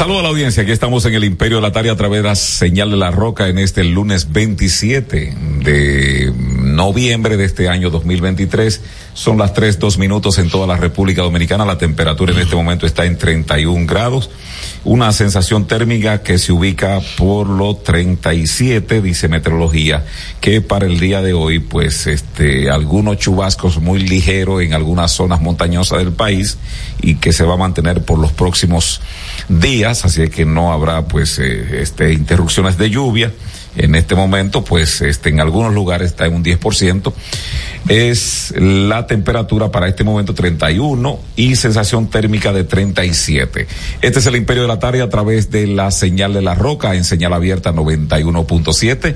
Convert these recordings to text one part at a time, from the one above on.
Saludos a la audiencia. Aquí estamos en el Imperio de la Tarde a través de la señal de la roca en este lunes 27 de noviembre de este año 2023. Son las tres, dos minutos en toda la República Dominicana. La temperatura en este momento está en 31 grados. Una sensación térmica que se ubica por los 37, dice meteorología, que para el día de hoy, pues, este, algunos chubascos muy ligeros en algunas zonas montañosas del país y que se va a mantener por los próximos días, así que no habrá, pues, eh, este, interrupciones de lluvia en este momento, pues este, en algunos lugares está en un 10%. Es la temperatura para este momento 31 y sensación térmica de 37. Este es el Imperio de la Tarde a través de la señal de la roca en señal abierta 91.7,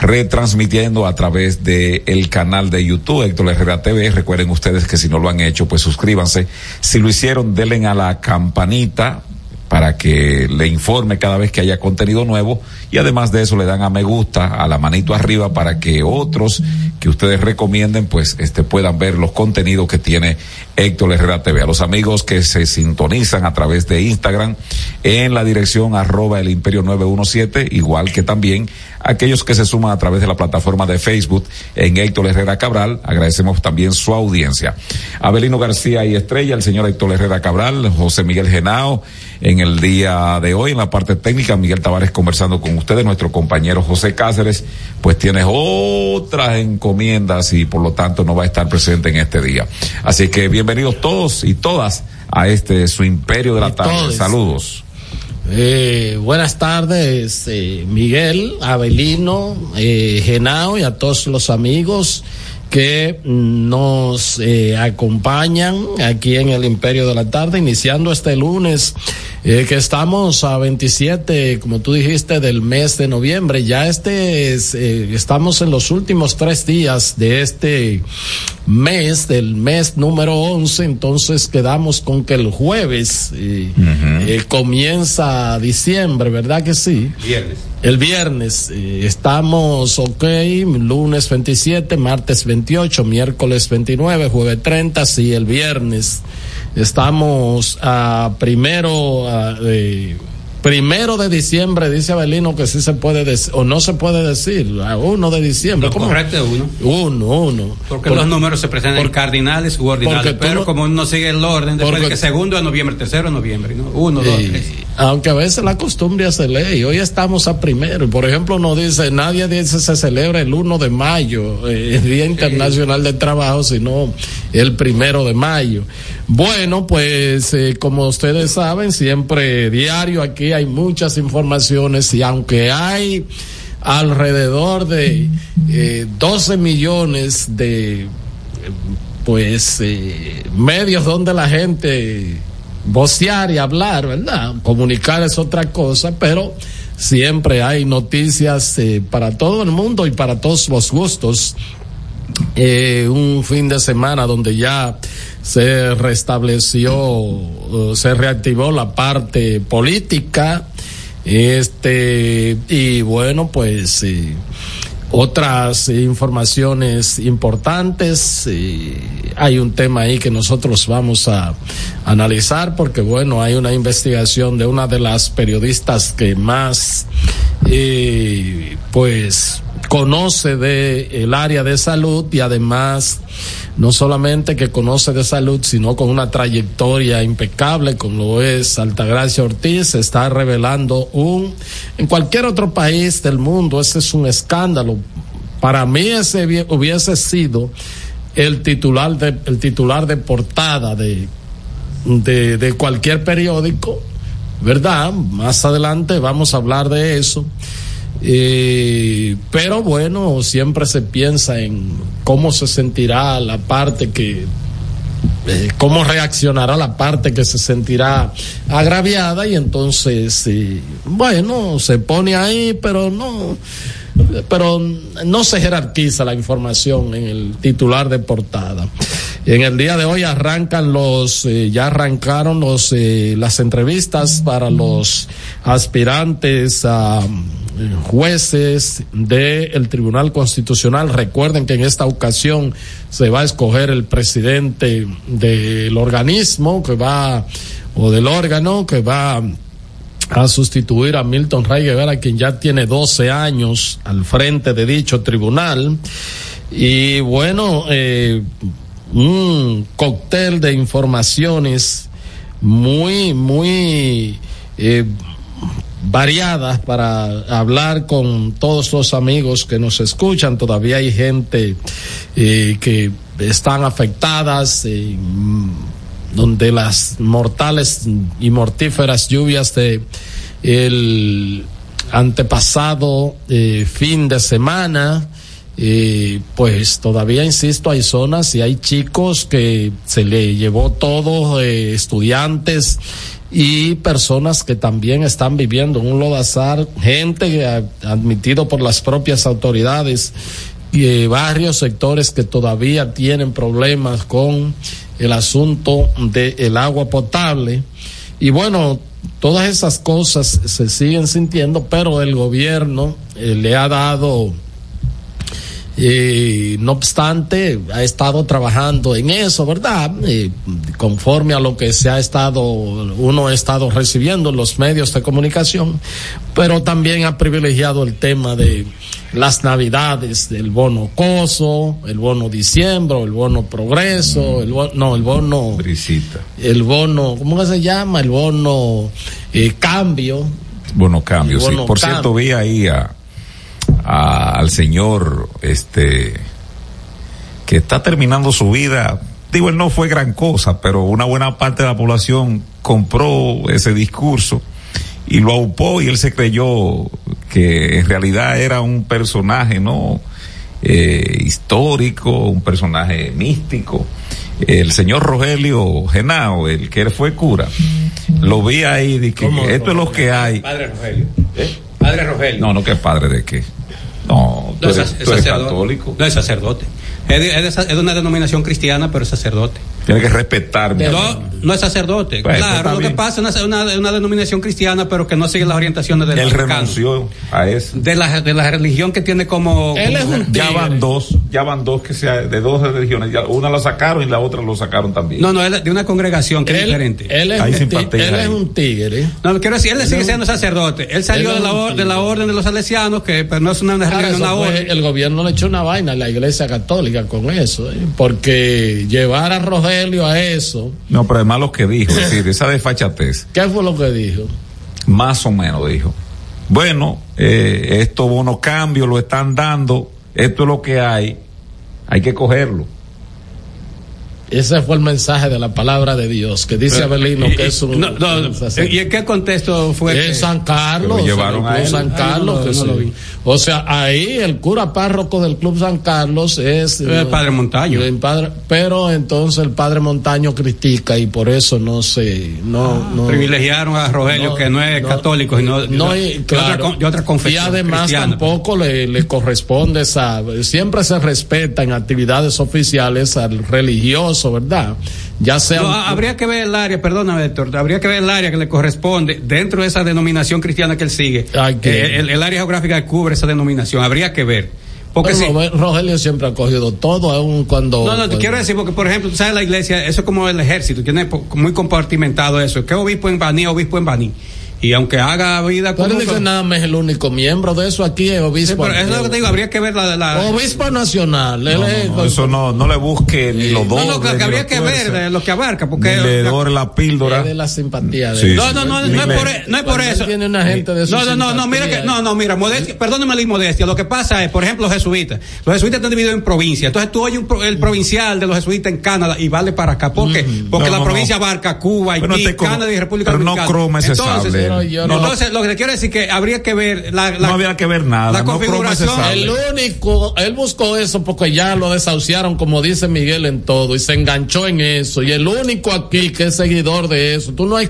retransmitiendo a través de el canal de YouTube Héctor Herrera TV. Recuerden ustedes que si no lo han hecho, pues suscríbanse. Si lo hicieron, denle a la campanita para que le informe cada vez que haya contenido nuevo y además de eso le dan a me gusta, a la manito arriba para que otros que ustedes recomienden pues este puedan ver los contenidos que tiene Héctor Herrera TV. A los amigos que se sintonizan a través de Instagram en la dirección arroba el imperio 917, igual que también aquellos que se suman a través de la plataforma de Facebook en Héctor Herrera Cabral. Agradecemos también su audiencia. Abelino García y Estrella, el señor Héctor Herrera Cabral, José Miguel Genao, en el día de hoy en la parte técnica, Miguel Tavares conversando con ustedes, nuestro compañero José Cáceres, pues tiene otras encomiendas y por lo tanto no va a estar presente en este día. Así que bienvenidos todos y todas a este su imperio de la tarde. Saludos. Eh, buenas tardes, eh, Miguel, Abelino, eh, Genao y a todos los amigos que nos eh, acompañan aquí en el Imperio de la Tarde, iniciando este lunes, eh, que estamos a 27, como tú dijiste, del mes de noviembre. Ya este es, eh, estamos en los últimos tres días de este mes, del mes número 11, entonces quedamos con que el jueves comienza diciembre, ¿verdad que sí? Viernes. El viernes eh, estamos ok, lunes 27, martes 28, miércoles 29, jueves 30, sí, el viernes estamos a primero a, eh, primero de diciembre, dice Abelino que sí se puede decir, o no se puede decir, a uno de diciembre. No, correcto, uno. Uno, uno. Porque Por, los números se presentan en cardinales u ordinales, pero no, como uno sigue el orden, después porque, de que segundo de noviembre, tercero de noviembre, ¿no? Uno, dos, tres. Aunque a veces la costumbre hace ley, hoy estamos a primero, por ejemplo, no dice, nadie dice se celebra el 1 de mayo, eh, el Día Internacional del Trabajo, sino el primero de mayo. Bueno, pues eh, como ustedes saben, siempre diario aquí hay muchas informaciones y aunque hay alrededor de eh, 12 millones de pues eh, medios donde la gente vocear y hablar, ¿verdad? Comunicar es otra cosa, pero siempre hay noticias eh, para todo el mundo y para todos los gustos. Eh, un fin de semana donde ya se restableció, uh, se reactivó la parte política, este, y bueno, pues, eh, otras informaciones importantes. Eh, hay un tema ahí que nosotros vamos a analizar porque, bueno, hay una investigación de una de las periodistas que más, eh, pues, conoce de el área de salud y además no solamente que conoce de salud, sino con una trayectoria impecable, como lo es Altagracia Ortiz, está revelando un, en cualquier otro país del mundo, ese es un escándalo. Para mí ese hubiese sido el titular de, el titular de portada de, de, de cualquier periódico, ¿verdad? Más adelante vamos a hablar de eso. Eh, pero bueno, siempre se piensa en cómo se sentirá la parte que, eh, cómo reaccionará la parte que se sentirá agraviada y entonces, eh, bueno, se pone ahí, pero no, pero no se jerarquiza la información en el titular de portada. En el día de hoy arrancan los, eh, ya arrancaron los, las entrevistas para los aspirantes a jueces del Tribunal Constitucional. Recuerden que en esta ocasión se va a escoger el presidente del organismo que va, o del órgano que va a sustituir a Milton Ray Guevara, quien ya tiene 12 años al frente de dicho tribunal. Y bueno, eh, un cóctel de informaciones muy, muy eh, variadas para hablar con todos los amigos que nos escuchan. Todavía hay gente eh, que están afectadas, eh, donde las mortales y mortíferas lluvias de el antepasado eh, fin de semana, pues todavía insisto, hay zonas y hay chicos que se le llevó todo, estudiantes y personas que también están viviendo en un lodazar, gente admitido por las propias autoridades y varios sectores que todavía tienen problemas con el asunto del agua potable. Y bueno, todas esas cosas se siguen sintiendo, pero el gobierno eh, le ha dado y no obstante, ha estado trabajando en eso, ¿verdad? conforme a lo que se ha estado, uno ha estado recibiendo en los medios de comunicación, pero también ha privilegiado el tema de las navidades, del bono coso, el bono diciembre, el bono progreso, el bono, no, el bono, el bono, ¿cómo se llama? El bono eh, cambio. Bono cambio, sí. Por cierto, vi ahí a al señor este que está terminando su vida. Digo, él no fue gran cosa, pero una buena parte de la población compró ese discurso y lo aupó y él se creyó que en realidad era un personaje, ¿no? Eh, histórico, un personaje místico. El señor Rogelio Genao, el que él fue cura, lo vi ahí, que esto es lo que hay. Padre Rogelio. ¿Eh? Padre Rogelio. No, no que padre de qué. No, tú, eres, católico. No es sacerdote. Es de, una denominación cristiana, pero es sacerdote. Tiene que respetarme. No, no es sacerdote. Pues, claro, lo que pasa es una, una, denominación cristiana, pero que no sigue las orientaciones del Él renunció a eso. De la, de la religión que tiene como. Él es un ya van dos, ya van dos que sea de dos religiones. Ya una la sacaron y la otra lo sacaron también. No, no, él de una congregación que es diferente. Él es, un, él es un tigre. No, quiero decir, él, sigue siendo sacerdote. Él salió de, la, de la orden de los salesianos, que pero no es una, religión, una orden. El gobierno le echó una vaina a la iglesia católica con eso, ¿eh? porque llevar a Rogelio a eso. No, pero además lo que dijo, es decir, esa desfachatez. ¿Qué fue lo que dijo? Más o menos dijo. Bueno, eh, esto bono cambio lo están dando, esto es lo que hay, hay que cogerlo. Ese fue el mensaje de la palabra de Dios, que dice Abelino que es un... ¿Y en qué contexto fue? En San Carlos. llevaron a San Carlos. O sea, ahí el cura párroco del Club San Carlos es... El padre Montaño. pero entonces el padre Montaño critica y por eso no se... No, ah, privilegiaron a Rogelio, que no es católico, sino no, y, claro, otra, confesión. Y además tampoco le, le corresponde esa... Siempre se respeta en actividades oficiales al religioso ¿verdad? Ya sea. habría que ver el área, perdóname, Héctor, habría que ver el área que le corresponde dentro de esa denominación cristiana que él sigue. Eh, el, área geográfica que cubre esa denominación, habría que ver. Porque si, Rogelio siempre ha cogido todo, aún cuando. No, no, te quiero decir, porque por ejemplo, tú sabes, la iglesia, eso es como el ejército, tiene muy compartimentado eso. ¿Qué obispo en Baní, obispo en Baní? Y aunque haga vida como que nada más el único miembro de eso aquí es obispo. eso es lo que te digo, habría que ver la, la... obispo nacional. eso no, no le busque ni los dos. No, no, que habría que ver lo que abarca, porque le la píldora. de la simpatía. De no, no, no, no, es por, e, no es por eso. Tiene una gente de no, no, no, no, mira que, no, no, mira, modestia, perdóneme la inmodestia. Lo que pasa es, por ejemplo, los jesuitas. Los jesuitas están divididos en provincias. Entonces tú oyes el provincial de los jesuitas en Canadá y vale para acá. ¿Por qué? Porque la provincia abarca Cuba, Haití, Canadá y República Dominicana. Pero no croma ese sable. Entonces, lo que te quiero decir que habría que ver la, no había que ver nada. La configuración. El único, él buscó eso porque ya lo desahuciaron, como dice Miguel en todo, y se enganchó en eso. Y el único aquí que es seguidor de eso, tú no has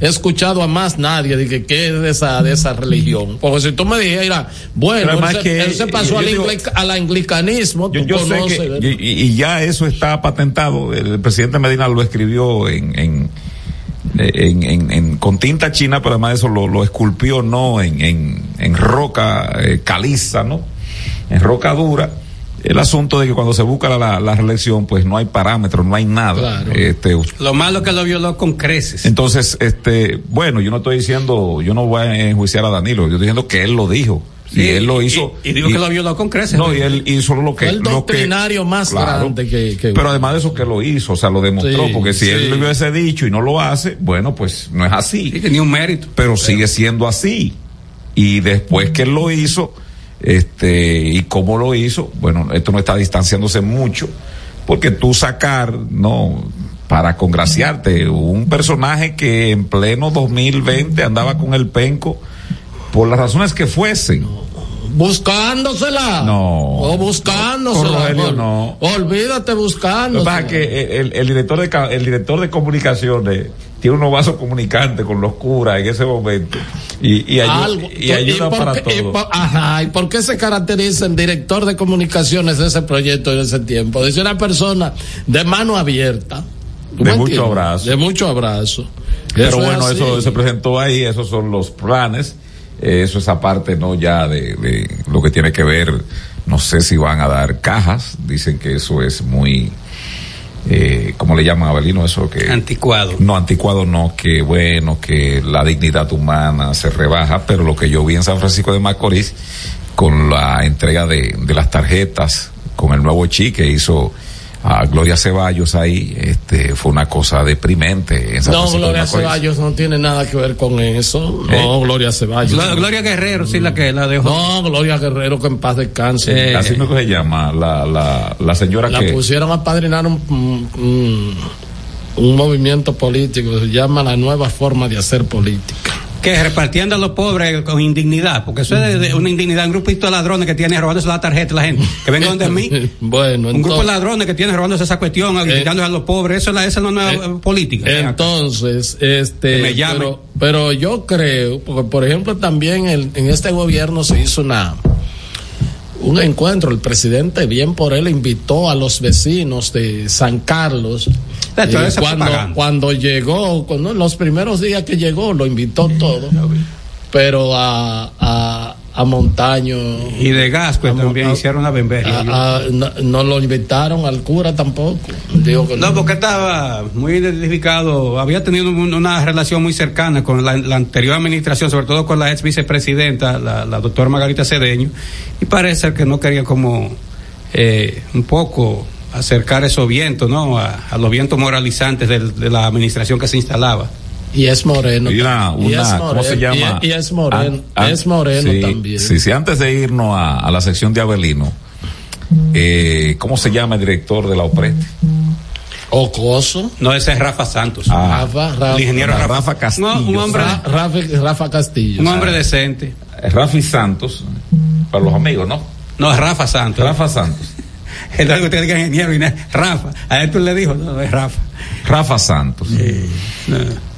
escuchado a más nadie de que, que es de esa, de esa religión. Porque si tú me dijeras, bueno, él, se, que, él se pasó al, al, anglicanismo, yo, sé que, y, ya eso está patentado. El presidente Medina lo escribió en, en en, en, con tinta china, pero además eso lo, lo esculpió, ¿no? En, en, en roca eh, caliza, ¿no? En roca dura. El asunto de que cuando se busca la, la reelección, pues no hay parámetros, no hay nada. Este, lo malo es que lo violó con creces. Entonces, este, bueno, yo no estoy diciendo, yo no voy a enjuiciar a Danilo, yo estoy diciendo que él lo dijo. Y él lo hizo. Y, digo que lo violó con creces. No, y él hizo lo que. El doctrinario más grande que, Pero además de eso que lo hizo, o sea, lo demostró, porque si él le hubiese dicho y no lo hace, bueno, pues no es así. Sí, tenía un mérito. Pero, sigue siendo así. Y después que él lo hizo, este, y cómo lo hizo, bueno, esto no está distanciándose mucho, porque tú sacar, no, para congraciarte, un personaje que en pleno 2020 andaba con el penco, por las razones que fuesen. Buscándosela. No. O buscándosela. no. Olvídate buscándosela. que el, el, director de, el director de comunicaciones tiene unos vasos comunicantes con los curas en ese momento y, y, ayuda, para todo. Y ajá, ¿y por qué se caracteriza el director de comunicaciones de ese proyecto en ese tiempo? Dice una persona de mano abierta. De mucho abrazo. De mucho abrazo. Pero bueno, eso se presentó ahí, esos son los planes eso es aparte, ¿no? Ya de, de, lo que tiene que ver, no sé si van a dar cajas, dicen que eso es muy, eh, ¿cómo le llaman a Belino eso? que Anticuado. No, anticuado no, que bueno, que la dignidad humana se rebaja, pero lo que yo vi en San Francisco de Macorís, con la entrega de, de las tarjetas, con el nuevo chi que hizo a Gloria Ceballos ahí, este, fue una cosa deprimente. no, Gloria Ceballos no tiene nada que ver con eso. No, ¿Eh? Gloria Ceballos. Gloria Guerrero, sí, la que la dejó. No, Gloria Guerrero que en paz descanse. Eh, Así no se llama, la, la, la señora la que. La pusieron a padrinar un, un, un movimiento político, se llama la nueva forma de hacer política que repartiendo a los pobres con indignidad, porque eso es de, una indignidad, un grupito de ladrones que tiene robándose la tarjeta la gente, que venga donde mí. bueno, un grupo de ladrones que tiene robándose esa cuestión, eh, a los pobres, eso es la, esa es la nueva eh, política. Entonces, este, me pero, pero, yo creo, porque por ejemplo también en este gobierno se hizo una un encuentro. El presidente, bien por él, invitó a los vecinos de San Carlos. Eh, cuando, cuando llegó, cuando, los primeros días que llegó, lo invitó todo. Pero a, a, a Montaño. Y de gas, pues también hicieron una bemberia. no, lo invitaron al cura tampoco. no, porque estaba muy identificado, había tenido una relación muy cercana con la, anterior administración, sobre todo con la ex vicepresidenta, la, doctora Margarita Cedeño, y parece que no quería como eh, un poco acercar esos vientos, ¿no? A, los vientos moralizantes de la administración que se instalaba. Y es moreno. Y una, ¿cómo se llama? Y, es moreno, es moreno también. Sí, sí, antes de irnos a, la sección de Abelino, eh, ¿cómo se llama el director de la OPRET? Ocoso. No, ese es Rafa Santos. Ah, Rafa, el ingeniero Rafa, Castillo. un hombre, Rafa, Rafa, Castillo. Un hombre decente. Rafa y Santos, para los amigos, ¿no? No, es Rafa Santos. Rafa Santos. Usted diga ingeniero y Rafa. A él tú le dijo, no, es Rafa. Rafa Santos. Sí. No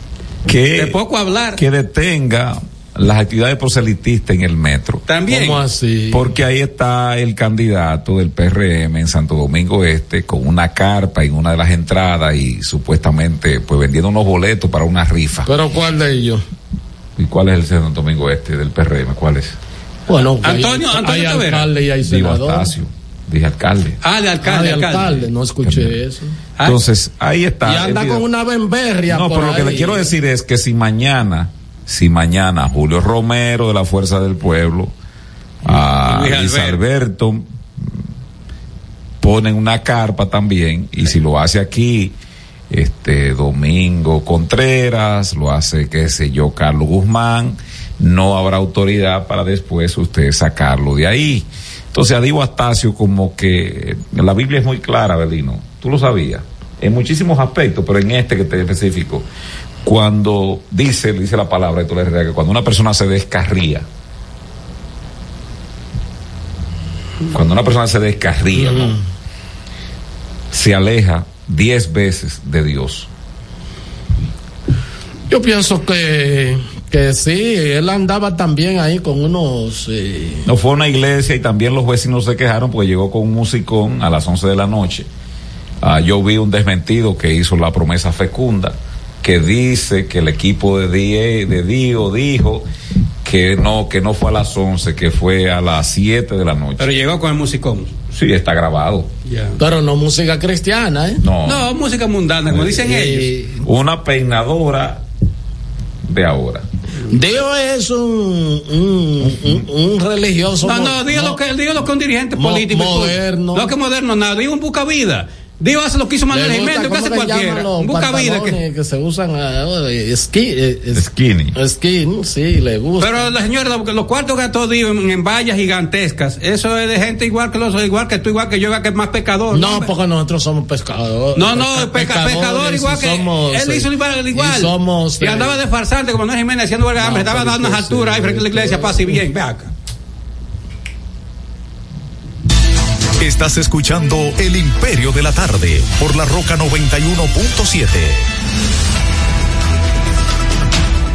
que, poco hablar. que detenga las actividades proselitistas en el metro. También. ¿Cómo así? Porque ahí está el candidato del PRM en Santo Domingo Este con una carpa en una de las entradas y supuestamente pues vendiendo unos boletos para una rifa. ¿Pero cuál de ellos? ¿Y cuál es el Santo Domingo Este del PRM? ¿Cuál es? Bueno, Antonio, hay, Antonio hay alcalde y hay senador. Dije alcalde. Ah, de alcalde, ah, de alcalde. No escuché eso. Entonces, ahí está. Y anda con una bemberria. No, pero lo que le quiero decir es que si mañana si mañana Julio Romero de la Fuerza del Pueblo, a Luis Luis Alberto. Alberto, ponen una carpa también, y si lo hace aquí, este Domingo Contreras, lo hace, qué sé yo, Carlos Guzmán, no habrá autoridad para después usted sacarlo de ahí. Entonces, a Diego Astacio, como que la Biblia es muy clara, Belino, tú lo sabías, en muchísimos aspectos, pero en este que te especifico, cuando dice, dice la palabra, y tú le que cuando una persona se descarría, cuando una persona se descarría, ¿no? se aleja diez veces de Dios. Yo pienso que, que sí, él andaba también ahí con unos... eh, No fue a una iglesia y también los vecinos se quejaron porque llegó con un musicón a las 11 de la noche. Ah, yo vi un desmentido que hizo la promesa fecunda que dice que el equipo de, Die, de Dio dijo que no, que no fue a las 11, que fue a las 7 de la noche. Pero llegó con el musicón. sí, está grabado. pero no música cristiana, ¿eh? No, No, música mundana, como dicen ellos. Eh, una peinadora de ahora. Dios es un, un, un- un religioso. No, no, dígalo mo- que, dígalo que un dirigente mo- político. moderno. No que moderno, nada. Digo un busca Digo hace lo que hizo Manuel Jiménez, que ¿cómo hace que llaman cualquiera. busca vida. Que... se usan ah, eh, esqui- eh, es- Skinny. skin, sí, le gusta. Pero la señora, los cuartos gastos viven en vallas gigantescas. Eso es de gente igual que los, igual que tú, igual que yo, igual que es más pecador. no, porque nosotros somos pescadores. No, no, pesca- peca- pecador pescadores igual y que somos, él eh, hizo igual, igual. Y somos. Y eh, andaba de farsante como Manuel Jiménez haciendo huelga de hambre, No, estaba dando sí, alturas ahí frente a la iglesia, pasa y bien, ve acá. Estás escuchando El Imperio de la Tarde por la Roca 91.7.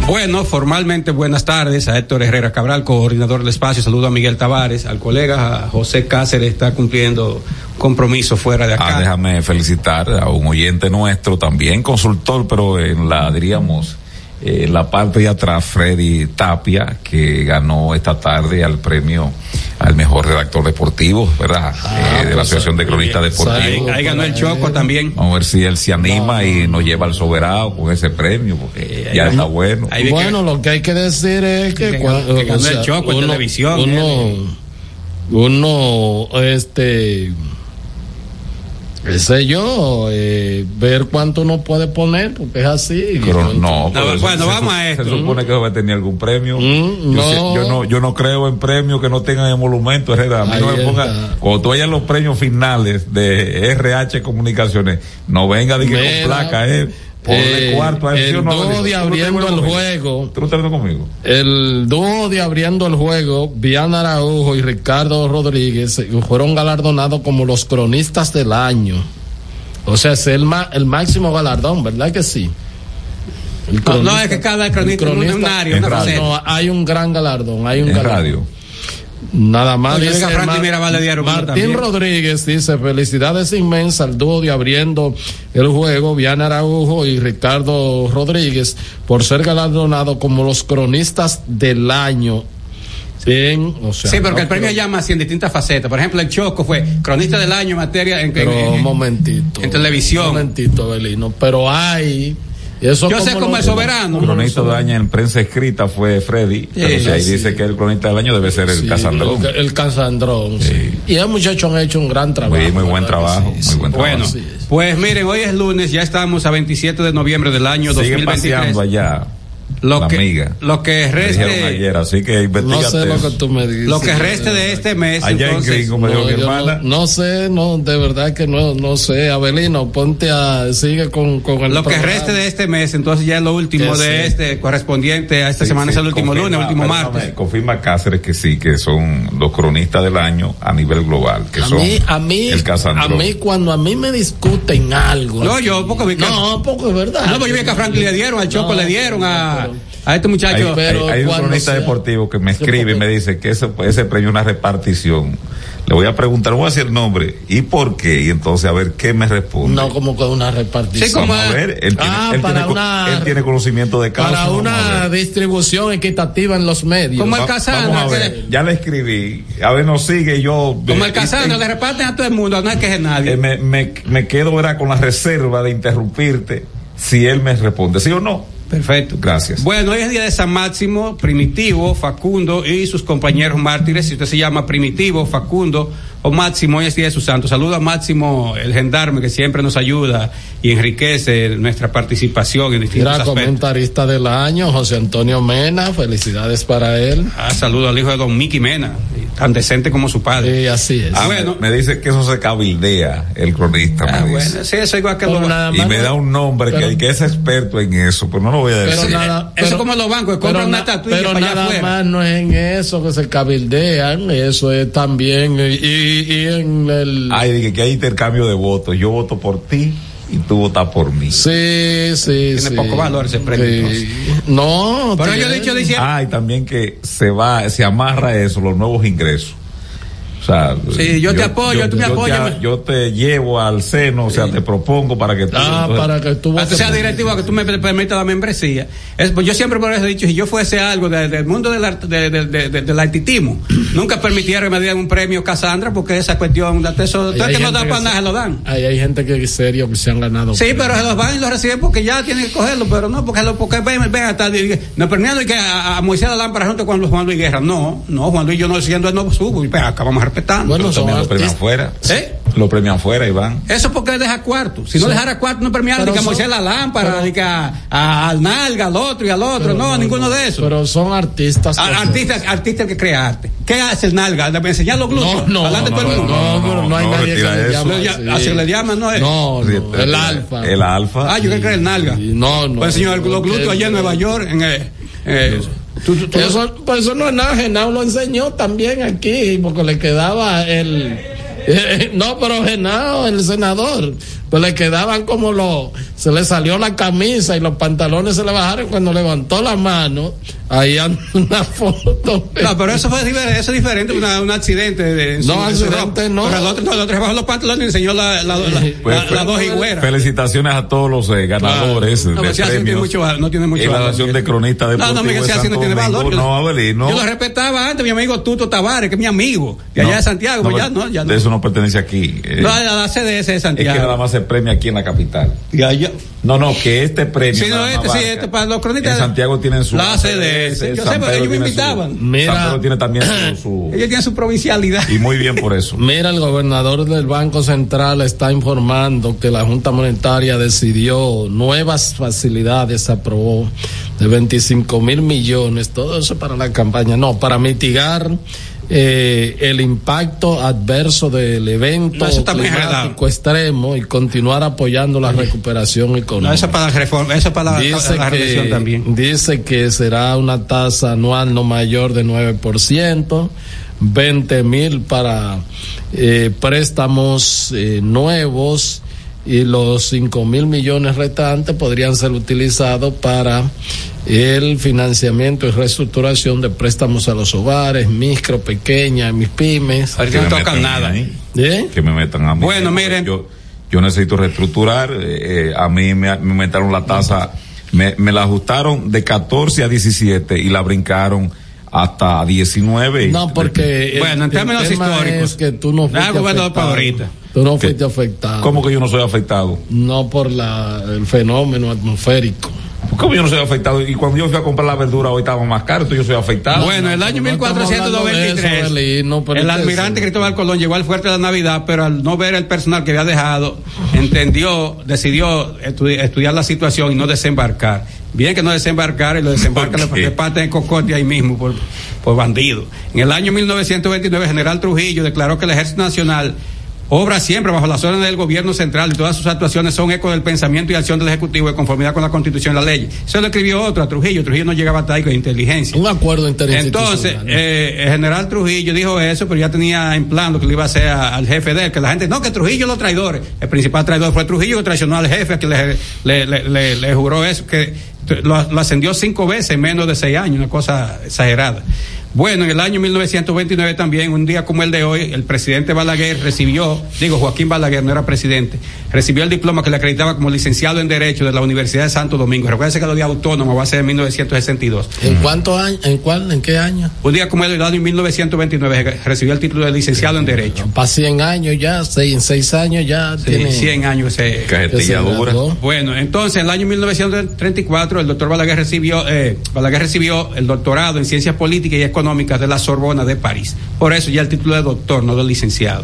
Bueno, formalmente buenas tardes a Héctor Herrera Cabral, coordinador del espacio. Saludo a Miguel Tavares, al colega a José Cáceres, está cumpliendo compromiso fuera de acá. Ah, déjame felicitar a un oyente nuestro, también consultor, pero en la, diríamos, eh, en la parte de atrás, Freddy Tapia, que ganó esta tarde al premio al mejor redactor deportivo, ¿verdad? Eh, de la pues, Asociación de Cronistas Deportivos. ahí ganó el Choco también. Vamos a ver si él se anima y nos lleva al soberano con ese premio, porque ahí ya está bueno. ahí vi que- Bueno, lo que hay que decir es que, Que cua- ganó- que ganó el Choco en televisión, Uno, uno, este, qué sé yo, eh, ver cuánto uno puede poner, porque es así. Pero no, No, pero bueno, se, vamos a se esto. supone que va a tener algún premio. Mm, yo, sé- no. yo no, yo no creo en premios que no tengan emolumento, Herrera. A mí no me ponga, cuando tú vayas los premios finales de RH Comunicaciones, no venga de que con placa, eh. Ponle eh, cuarto a el ¿sí o no, dúo Belino? de ¿Tú no abriendo el juego. ¿Tú no conmigo? El dúo de abriendo el juego, Viana Araujo y Ricardo Rodríguez, fueron galardonados como los cronistas del año. O sea, es el, ma- el máximo galardón, ¿verdad que sí? El No, cronista- no, es que cada cronista el es un área, en una radio. faceta. No, hay un gran galardón, hay un En galardón. radio. Nada más. Dice Mar- Martín también. Rodríguez dice, felicidades inmensas al dúo de abriendo el juego, Viana Araujo y Ricardo Rodríguez, por ser galardonados como los cronistas del año. En, o sea, Sí, porque no, el premio pero- llama así en distintas facetas. Por ejemplo, el Choco fue cronista del año en materia en, Pero en- un momentito. en televisión. Un momentito, Belino. Pero hay. Eso Yo sé como el soberano. El cronista del año en prensa escrita fue Freddy, pero si ahí sí. dice que el cronista del año debe ser el Sí, Casandrón. El, el Casandrón, sí. Y el muchacho han hecho un gran trabajo. Muy, muy buen ¿verdad que trabajo, sí? muy buen trabajo. Bueno, es. pues miren, hoy es lunes, ya estamos a 27 de noviembre del año Sigue 2023. paseando allá. Lo la que, amiga. lo que Me dijeron reste, ayer, así que No sé lo que tú me dices. lo que reste de este mes, Allá en entonces, Gringo me dijo No, mi yo hermana. no, no sé, no, de verdad que no, no sé. Abelino, ponte a, sigue con, con el lo que programa. reste de este mes, entonces ya es lo último Que de sí. este correspondiente a esta Sí, semana, sí, es el último confirma, lunes, último martes. Confirma Cáceres que sí, que son los cronistas del año a nivel global, que a son mí, a mí, el a Casandrón. mí cuando a mí me discuten algo. No, aquí- yo, porque vi que- No, porque es verdad. No, pues yo vi que a Franklin le dieron, al Choco le dieron, a, a este hay, muchacho. pero hay- hay un cronista sea- deportivo que me escribe y me dice que ese, ese premio es una repartición. Le voy a preguntar, voy a decir el nombre y por qué, y entonces a ver qué me responde. No, como que una repartición. Sí, como- a ver, él tiene, Ah, él para tiene co- una- él tiene conocimiento de causa. para una distribución equitativa en los medios. Como el ver, ya le escribí, a ver, nos sigue yo. Como el eh, Casandra, eh, le reparten a todo el mundo, no hay que nadie. Eh, me, me, me quedo ¿verdad? con la reserva de interrumpirte si él me responde, ¿sí o no? Perfecto. Gracias. Bueno, hoy es día de San Máximo, Primitivo, Facundo y sus compañeros mártires. Si usted se llama Primitivo, Facundo o Máximo, hoy es día de su santo. Saludo a Máximo, el gendarme, que siempre nos ayuda y enriquece nuestra participación en distintos Era aspectos. comentarista del año, José Antonio Mena, felicidades para él. Ah, saludo al hijo de don Miki Mena, tan decente como su padre. Sí, así es. Ah, bueno. Me dice que eso se cabildea, el cronista. Ah, me bueno, dice. sí, eso igual que Pero los nada Y más me no- da un nombre pero- que, que es experto en eso, pero no lo voy a Pero decir. nada, Eso pero- como los bancos, que pero compran una na- estatuilla pero para nada más no es en eso que se cabildean, eso es también y, y- y en el Ay, dije que hay intercambio de votos. Yo voto por ti y tú votas por mí. sí, sí, Tiene sí. poco valor ese premio, Sí. No, Pero yo he dicho, dice, Ah, y también que se va, se amarra eso, los nuevos ingresos. O sea, Sí, yo te apoyo, tú me yo te- apoyas. yo te llevo al seno, o sea, te propongo para que tú. Ah, entonces- para que tú Para que votes sea directivo, que tú me permitas la membresía. Es, pues yo siempre por eso he dicho, si yo fuese algo de- del mundo del, art- de- de- de- de- del artitismo, nunca permitiera que me dieran un premio Casandra, porque esa cuestión, de eso, todo que no da para nada lo dan. Ahí hay gente que es serio que se han ganado. Sí, pero se los van y los reciben porque ya tienen que cogerlo, pero no, porque, lo, porque ven, ven hasta, no permitiendo que a, a Moisés la lámpara junto con Juan Luis Guerra. No, no, Juan Luis, yo no siendo él no subo, y pues acá vamos respetando. Bueno, también lo premian artistas. fuera. ¿Eh? Lo premian fuera, Iván. Eso porque deja cuarto. Si no dejara cuarto, no Pero ni que a son- la lámpara, pero- ni que a, a- al nalga, al otro y al otro. No, a ninguno de esos. Pero son artistas. Ar- que- artista, artista que crea arte. ¿Qué hace el nalga? ¿De enseñar los glúteos? No, no, Adelante no, todo el no, mundo. no, no, no hay no, nadie que le eso. llame Le- así. así le llaman, ¿no es? No, no, el alfa. El alfa. Ah, yo creo que era el nalga. No, no. Pues enseñó los no, glúteos allá en Nueva York. En, eh, eh, tú- Eso, no es nada, Genao lo enseñó también aquí, porque le quedaba el... no, pero Genao, el senador, pues le quedaban como los... Se le salió la camisa y los pantalones se le bajaron cuando levantó la mano. Ahí anda una foto. No, pero eso fue eso es diferente, una- un accidente. De, No, accidente ropa. no. Pero el otro, no, el otro bajó los pantalones y enseñó la, la, la, Pues, la- las dos higueras. Felicitaciones a todos los eh, ganadores No, de pero si así no tiene premios. mucho valor, no tiene mucho y la valor. Asociación de Cronistas No, no, Miguel, de si así no Santo tiene valor. Yo- No, Abelino. Yo lo respetaba antes, mi amigo Tuto Tavares, que es mi amigo, de allá No, de Santiago, no, pues ya no, ya no. De eso no pertenece aquí. eh, No, a la CDS de es que Santiago. nada más se premia aquí en la capital. Y allá- No, no, que este premio. Sí, no, este, sí, este, para los cronistas- En Santiago tienen su. La CDS. Yo sé, pero ellos me tiene su- invitaban. Mira. San Pedro tiene también su. su- Ellos tienen su provincialidad. y muy bien por eso. Mira, el gobernador del Banco Central está informando que la Junta Monetaria decidió nuevas facilidades, aprobó de 25 mil millones, todo eso para la campaña, no, para mitigar eh, el impacto adverso del evento No, climático extremo y continuar apoyando la recuperación económica. No, eso es para la reforma, eso es para la, Dice la que, también. dice que será una tasa anual no mayor de 9%, 20 mil para eh, préstamos eh, nuevos y los 5 mil millones restantes podrían ser utilizados para el financiamiento y reestructuración de préstamos a los hogares, micro, pequeñas, mis pymes. Ahorita Que no me tocan metan nada. ahí. ¿Eh? que me metan a mí. Bueno, miren. Yo, yo necesito reestructurar. eh, eh, a mí me, me aumentaron la tasa, me, me la ajustaron de 14 a 17 y la brincaron hasta 19. y- No, porque el- Bueno, en el términos tema históricos. es que tú no fuiste Ah, gobernador afectado. para ahorita. Tú no ¿Qué? fuiste afectado. ¿Cómo que yo no soy afectado? No por la, el fenómeno atmosférico. ¿Cómo yo no soy afectado? Y cuando yo fui a comprar la verdura hoy estaba más caro, entonces yo soy afectado. Bueno, el año no estamos hablando de 1493, eso, Belino, pero el almirante. Cristóbal Colón llegó al fuerte de la Navidad, pero al no ver el personal que había dejado, entendió, decidió estu- estudiar la situación y no desembarcar. Bien que no desembarcar y lo desembarca ¿Por qué? le parte de cocote ahí mismo por, por bandido. En el año 1929, General Trujillo declaró que el Ejército Nacional obra siempre bajo las órdenes del gobierno central y todas sus actuaciones son eco del pensamiento y acción del Ejecutivo de conformidad con la Constitución y la ley. Eso lo escribió otro a Trujillo. Trujillo no llegaba hasta ahí con inteligencia. Un acuerdo interinstitucional. Entonces, eh, el general Trujillo dijo eso, pero ya tenía en plan lo que le iba a hacer a- al jefe de él, que la gente, no, que Trujillo los traidores. El principal traidor fue Trujillo que traicionó al jefe, que le, le, le, le- le juró eso, que lo, lo ascendió cinco veces en menos de seis años, una cosa exagerada. Bueno, en el año 1929 también, un día como el de hoy, el presidente Balaguer recibió, digo, Joaquín Balaguer no era presidente, recibió el diploma que le acreditaba como licenciado en Derecho de la Universidad de Santo Domingo. Recuerden que lo día autónomo va a ser en 1962. ¿En cuántos años? ¿En cuál? ¿En qué año? Un día como el año en 1929 recibió el título de licenciado en Derecho. Para 100 años ya, seis, en 6 años ya Sí, tiene... 100 años ese. Cajetilla dura. Bueno, entonces en el año 1934 el doctor Balaguer recibió, eh, Balaguer recibió el doctorado en Ciencias Políticas y Económicas de la Sorbona de París. Por eso ya el título de doctor, no de licenciado.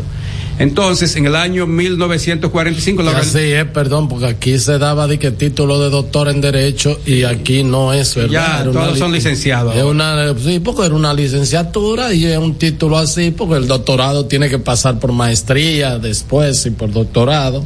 Entonces, en el año 1945 la Ya organi- sí es, perdón, porque aquí se daba de que título de doctor en Derecho y aquí no es, ¿verdad? Ya, Era todos son licenciados Es una, sí, porque era una licenciatura y es un título así, porque el doctorado tiene que pasar por maestría después y por doctorado.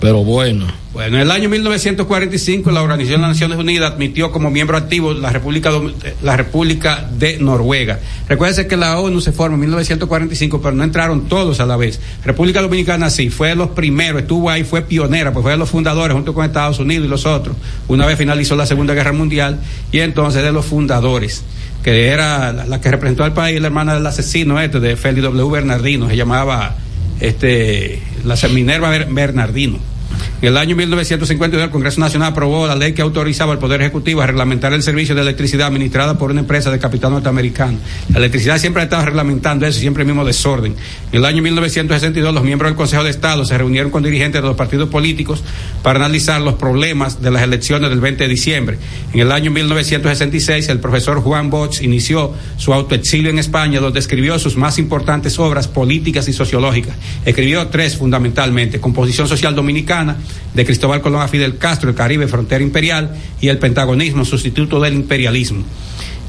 Pero bueno, Bueno, en el año 1945 la Organización de las Naciones Unidas admitió como miembro activo la República, Dom- la República de Noruega. Recuérdense que la ONU se formó en 1945, pero no entraron todos a la vez. República Dominicana sí, fue de los primeros, estuvo ahí, fue pionera, pues fue de los fundadores junto con Estados Unidos y los otros. Una vez finalizó la Segunda Guerra Mundial y entonces de los fundadores que era la, la que representó al país, la hermana del asesino este de Félix W. Bernardino, se llamaba este la Minerva Ber- Bernardino. En el año 1952 el Congreso Nacional aprobó la ley que autorizaba al Poder Ejecutivo a reglamentar el servicio de electricidad administrada por una empresa de capital norteamericano. La electricidad siempre ha estado reglamentando eso, siempre el mismo desorden. En el año 1962 los miembros del Consejo de Estado se reunieron con dirigentes de los partidos políticos para analizar los problemas de las elecciones del 20 de diciembre. En el año 1966 el profesor Juan Bosch inició su autoexilio en España donde escribió sus más importantes obras políticas y sociológicas. Escribió tres fundamentalmente, Composición Social Dominicana, de Cristóbal Colón a Fidel Castro, el Caribe, Frontera Imperial y el Pentagonismo, sustituto del imperialismo.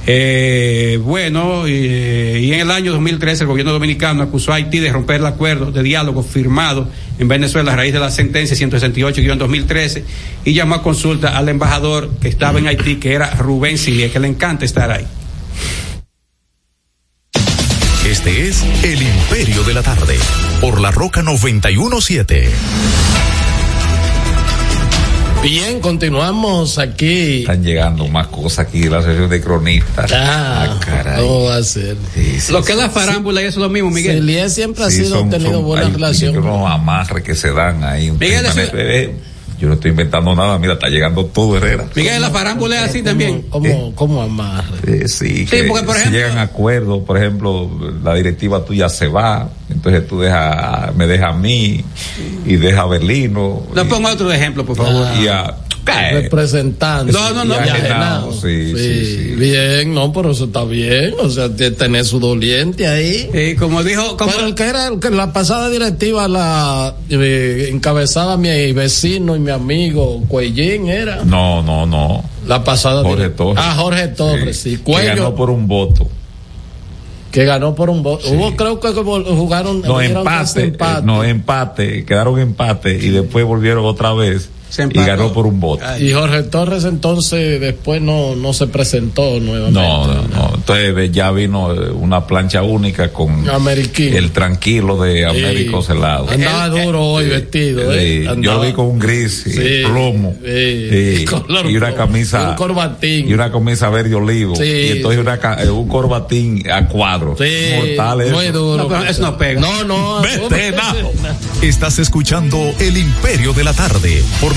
Eh, bueno, eh, y en el año 2013 el gobierno dominicano acusó a Haití de romper el acuerdo de diálogo firmado en Venezuela a raíz de la sentencia 168-2013 y llamó a consulta al embajador que estaba en Haití, que era Rubén Silia, que le encanta estar ahí. Este es El Imperio de la Tarde, por la Roca 917. Bien, continuamos aquí. Están llegando más cosas aquí de la sesión de cronistas. Ah, caray. ¿cómo va a ser? Sí, sí, Lo que es sí, la farámbula y eso es lo mismo, Miguel. Celie siempre ha sí, sido son- tenido son- buena hay- relación. hay unos amarres que se dan ahí. un Miguel, yo no estoy inventando nada, mira, está llegando todo Herrera. Miguel, la farámbula es así también. ¿Cómo, cómo amarre? Eh, sí, Sí, que porque, por si ejemplo- llegan a acuerdos, por ejemplo, la directiva tuya se va, entonces tú deja, me deja a mí y deja a Berlino. No y, pongo otro ejemplo, por favor. y a, eh, representante. No, no, no, Y ajenado. Sí, sí, sí. Bien, no, pero eso está bien. O sea, tener su doliente ahí. Eh, como dijo, como, Pero el que era el que la pasada directiva la eh, encabezaba mi vecino y mi amigo Cuellín era no, no, no. la pasada Jorge Torres. Ah, Jorge Torres, sí. que Cuello ganó por un voto. que ganó por un voto. Hubo creo que jugaron No, tres empate, eh, empates. no, empate, quedaron empate y después volvieron otra vez y ganó por un voto. Ay. Y Jorge Torres entonces después no no se presentó nuevamente. No, no, no. Entonces ya vino eh, una plancha única con Ameriquín. el tranquilo de Américo Sí. Celado. Andaba duro hoy vestido, Sí, eh. yo lo vi con un gris y Sí, plomo sí. Sí, Color y una camisa Y un corbatín. y una camisa verde olivo Sí. y entonces una, ca- eh, un corbatín a cuadro Sí, mortal eso. muy duro. No, eso no pega. No, no. Vete, no. Estás escuchando El Imperio de la Tarde, por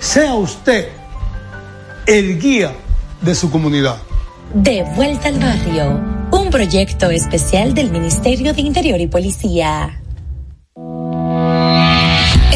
Sea usted el guía de su comunidad. De vuelta al barrio, un proyecto especial del Ministerio de Interior y Policía.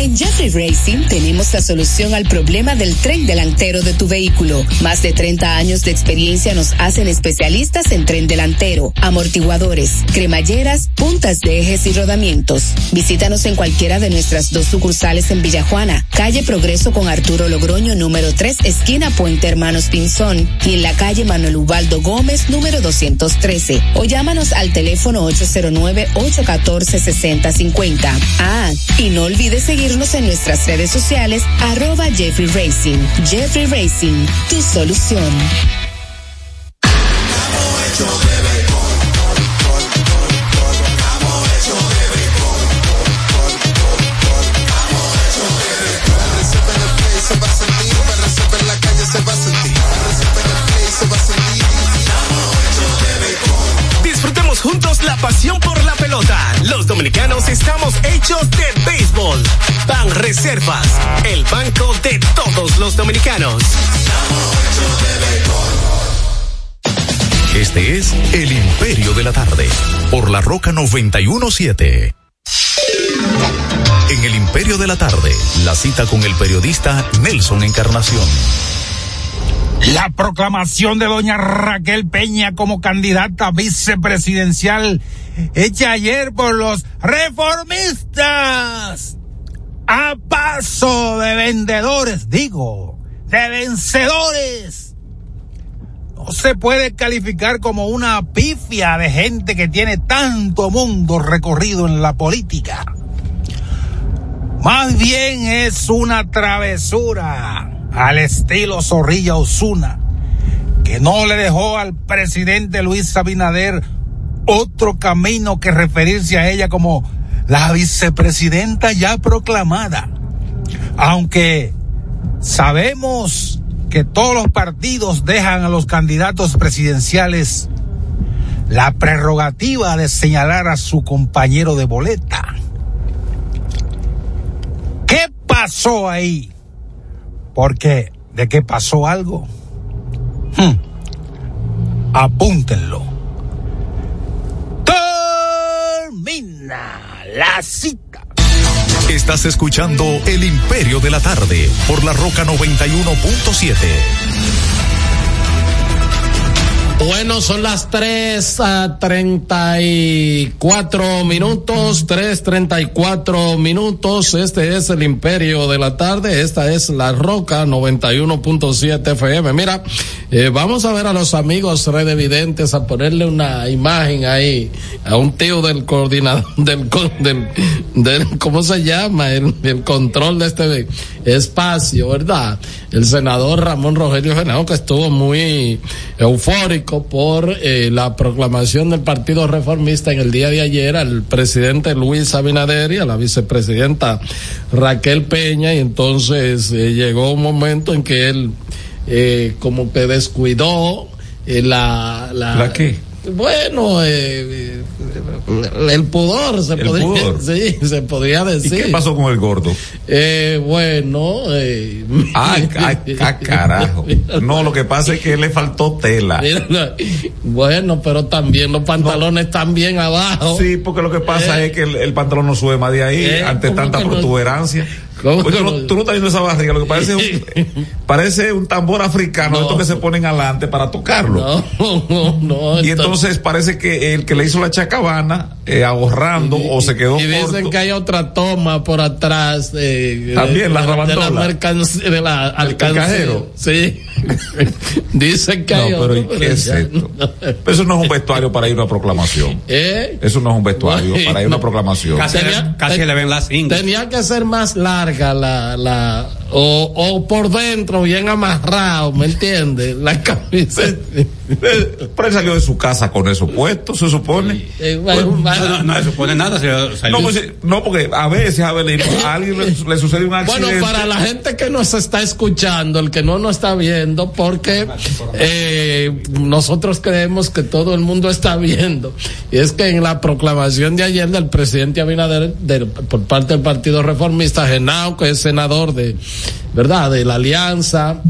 En Jeffrey Racing tenemos la solución al problema del tren delantero de tu vehículo. Más de 30 años de experiencia nos hacen especialistas en tren delantero, amortiguadores, cremalleras, puntas de ejes y rodamientos. Visítanos en cualquiera de nuestras dos sucursales en Villajuana, calle Progreso con Arturo Logroño número 3, esquina Puente Hermanos Pinzón, y en la calle Manuel Ubaldo Gómez número 213. O llámanos al teléfono 809-814-6050. Ah, y no olvides seguir en nuestras redes sociales arroba Jeffrey Racing. Jeffrey Racing, tu solución. Pasión por la pelota. Los dominicanos estamos hechos de béisbol. Ban Reservas, el banco de todos los dominicanos. Este es El Imperio de la Tarde, por la Roca 917. En El Imperio de la Tarde, la cita con el periodista Nelson Encarnación. La proclamación de doña Raquel Peña como candidata vicepresidencial hecha ayer por los reformistas a paso de vendedores, digo, de vencedores. No se puede calificar como una pifia de gente que tiene tanto mundo recorrido en la política. Más bien es una travesura al estilo Zorrilla Osuna, que no le dejó al presidente Luis Abinader otro camino que referirse a ella como la vicepresidenta ya proclamada. Aunque sabemos que todos los partidos dejan a los candidatos presidenciales la prerrogativa de señalar a su compañero de boleta. ¿Qué pasó ahí? Porque de qué pasó algo, hmm. apúntenlo. Termina la cita. Estás escuchando El Imperio de la Tarde por la Roca 91.7. Bueno, son las tres a treinta y cuatro minutos, tres treinta y cuatro minutos. Este es el Imperio de la Tarde. Esta es La Roca 91.7 FM. Mira, eh, vamos a ver a los amigos redevidentes a ponerle una imagen ahí a un tío del coordinador del, del, del ¿cómo se llama? El, el control de este espacio, ¿verdad? El senador Ramón Rogelio Genao que estuvo muy eufórico por eh, la proclamación del Partido Reformista en el día de ayer al presidente Luis Abinader y a la vicepresidenta Raquel Peña y entonces eh, llegó un momento en que él eh, como que descuidó eh, la, la... ¿La qué? Bueno, eh, el pudor se El podría pudor. sí, se podría ¿Y decir. qué pasó con el gordo? Eh, bueno, eh, Ah, ah, ah, carajo. No, lo que pasa es que le faltó tela. Bueno, pero también los pantalones están bien abajo. Sí, porque lo que pasa Eh. es que el, el pantalón no sube más de ahí Eh, ante ¿cómo tanta no? Protuberancia. ¿Cómo Oye, que no- no? tú no estás viendo esa barriga, lo que parece un, parece un tambor africano, estos que se ponen adelante para tocarlo. No, no, no. Y entonces parece que el que le hizo la chacabana, eh, ahorrando o se quedó y dicen corto. que hay otra toma por atrás eh, También, la de, de la mercancía de la alcancía. cajero. Sí. dicen que hay No, pero otro, ¿y qué pero es ya esto? eso no es un vestuario para ir a una proclamación. ¿Eh? Eso no es un vestuario para ir a una proclamación. Casi, Tenía- casi ten- le ven las ingles. Tenía que ser más larga la, la, o, o por dentro bien amarrado, ¿me entiendes? La camisa. Pero él salió de su casa con eso puesto, se supone. Eh, bueno, No, no, no se supone nada. se- salió- No, pues, no, porque a veces, Abelino, a alguien le, le sucede un accidente. Bueno, para la gente que nos está escuchando, el que no nos está viendo, porque eh, nosotros creemos que todo el mundo está viendo. Y es que en la proclamación de ayer del presidente Abinader, del- por parte del Partido Reformista, Genao, que es senador de, ¿verdad?, de la Alianza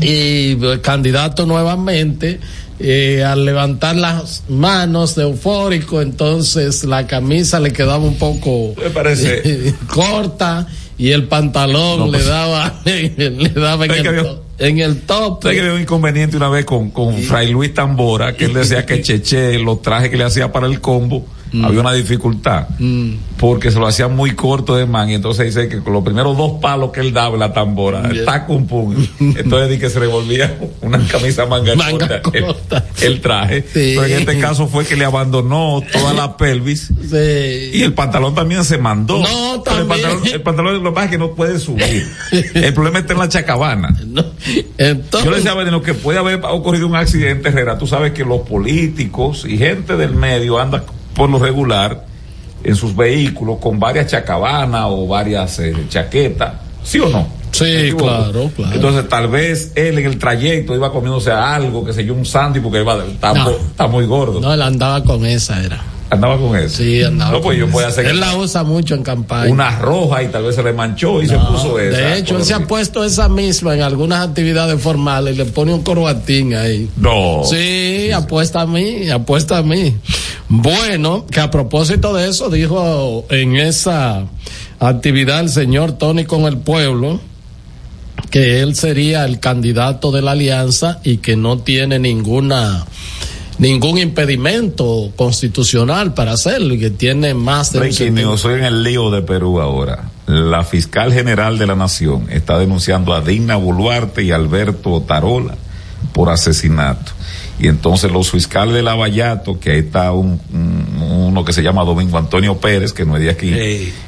y eh, candidato nuevamente, eh, al levantar las manos de eufórico, entonces la camisa le quedaba un poco Me parece- corta y el pantalón No, le pues- daba le daba en ¿Sabes que el, había- en el top. ¿Sabes que había un inconveniente una vez con, con Fray Luis Tambora, que él decía que Cheche, los trajes que le hacía para el combo, había una dificultad, Mm. porque se lo hacía muy corto de man, y entonces dice que con los primeros dos palos que él daba en la tambora, Yeah. tac, pum, pum, entonces di que se le volvía una camisa manga, Manga corta, el-. El, traje, Sí. pero en este caso fue que le abandonó toda la pelvis, Sí. y el pantalón también se mandó. No, Pero el también. pantalón, el pantalón lo es que no puede subir. El problema está en la chacabana. No, Entonces, Yo le decía a Benino que puede haber ocurrido un accidente, Herrera. Tú sabes que los políticos y gente del medio anda por lo regular en sus vehículos con varias chacabanas o varias eh, chaquetas. ¿Sí o no? Sí, claro, claro. Entonces, tal vez él en el trayecto iba comiéndose algo, que sé yo, un sándwich, porque iba, está, No. mu- está muy gordo. no, él andaba con esa, era. Andaba con eso. Sí, andaba No, pues con yo puedo hacer Él la usa mucho en campaña. una roja y tal vez se le manchó y se puso esa. de hecho, él se ha puesto esa misma en algunas actividades formales y le pone un corbatín ahí. No. Sí, apuesta a mí, apuesta a mí. Bueno, que a propósito de eso dijo en esa actividad el señor Tony con el pueblo que él sería el candidato de la alianza y que no tiene ninguna ningún impedimento constitucional para hacerlo y que tiene más de news, soy en el lío de Perú ahora. La fiscal general de la nación está denunciando a Digna Boluarte y Alberto Tarola por asesinato. Y entonces los fiscales de Lavallato, que ahí está un, un- uno que se llama Domingo Antonio Pérez, que no es de aquí,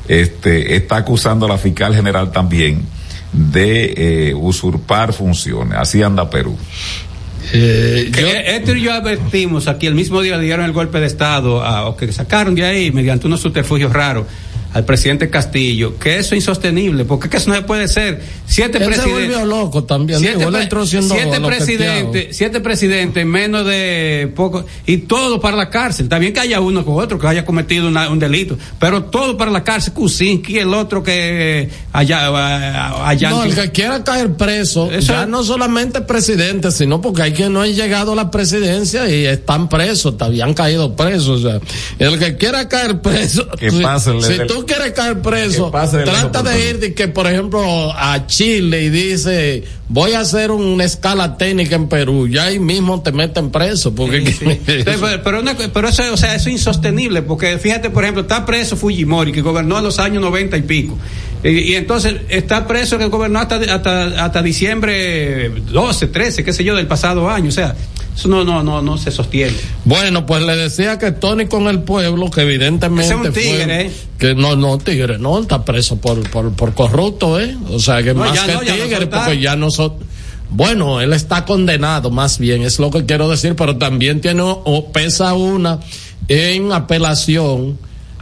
este, está acusando a la fiscal general también de eh, usurpar funciones. Así anda Perú. Eh, yo- Esto y yo advertimos aquí el mismo día dieron el golpe de Estado, a- o que sacaron de ahí mediante unos subterfugios raros al presidente Castillo, que eso es insostenible, porque que eso no se puede ser. Siete él se presidentes. volvió loco también. Siete, digo, pre- siete presidentes, siete presidentes en menos de poco, y todo para la cárcel. Bien que haya uno con otro que haya cometido una- un delito, pero todo para la cárcel. Kuczynski, el otro que allá, allá No, el que quiera caer preso, Eso ya es- no solamente presidente, sino porque hay que no han llegado a la presidencia y están presos, todavía han caído presos. O sea, el que quiera caer preso, Que si, pase el- si el- tú tú quieres caer preso, trata de ir de que, por ejemplo, a Chile y dice, voy a hacer una escala técnica en Perú, ya ahí mismo te meten preso, porque Pero, pero, una- pero eso, o sea, eso es insostenible, porque fíjate, por ejemplo, está preso Fujimori, que gobernó en los años 90 y pico. Y, y entonces está preso que gobernó hasta, hasta, hasta diciembre 12, 13, qué sé yo, del pasado año. O sea, eso no, no, no, no se sostiene. Bueno, pues le decía que Tony con el pueblo, que evidentemente es un fue- tigre, ¿eh? que no, no, tigre, no, está preso por, por, por corrupto, ¿eh? O sea, que No, más que no, tigre, porque ya no son... Bueno, él está condenado, más bien, es lo que quiero decir, pero también tiene, o pesa una en apelación,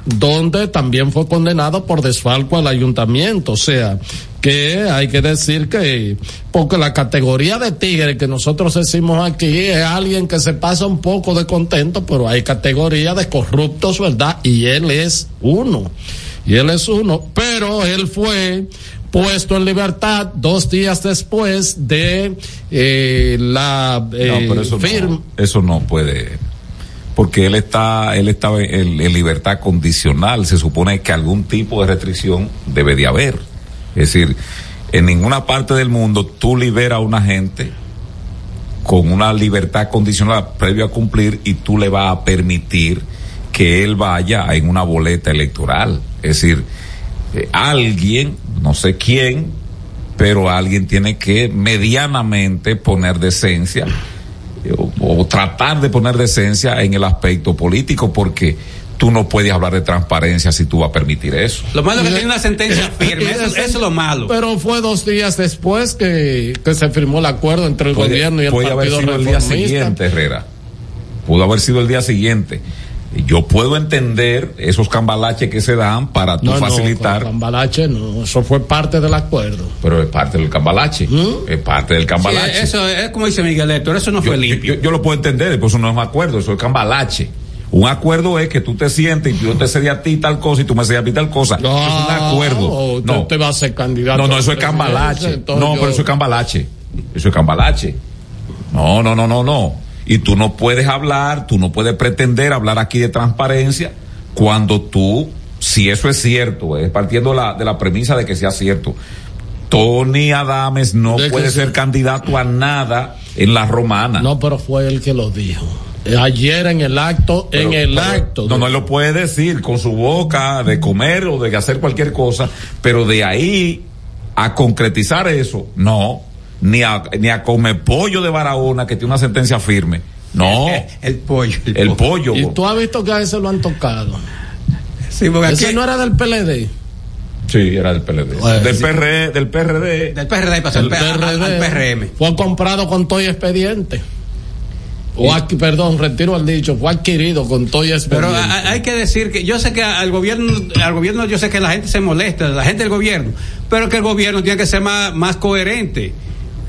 donde también fue condenado por desfalco al ayuntamiento, o sea, que hay que decir que, porque la categoría de tigre que nosotros decimos aquí es alguien que se pasa un poco de contento, pero hay categoría de corruptos, ¿verdad? Y él es uno, y él es uno, pero él fue puesto en libertad dos días después de eh, la eh, no, pero eso firma. no, eso no puede porque él está él estaba en, en libertad condicional se supone que algún tipo de restricción debe de haber es decir en ninguna parte del mundo tú liberas a una gente con una libertad condicional previo a cumplir y tú le vas a permitir que él vaya en una boleta electoral. Es decir eh, alguien no sé quién pero alguien tiene que medianamente poner decencia o, o tratar de poner decencia en el aspecto político porque tú no puedes hablar de transparencia si tú vas a permitir eso. Lo malo es que tiene una sentencia firme, eso, eso es lo malo. Pero fue dos días después que, que se firmó el acuerdo entre el Puede- gobierno y el puede haber Partido sido el día siguiente, Herrera. Pudo haber sido el día siguiente. Yo puedo entender esos cambalaches que se dan para tú No, no, facilitar, con Cambalache no, eso fue parte del acuerdo. pero es parte del cambalache. Es parte del Sí, cambalache. eso es como dice Miguel Héctor, eso no fue limpio. yo- yo lo puedo entender, pues eso no es un acuerdo, eso es cambalache. Un acuerdo es que tú te sientes y yo te cedí a ti tal cosa y tú me cedí a mí tal cosa. Eso es un acuerdo. No, usted va a ser candidato. no, no, eso es cambalache. No, yo- pero eso es cambalache. Eso es cambalache. No, no, no, no, no. Y tú no puedes hablar, tú no puedes pretender hablar aquí de transparencia cuando tú, si eso es cierto, es partiendo de la, de la premisa de que sea cierto. Tony Adames no De puede sí. ser candidato a nada en la romana. No, pero fue él que lo dijo. Ayer en el acto, en el pero- acto. No, no, lo puede decir con su boca, de comer o de hacer cualquier cosa, pero de ahí a concretizar eso, no. Ni a, ni a comer pollo de Barahona que tiene una sentencia firme. No. el pollo. El, pollo. Y tú has visto que a ese lo han tocado. Sí, porque Ese aquí- no era del PLD. Sí, era del PLD. Bueno, del, sí. PR, del PRD. Del PRD pasó El al- al PRM. Fue comprado con todo y expediente. O aquí, perdón, retiro el dicho, fue adquirido con todo y expediente. Pero a- hay que decir que yo sé que al gobierno, al gobierno yo sé que la gente se molesta, la gente del gobierno, pero que el gobierno tiene que ser más, más coherente.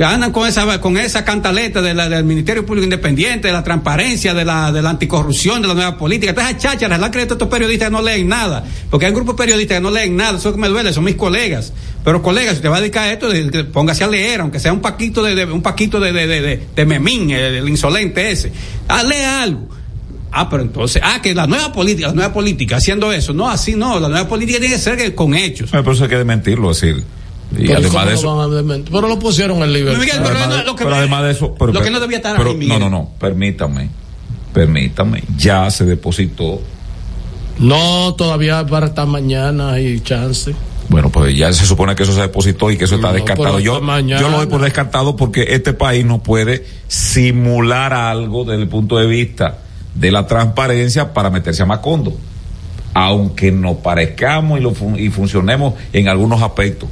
Andan con esa, con esa cantaleta de la, del Ministerio Público Independiente, de la transparencia, de la, de la anticorrupción, de la nueva política. Todas esas chácharas, la creen estos periodistas no leen nada. Porque hay un grupo de periodistas que no leen nada, eso que me duele, son mis colegas. Pero colegas, si te va a dedicar a esto, póngase a leer, aunque sea un paquito de, de- un paquito de, de, de, de, memín, el, insolente ese. Ah, lea algo. Ah, pero entonces, ah, que la nueva política, la nueva política haciendo eso. No, así no, la nueva política tiene que ser con hechos. Pero eso hay que desmentirlo, es decir. Y Pero además ¿cómo de lo eso. desmentir? Pero lo pusieron en libertad. Miguel, pero además no, de- lo que pero me- además de eso. pero- lo que no debía estar pero- ahí, Miguel. No, no, no. Permítame. Permítame. Ya se depositó No, todavía para esta mañana hay chance. Bueno, pues ya se supone que eso se depositó y que eso está No, descartado. Yo, mañana. yo lo doy por descartado porque este país no puede simular algo desde el punto de vista de la transparencia para meterse a Macondo. Aunque nos parezcamos y, lo fun- y funcionemos en algunos aspectos.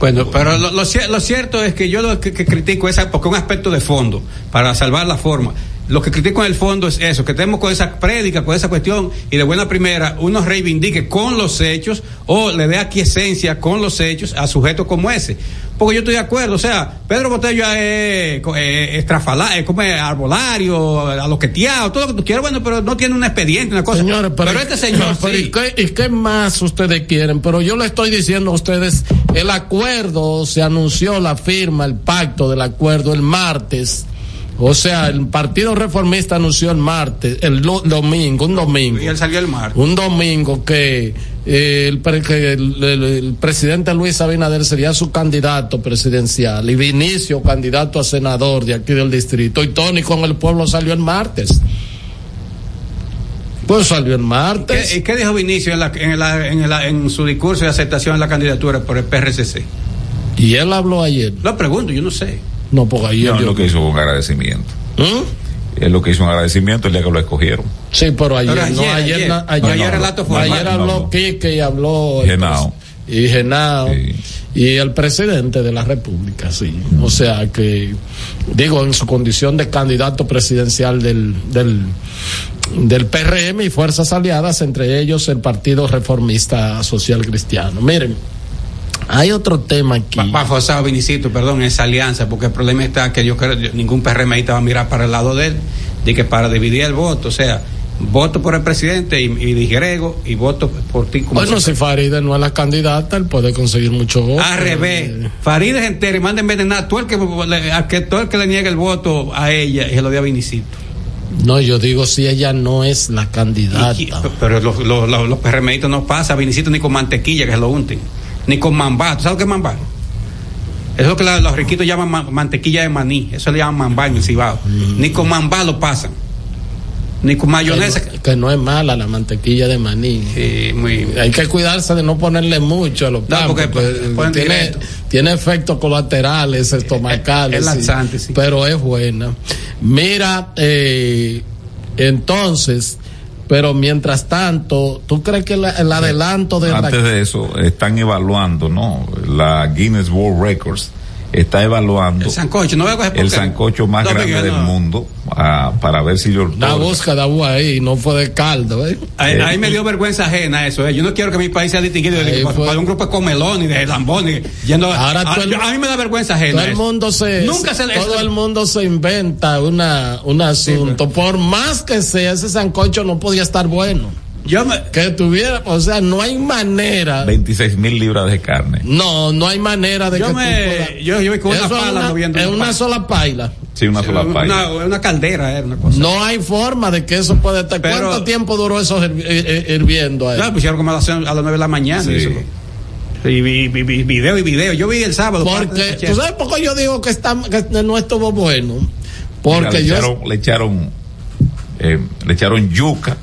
Bueno, pero lo, lo lo cierto es que yo lo que, que critico es porque un aspecto de fondo, para salvar la forma. Lo que critico en el fondo es eso, que tenemos con esa prédica, con esa cuestión, y de buena primera, uno reivindique con los hechos o le dé aquiescencia con los hechos a sujetos como ese. Porque yo estoy de acuerdo, o sea, Pedro Botello es, es es como es arbolario, aloqueteado, todo lo que tú quieras, bueno, pero no tiene un expediente, una cosa. Señores, pero, este señor pero sí. ¿y, qué, y qué más ustedes quieren? Pero yo le estoy diciendo a ustedes, el acuerdo se anunció la firma, el pacto del acuerdo el martes. O sea, el Partido Reformista anunció el martes, el domingo, un domingo. Y él salió el martes. Un domingo que, eh, el, que el- el- el presidente Luis Abinader sería su candidato presidencial y Vinicio candidato a senador de aquí del distrito y Tony con el pueblo salió el martes. Pues salió el martes. ¿Qué, y qué dijo Vinicio en, la- en la- en la- en su discurso de aceptación de la candidatura por el PRCC? Y él habló ayer. Lo pregunto, yo no sé. No, porque ayer. No, yo- lo que hizo fue un agradecimiento. ¿Mm? Es lo que hizo un agradecimiento el día que lo escogieron. Sí, pero ayer, Pero no, ayer, ayer, ayer. na- ayer, No, ayer relato formal. ayer habló No, no. Quique y habló Genao. y Genao y el presidente de la República, sí. O sea que, digo, en su condición de candidato presidencial del, del, del PRM y fuerzas aliadas, entre ellos el Partido Reformista Social Cristiano. Miren, hay otro tema aquí. Va forzado Vinicito, perdón, esa alianza, porque el problema está que yo creo que ningún PRMista va a mirar para el lado de él, de que para dividir el voto, o sea, voto por el presidente y, y digrego y voto por ti como Bueno, si Faride no es la candidata, él puede conseguir muchos votos. Al revés, Farideh entero y manda envenenar a todo el que, a que todo el que le niegue el voto a ella y se lo dé a Vinicito. No, yo digo si ella no es la candidata. Y- pero los, los, los, los PRMistas no pasa Vinicito ni con mantequilla que se lo unten, ni con mambá. ¿Tú sabes lo que es mambá? Eso es lo que la- los riquitos llaman ma- mantequilla de maní. Eso le llaman mambá en el Cibao. Ni con mambá lo pasan. Ni con mayonesa. Que no, que no es mala la mantequilla de maní. Hay que cuidarse de no ponerle mucho a los pan, porque porque ponen tiene, tiene efectos colaterales estomacales. Es sí, laxante, sí. Pero es buena. Mira, eh, entonces, pero mientras tanto, ¿tú crees que la- el adelanto de Antes de eso, están evaluando, ¿no? La Guinness World Records está evaluando El sancocho, no el más No, grande del no. mundo ah, para ver si yo la búsqueda hubo ahí, no fue de caldo, ¿eh? Ahí, ahí me dio vergüenza ajena eso. eh. Yo no quiero que mi país sea distinguido de un grupo de comelones, de lambones. Yendo, Ahora a, el- a mí me da vergüenza ajena. Todo el mundo se, Nunca se, todo eso- el mundo se inventa una, un asunto. Por más que sea, ese sancocho no podía estar bueno. Yo que tuviera, o sea, no hay manera. 26 mil libras de carne. No, no hay manera de Yo que me- tú puedas- yo- yo voy con una pala una- moviendo Es una una pala. sola paila. Sí, una sola paila. Una, una caldera era una cosa. No hay forma de que eso pueda estar. Pero- ¿Cuánto tiempo duró eso eh, eh, hirviendo ahí? Claro, pusieron como a las, a las 9 de la mañana. Sí. y eso. Y vi, vi- vi- video y video. Yo vi el sábado. Porque, ¿tú sabes por qué yo digo que, está, que no estuvo bueno? Porque Mira, le yo. echaron, le echaron, eh, le echaron yuca,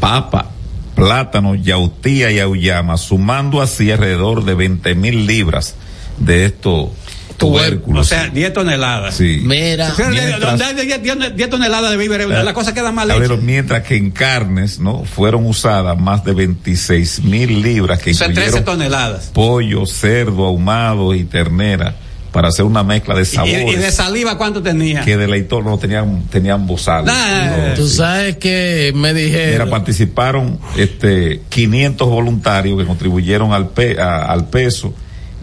papa, plátano, yautía y auyama, sumando así alrededor de 20 mil libras de estos tubérculos. O sea, 10 toneladas. Sí. Mira. Mientras- Donde hay 10 10 10 toneladas de víveres, la cosa queda mal hecha. mientras que en carnes, ¿no? Fueron usadas más de 26 mil libras que O sea, 13 incluyeron toneladas. pollo, cerdo, ahumado y ternera para hacer una mezcla de sabores y de saliva, ¿cuánto tenía? que deleitó, no tenían, tenían bozales. Nah, Tú sabes que me Mira, dijeron. participaron este 500 voluntarios que contribuyeron al, pe- a- al peso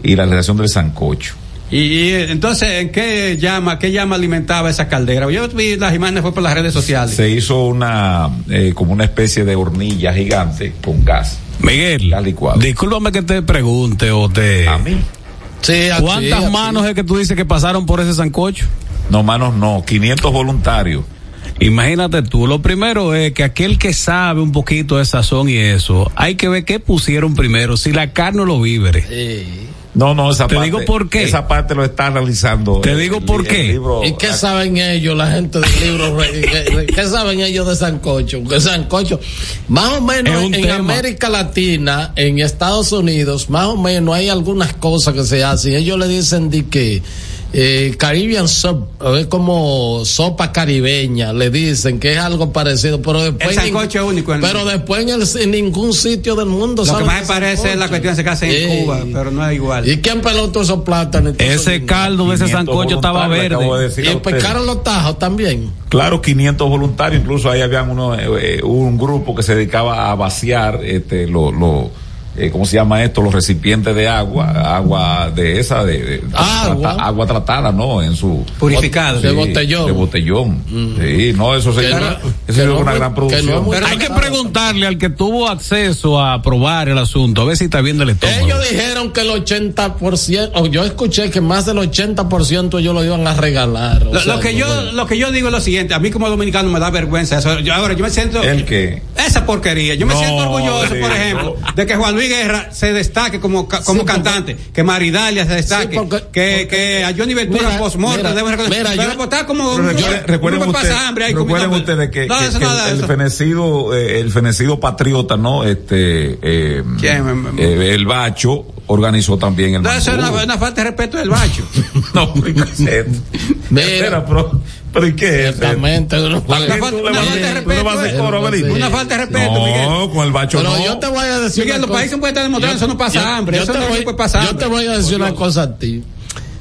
y la realización del sancocho. Y, y, entonces, ¿en qué llama, qué llama alimentaba esa caldera? Yo vi las imágenes fue por las redes sociales. Se hizo una eh, como una especie de hornilla gigante con gas. Miguel, discúlpame que te pregunte o te... A mí. Sí, a ti, ¿Cuántas a ti. manos es que tú dices que pasaron por ese sancocho? No, manos no, 500 voluntarios. Imagínate tú, lo primero es que aquel que sabe un poquito de sazón y eso, hay que ver qué pusieron primero, si la carne o los víveres. No, no, esa Te parte. digo por qué. Esa parte lo está realizando. Te el- digo por el qué. libro- ¿Y qué saben ellos, la gente del libro? ¿Qué, qué saben ellos de Sancocho? Que Sancocho, más o menos en tema. América Latina, en Estados Unidos, más o menos hay algunas cosas que se hacen. Ellos le dicen de que eh, Caribbean Soup, es como sopa caribeña, le dicen que es algo parecido, pero después. El sancocho es único en- Pero después en, el- en ningún sitio del mundo. Lo que más parece es la cuestión de se casa en. Cuba, pero no es igual. ¿Y quién pelotó esos plátanos? Ese caldo de ese 500 sancocho estaba de verde. Y pescaron los tajos también. Claro, 500 voluntarios, incluso ahí habían uno, eh, eh, un grupo que se dedicaba a vaciar este, lo, lo, eh, ¿cómo se llama esto? Los recipientes de agua, agua de esa, de, de- Agua. trata- agua tratada, ¿no? En su Purificado. De botellón. De botellón. Sí, no, eso se llama, no- eso que es no una gran no producción. muy- Hay que preguntarle al que tuvo acceso a probar el asunto, a ver si está bien del estómago. Ellos dijeron que el 80%, o yo escuché que más del 80% ellos lo iban a regalar. Lo, sea, lo que no, yo lo que yo digo es lo siguiente, a mí como dominicano me da vergüenza eso. Yo, ahora yo me siento ¿El qué? esa porquería. Yo me No, siento orgulloso, por ejemplo, de que Juan Luis Guerra se destaque como como Sí, porque- cantante, que Maridalia se destaque, Sí, porque- que, que a Johnny Ventura Mira, post mortem mira, debe reconocer. mira, Pero yo- votar como un recuerden, grupo- recuerden un grupo usted- pasa hambre ahí recuerden ustedes que, No, que- eso que nada, el, fenecido, eh, el fenecido patriota, ¿no? Este, eh, ¿Quién? eh, el Bacho organizó también el No, eso es una, falta de respeto del bacho. No, ¿qué es esto? Espera, pero, pero ¿y qué es? Una falta, de respeto. eh. Una falta de respeto, Miguel. No, con el Bacho Pero no. yo te voy a decir Miguel, los países pueden estar demostrando, eso no pasa Yo- hambre, yo eso no voy- puede pasar Yo te voy a decir una cosa a ti.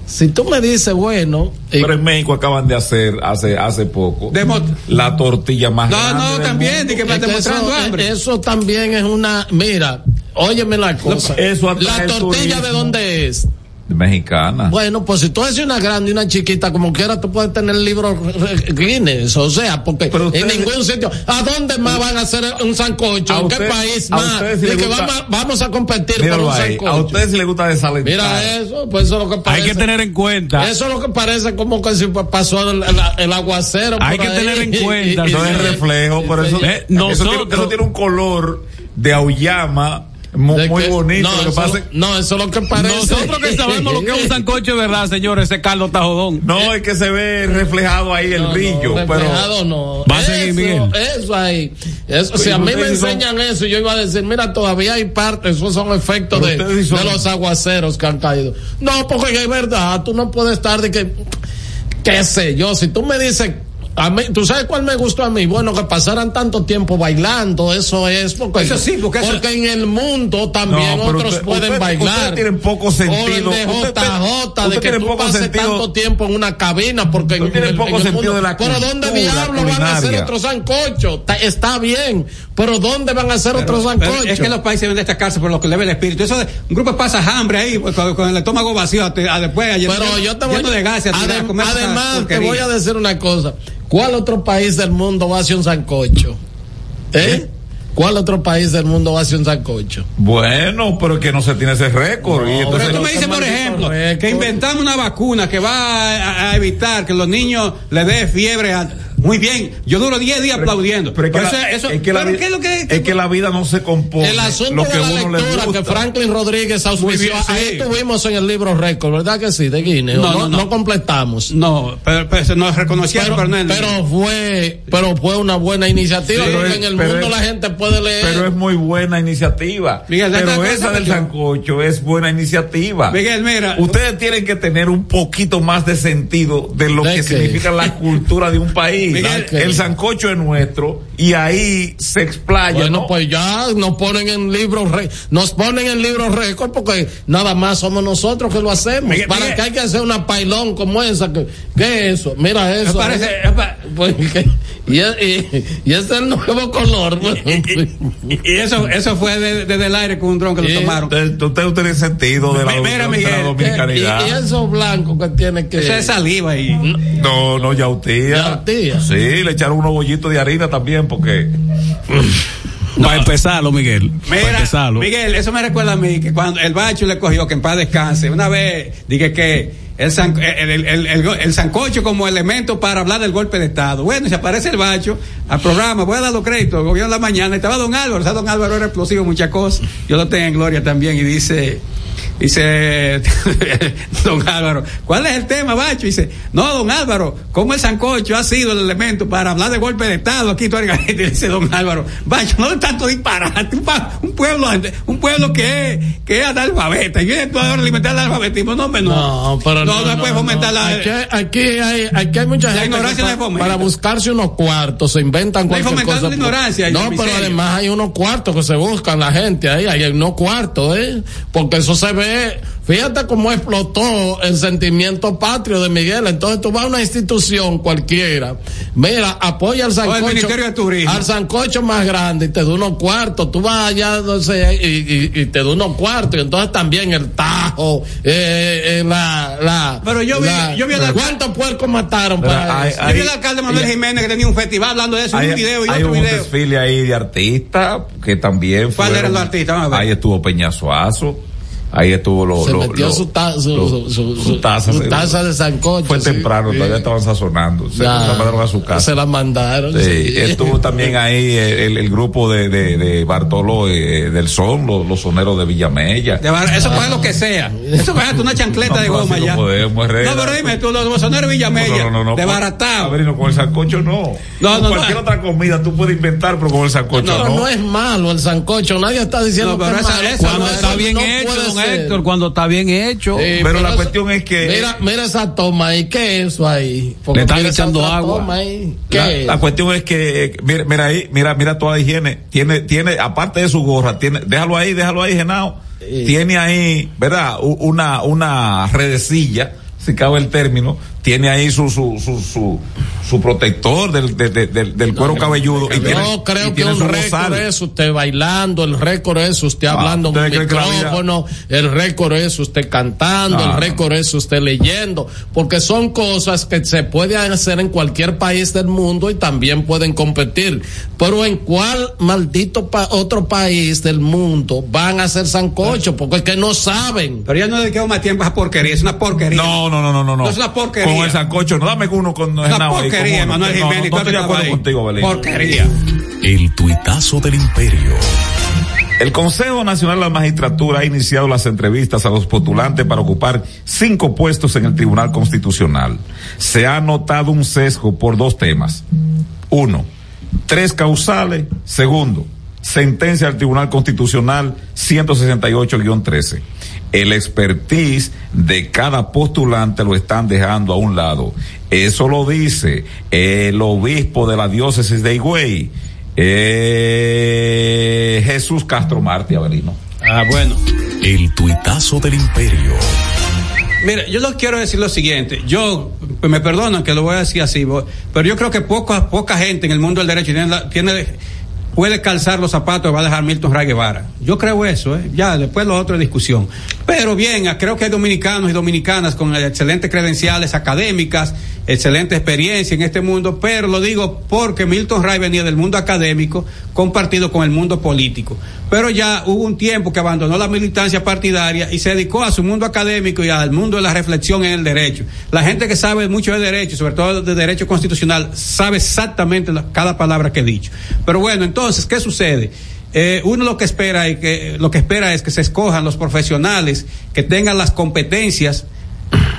Si tú me dices, bueno, Pero en México acaban de hacer hace hace poco Demo- la tortilla más No, grande no, del también, mundo. di que me es que demostrando eso, hambre. eso también es una, mira, óyeme la cosa. eso la tortilla de dónde es. Mexicana. Bueno, pues si tú haces una grande y una chiquita, como quiera, tú puedes tener el libro eh, Guinness, o sea, porque Pero en ningún sitio. ¿A dónde más van a hacer un sancocho? A ¿En qué usted- país más? De les que gusta- vamos, a- vamos a competir por un ahí. sancocho. A ustedes sí les gusta desalentar. Mira eso, pues eso es lo que Hay parece. que tener en cuenta. Eso es lo que parece como que si pasó el, el- el aguacero. Hay por que ahí. tener en cuenta, y- y- Eso es reflejo, pero eso, Eh, eso, nosotros- tiene, eso tiene un color de auyama muy bonito. No, lo que eso, pasa es- no, eso es lo que parece. Nosotros que sabemos lo que es un sancocho verdad, señores, ese Carlos está jodón. no, es que se ve reflejado ahí el No, brillo, no, pero reflejado no. Va a seguir, eso, Miguel. Eso ahí. Eso, si a mí me enseñan eso, yo iba a decir, mira, todavía hay partes, esos son efectos de, son- de los aguaceros que han caído. No, porque es verdad, tú no puedes estar de que, qué sé yo, si tú me dices, a mí, ¿tú sabes cuál me gustó a mí? Bueno, que pasaran tanto tiempo bailando, eso es, porque, Eso sí, porque eso- en el mundo también No, otros usted- pueden usted- bailar. ustedes tienen poco sentido. O el de Usted- JJ, de que tú poco pases sentido- tanto tiempo en una cabina, porque en, Usted tiene en el- poco en el sentido mundo- de la Pero ¿dónde cultura diablo van a hacer culinaria. otro sancocho? Está, está bien, pero ¿dónde van a hacer otro Pero sancocho? es que los países deben destacarse por lo que le ve el espíritu. Eso de un grupo pasa hambre ahí, pues, con, con el estómago vacío, a, a después, a lleno- Pero yo te voy lleno de gases, a adem- comer además te voy a decir una cosa. ¿Cuál otro país del mundo va a hacer un sancocho? ¿Eh? ¿Cuál otro país del mundo va a hacer un sancocho? bueno, pero es que no se tiene ese récord. y No, entonces- Pero tú me dices, por ejemplo, récord. que inventamos una vacuna que va a, a evitar que los niños le dé fiebre. a- Muy bien, yo duro 10 días aplaudiendo. pero es que, Pero la, eso- eso- es que la pero vida- ¿qué es lo que- es que la vida no se compone. El asunto lo de que la uno le lectura gusta. que Franklin Rodríguez auspició, bien, sí. ahí tuvimos en el libro récord, ¿verdad que sí? De Guinness. No, No, no, no, no. completamos. No, pero, pero nos reconocieron, pero, pero, no es- pero fue pero fue una buena iniciativa Sí, porque en el mundo es- la gente puede leer Pero es muy buena iniciativa. Miguel, pero esa del sancocho es buena iniciativa. Miguel, mira. Ustedes tienen que tener un poquito más de sentido de lo ¿De que qué? significa la cultura de un país. Miguel, el sancocho es nuestro y ahí se explaya. Bueno, ¿no? pues ya nos ponen en libros re- nos ponen en libros récord porque nada más somos nosotros que lo hacemos. Miguel, Para Miguel. que hay que hacer una pailón como esa. Que, ¿Qué es eso? Mira Me eso. parece- ¿eh? Pues, y, es- y- y ese es el nuevo color. pues. y, y eso, eso fue de- desde el aire con un dron que lo tomaron. Usted, usted no tiene sentido de la, Mira, de la Miguel, dominicanidad. y, y eso blanco que tiene que. Eso es saliva y. No, no, yautía. Yautía. Sí, le echaron unos bollitos de harina también porque... Para empezarlo, Miguel. Para Mira, empezarlo. Miguel, eso me recuerda a mí que cuando el bacho le cogió que en paz descanse, una vez dije que el, san- el, el, el- el- el sancocho como elemento para hablar del golpe de Estado. Bueno, se aparece el bacho al programa, voy a dar los créditos, gobierno de la mañana, estaba don Álvaro, o don Álvaro era explosivo, muchas cosas. Yo lo tengo en gloria también y dice, dice don Álvaro, ¿cuál es el tema, bacho? Dice, no, don Álvaro, ¿cómo el sancocho ha sido el elemento para hablar de golpe de Estado aquí, y dice don Álvaro, bacho, no de tanto disparate, un, pueblo, un pueblo que es, que es analfabeta, y ahora a alimentar el alfabetismo, no, pero no, no, puede fomentar la, Aquí, aquí hay, aquí hay mucha La gente ignorancia que no pa- fomenta. para buscarse unos cuartos se inventan No cualquier fomentando cosa. la ignorancia no, pero además hay unos cuartos que se buscan la gente ahí, hay unos cuartos, ¿eh? Porque eso se ve fíjate cómo explotó el sentimiento patrio de Miguel. Entonces tú vas a una institución cualquiera, mira, apoya al sancocho. Ministerio de Turismo. Al sancocho más grande y te da unos cuartos. Tú vas allá, no sé, y, y- y te da unos cuartos. Y entonces también el tajo, eh, eh, la, la. Pero yo vi- la- yo vi la- ¿Cuántos puercos mataron Pero para hay- eso? Yo vi al alcalde Manuel Jiménez que tenía un festival hablando de eso, hay, un video y hay otro un video. desfile ahí de artistas que también ¿Cuál fueron- eran los artistas? Ahí estuvo Peñazuazo, ahí estuvo lo, se lo- metió lo- su, ta- su, lo- su, su- su taza, su taza de sancocho. fue sí. temprano, Sí. todavía estaban sazonando, se Ya, la mandaron a su casa. Se la mandaron. Sí, sí. estuvo también ahí el, el grupo de, de, de Bartolo eh, del Son, los, los soneros de Villamella. De bar- Eso puede lo que sea. Eso puede una chancleta No, de goma ya. podemos, no, pero dime, tú, los bosoneros Villamella, No, no, no, no, de con- baratado. A ver, y no, con el sancocho no. No, Con no, cualquier no. otra comida tú puedes inventar, pero con el sancocho No, no. no, es malo el sancocho, nadie está diciendo No, pero que es esa- malo. Cuando Está bien hecho, don. Héctor, cuando está bien hecho. Sí, Pero la cuestión es que- Mira, mira esa toma ahí, ¿qué es eso ahí? Le están echando agua. toma ahí, ¿Qué La, es? la cuestión es que, mira, mira ahí, mira, mira toda la higiene. Tiene, tiene, aparte de su gorra, tiene, déjalo ahí, déjalo ahí, Genao. Tiene ahí, ¿verdad? Una, una redecilla, si cabe el término. Tiene ahí su, su, su, su, su protector del, de- de- del, del cuero cabelludo. Y tiene, Yo creo y que un récord es usted bailando, el récord es usted Ah, hablando en un ¿usted cree que la vida- micrófono, el récord es usted cantando, Ah, el no. récord es usted leyendo, porque son cosas que se pueden hacer en cualquier país del mundo y también pueden competir. Pero en cuál maldito pa- otro país del mundo van a hacer sancocho, porque es que no saben. Pero ya no le quedo más tiempo a esa porquería, es una porquería. No, no, no, no, no. No es una porquería. Con el sancocho, no dame uno con Genao ahí, porquería, ¿cómo no? Manuel No, no, Jiménez. No, estoy de acuerdo contigo, Belén. Porquería. El tuitazo del imperio. El Consejo Nacional de la Magistratura ha iniciado las entrevistas a los postulantes para ocupar cinco puestos en el Tribunal Constitucional. Se ha notado un sesgo por dos temas. Uno, tres causales. Segundo, sentencia del Tribunal Constitucional 168-13. El expertise de cada postulante lo están dejando a un lado. Eso lo dice el obispo de la diócesis de Higüey, eh, Jesús Castro Martí Avelino. Ah, bueno. El tuitazo del imperio. Mira, yo lo quiero decir lo siguiente. Yo, pues me perdonan que lo voy a decir así, pero yo creo que poca, poca gente en el mundo del derecho tiene, la- tiene puede calzar los zapatos va a dejar Milton Ray Guevara. Yo creo eso, ¿eh? Ya, después lo otro es discusión. Pero bien, creo que hay dominicanos y dominicanas con excelentes credenciales académicas, excelente experiencia en este mundo, pero lo digo porque Milton Ray venía del mundo académico compartido con el mundo político. Pero ya hubo un tiempo que abandonó la militancia partidaria y se dedicó a su mundo académico y al mundo de la reflexión en el derecho. La gente que sabe mucho de derecho, sobre todo de derecho constitucional, sabe exactamente cada palabra que he dicho. Pero bueno, entonces, ¿qué sucede? Eh, uno lo que espera y que lo que espera es que se escojan los profesionales que tengan las competencias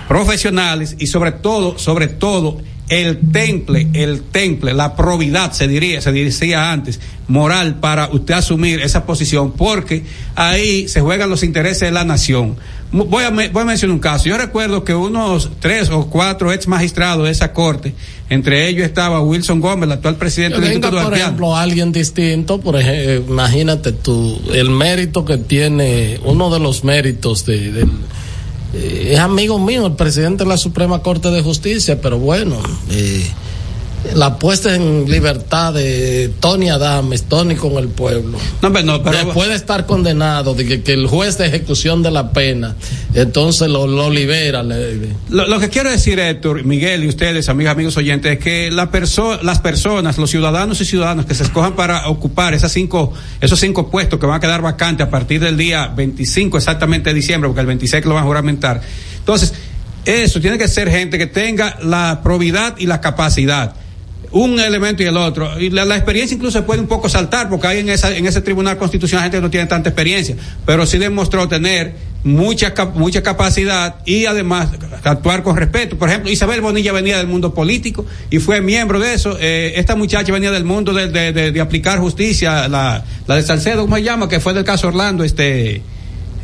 profesionales y sobre todo, sobre todo, el temple, el temple, la probidad, se diría, se decía antes, moral para usted asumir esa posición, porque ahí se juegan los intereses de la nación. Voy a, voy a mencionar un caso. Yo recuerdo que unos tres o cuatro ex magistrados de esa corte, entre ellos estaba Wilson Gómez, el actual presidente Que del venga, Instituto por ejemplo, alguien distinto, por ejemplo, imagínate tú, el mérito que tiene, uno de los méritos de, eh, es amigo mío, el presidente de la Suprema Corte de Justicia, pero bueno, eh, la puesta en libertad de Tony Adames, Tony con el pueblo. No, pero no, pero- Después de estar condenado, de que, que el juez de ejecución de la pena, entonces lo, lo libera. le- Lo, lo que quiero decir, Héctor, Miguel y ustedes, amigos, amigos oyentes, es que la perso las personas, los ciudadanos y ciudadanas que se escojan para ocupar esas cinco, esos cinco puestos que van a quedar vacantes a partir del día 25 exactamente de diciembre, porque el 26 que lo van a juramentar. Entonces, eso tiene que ser gente que tenga la probidad y la capacidad. Un elemento y el otro. Y la, la experiencia incluso se puede un poco saltar, porque hay en, esa, en ese tribunal constitucional gente que no tiene tanta experiencia, pero sí demostró tener mucha, mucha capacidad y además actuar con respeto. Por ejemplo, Isabel Bonilla venía del mundo político y fue miembro de eso. Eh, esta muchacha venía del mundo de, de- de- de aplicar justicia, la, la de Salcedo, ¿cómo se llama? Que fue del caso Orlando, este.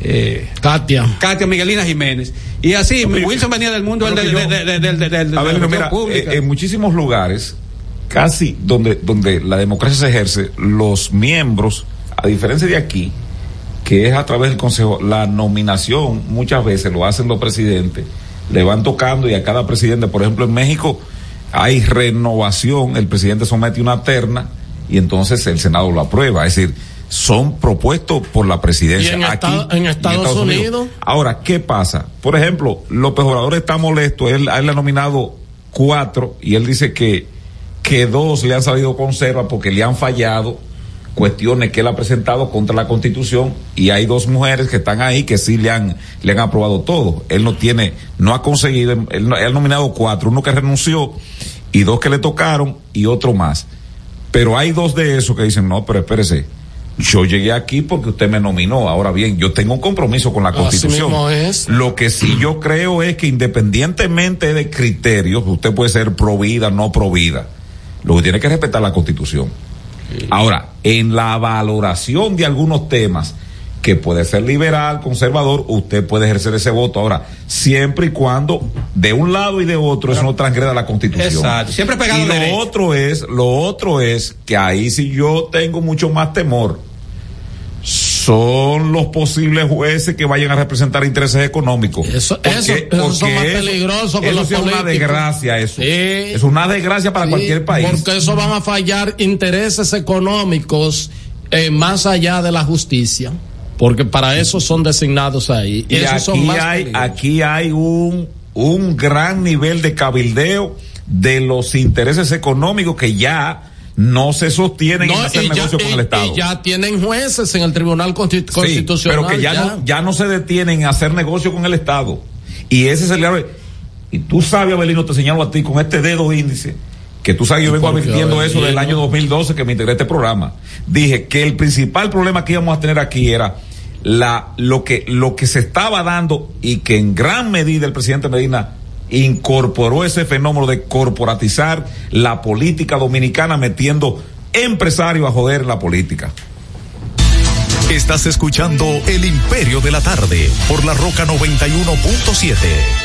Eh, Katia. Katia Miguelina Jiménez. Y así, Wilson venía del mundo del- Pero de, que yo- de- de- de- de- de- de A ver, la mira, opinión pública. eh, en muchísimos lugares, casi donde, donde la democracia se ejerce, los miembros, a diferencia de aquí, que es a través del Consejo, la nominación muchas veces lo hacen los presidentes, le van tocando y a cada presidente, por ejemplo en México hay renovación, el presidente somete una terna y entonces el Senado lo aprueba, es decir, son propuestos por la presidencia. ¿Y en, aquí, Estados, en Estados Unidos? Ahora, ¿qué pasa? Por ejemplo, López Obrador está molesto, él, él ha nominado cuatro y él dice que, que dos le han salido conserva porque le han fallado cuestiones que él ha presentado contra la constitución y hay dos mujeres que están ahí que sí le han, le han aprobado todo. Él no tiene, no ha conseguido, él, él ha nominado cuatro, uno que renunció y dos que le tocaron y otro más. Pero hay dos de esos que dicen, no, pero espérese, yo llegué aquí porque usted me nominó. Ahora bien, yo tengo un compromiso con la Constitución. Es. Lo que sí yo creo es que independientemente de criterios, usted puede ser pro vida, no pro vida. Lo que tiene que respetar la Constitución. Sí. Ahora, en la valoración de algunos temas, que puede ser liberal, conservador, usted puede ejercer ese voto. Ahora, siempre y cuando de un lado y de otro eso no transgreda la constitución. Exacto, siempre pegado Y lo derecho. otro es, lo otro es que ahí sí yo tengo mucho más temor. Son los posibles jueces que vayan a representar intereses económicos. Eso, porque, eso, eso son más peligrosos que eso los es una desgracia eso. Sí. Es una desgracia para Sí, cualquier país. Porque eso van a fallar intereses económicos eh, más allá de la justicia. Porque para eso son designados ahí. Y Esos aquí son más hay, aquí hay un, un gran nivel de cabildeo de los intereses económicos que ya no se sostienen en No, hacer y ya- negocio con el Estado. y ya tienen jueces en el Tribunal Sí, Constitucional. pero que ya, No, ya no se detienen en hacer negocio con el Estado. Y ese es el grave. Y tú sabes, Abelino, te señalo a ti con este dedo índice, que tú sabes, yo ¿Y vengo advirtiendo eso del año 2012 que me integré a este programa. Dije que el principal problema que íbamos a tener aquí era la, lo que, lo que se estaba dando y que en gran medida el presidente Medina incorporó ese fenómeno de corporatizar la política dominicana metiendo empresarios a joder la política. Estás escuchando El Imperio de la Tarde por la Roca 91.7.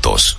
juntos.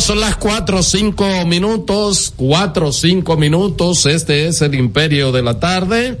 Son las cuatro o cinco minutos, cuatro o cinco minutos. Este es el Imperio de la Tarde.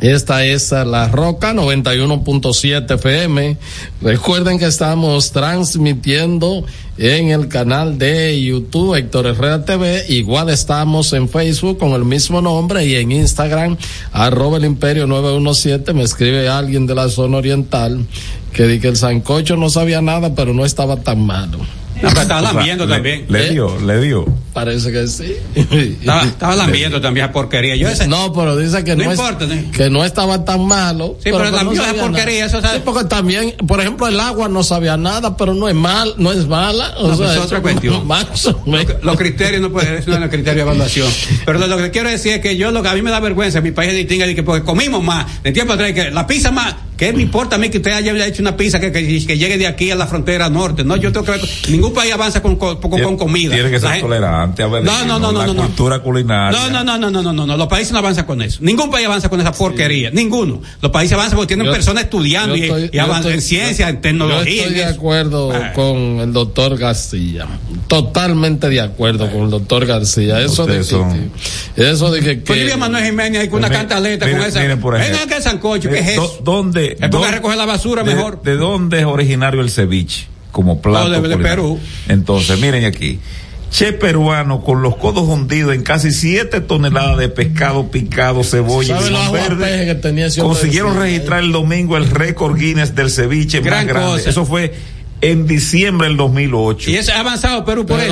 Esta es La Roca 91.7 FM. Recuerden que estamos transmitiendo en el canal de YouTube Héctor Herrera TV. Igual estamos en Facebook con el mismo nombre y en Instagram arroba el imperio 917. Me escribe alguien de la zona oriental que di que el sancocho no sabía nada, pero no estaba tan malo. No, pero estaba lambiendo le, también. Le dio, le dio. Parece que sí. Estaba, estaba lambiendo también esa porquería. Yo ese, No, pero dice que no, No es- importa, ¿no? que no estaba tan malo. Sí, pero que no porquería, eso sabe- Sí, porque también, por ejemplo, el agua no sabía nada, pero no es mal, no es mala. O No, sea, pues es otra cuestión. más o menos. los criterios no pueden, eso no es el criterio de evaluación. Pero lo, lo que quiero decir es que yo lo que a mí me da vergüenza, mi país distingue de que porque comimos más, de tiempo atrás, que la pizza más, ¿qué me importa a mí que usted haya hecho una pizza que, que, que llegue de aquí a la frontera norte? No, yo tengo que ver, ningún país avanza con, con, con, con comida. Tiene que ser gente- tolerante, a ver, No, no, no, no, la no, no. cultura culinaria. No, no, no, no, no, no, no, no, los países no avanzan con eso. Ningún país avanza con esa porquería, ninguno. Los países avanzan porque tienen Yo- personas estudiando y, avanzan en ciencia, en tecnología. Yo estoy de eso. acuerdo Ah. con el doctor García. Totalmente de acuerdo con el doctor García. Eso de, son- que, eso de que, Pues que- dile a Manuel Jiménez con una Miren, cantaleta miren, con esa. miren, por Venga que es sancocho, ¿qué es eso? ¿Dónde? Es porque dónde- recoger la basura de- mejor. ¿De dónde es originario el ceviche? Como plato. de-? Perú. Entonces, miren aquí. Che peruano con los codos hundidos en casi 7 toneladas de pescado picado, cebolla y ¿Sabe los limón aguapejes verde. que tenía Consiguieron registrar el domingo el récord Guinness del ceviche Gran más grande. cosa. Eso fue en diciembre del 2008. Y eso ha avanzado Perú por eso.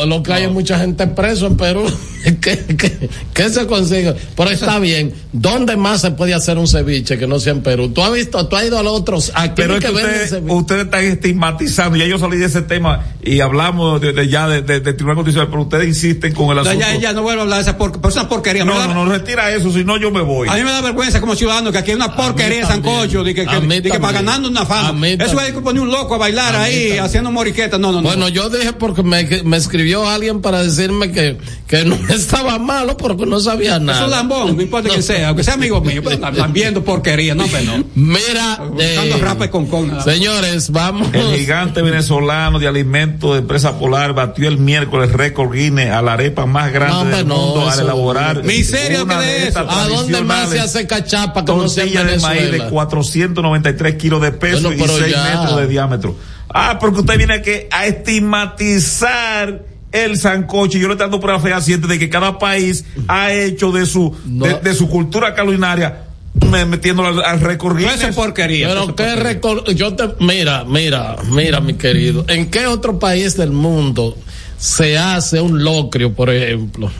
Pero lo que hay es mucha gente preso en Perú. ¿Qué, qué, qué se consigue? Pero está bien. ¿Dónde más se puede hacer un ceviche que no sea en Perú? ¿Tú has visto, tú has ido a los otros? Aquí Pero es que venden ustedes, ceviche. ustedes están estigmatizando, ya yo salí de ese tema y hablamos de, de ya de, de, de Tribunal Constitucional, pero ustedes insisten con el No, asunto. ya, ya no vuelvo a hablar de esa por, por esa porquería. No, da- no, no, retira eso, si no yo me voy. A mí me da vergüenza como ciudadano que aquí hay una porquería de sancocho, de que, que, de que para ganando una fama. Eso es que poner un loco a bailar Ahí también. haciendo moriqueta. No, no, no. Bueno, yo dije porque me, me escribió alguien para decirme que, que no estaba malo porque no sabía nada. Eso es lambón, no importa quién sea, aunque sea amigo mío, pero están viendo porquería, no, pero no. Mira, eh, con con. señores, vamos. El gigante venezolano de alimentos de empresa polar batió el miércoles récord Guinness a la arepa más grande No, del no, mundo al eso- elaborar Miseria una que de eso. ¿A dónde más se hace cachapa que no sea en tortilla de maíz de Venezuela? 493 kilos de peso Bueno, y pero 6 ya. metros de diámetro. Ah, porque usted viene aquí a estigmatizar el sancocho. Yo le estoy dando prueba fehaciente de que cada país ha hecho de su, No. de, de su cultura culinaria me- metiéndolo al, al récord No, es porquería. Pero qué récord, yo te, mira, mira, mira, mi querido, ¿en qué otro país del mundo se hace un locrio, por ejemplo?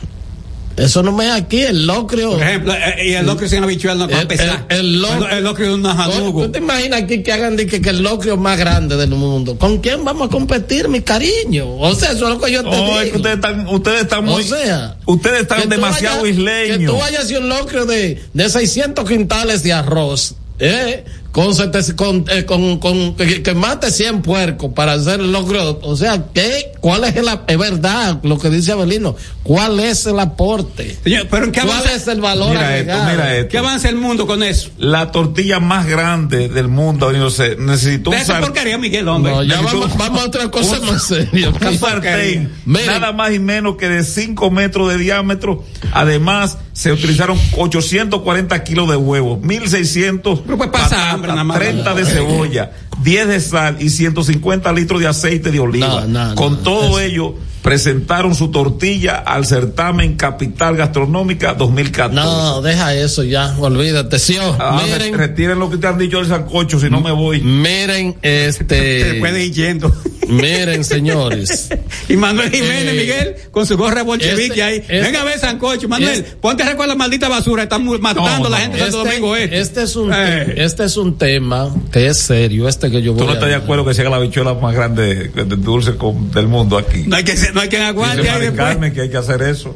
Eso no me es aquí, el locrio. Por ejemplo, eh, y el locrio sin habichuela no va a pesar. el, el locrio. El locrio de un ¿Tú najanugo. te imaginas aquí que hagan de que, que el locrio más grande del mundo? ¿Con quién vamos a competir, mi cariño? O sea, eso es lo que yo te Oh, digo. es que ustedes están, ustedes están muy, O sea, ustedes están tú demasiado vayas- Que isleños. tú vayas y un locrio de, de 600 quintales de arroz, ¿eh? Con, con, eh, con, con- que, que mate 100 puercos para hacer el locrio. O sea, ¿qué? ¿Cuál es el, es verdad lo que dice Abelino? ¿Cuál es el aporte? Señor, pero ¿en qué ¿Cuál avanza- es el valor Mira esto, mira esto. ¿Qué avanza el mundo con eso? La tortilla más grande del mundo, yo sé, necesitó un De esa sartén. porquería, Miguel, hombre. No, ya vamos, vamos a otra cosa un- más seria. un sartén, nada más y menos que de 5 metros de diámetro. Además, se utilizaron 840 kilos de huevos, 1600 Pero pues pasa hambre nada más. 30 de cebolla, 10 de sal y 150 litros de aceite de oliva. No, no, Con todo ello, presentaron su tortilla al certamen Capital Gastronómica 2014. No, deja eso ya, olvídate. Sí, oh, Ah, miren, retiren lo que te han dicho del sancocho, si no me voy. miren, Te este, puede ir yendo. miren, señores. Y Manuel Jiménez, Eh, Miguel, con su gorra bolchevique este- ahí. este- Venga a ver Sancocho. Manuel, este- ponte a recoger la maldita basura. Están matando a la gente de Santo Domingo Este, Este. es un, Eh. este es un tema que es serio, este que yo voy ¿Tú no a estás de acuerdo que sea la bichuela más grande de, de dulce con- del mundo aquí? No hay que, no hay quien Dice aguante ahí Mari. Carmen que hay que hacer eso.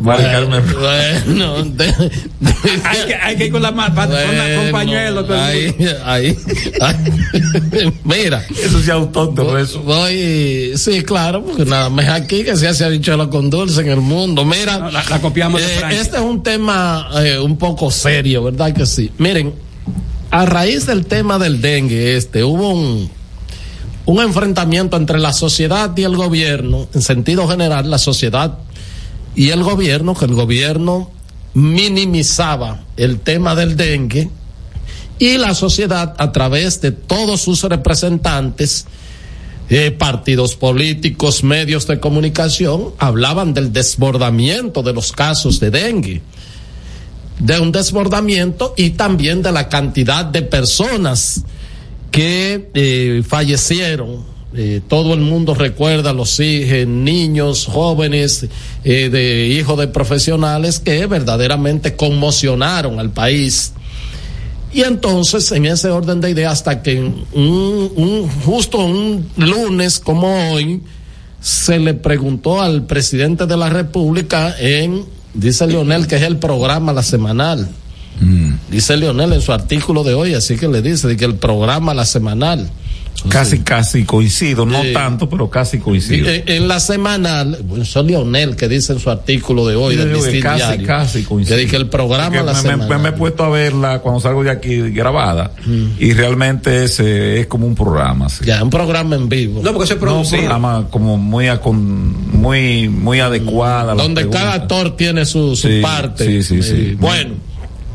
Mari Carmen. Bueno, de- Hay que, hay que ir con la ma- pa- con, la- con pañuelo. ahí, ahí, ahí. Mira. Eso sí es autóctono eso. Voy, sí, claro, porque nada más aquí que se hace habichuela con dulce en el mundo. Mira, No, la- la copiamos de eh, Francia. este es un tema eh, un poco serio, ¿verdad que sí? Miren, a raíz del tema del dengue, este, hubo un, un enfrentamiento entre la sociedad y el gobierno, en sentido general, la sociedad y el gobierno, que el gobierno minimizaba el tema del dengue y la sociedad a través de todos sus representantes, eh, partidos políticos, medios de comunicación, hablaban del desbordamiento de los casos de dengue, de un desbordamiento y también de la cantidad de personas que eh, fallecieron. Eh, todo el mundo recuerda los hijos, niños, jóvenes, eh, de hijos de profesionales que verdaderamente conmocionaron al país. Y entonces, en ese orden de ideas, hasta que un, un- justo un lunes como hoy, se le preguntó al presidente de la República en, dice Leonel, que es el programa La Semanal. Dice Leonel en su artículo de hoy, así que le dice de que el programa La Semanal. Casi, casi coincido, no Sí. tanto, pero casi coincido. En, en la semanal, bueno, eso es Leonel que dice en su artículo de hoy Yo del digo casi, Diario, casi coincido. que que el programa Porque La me, me- Semanal. me he puesto a verla cuando salgo de aquí grabada y realmente es, eh, es como un programa. sí. Ya, un programa en vivo. No, porque es No, un programa como muy, muy, muy adecuada. donde cada actor tiene su, su Sí, parte. sí, sí, sí. Eh, bueno.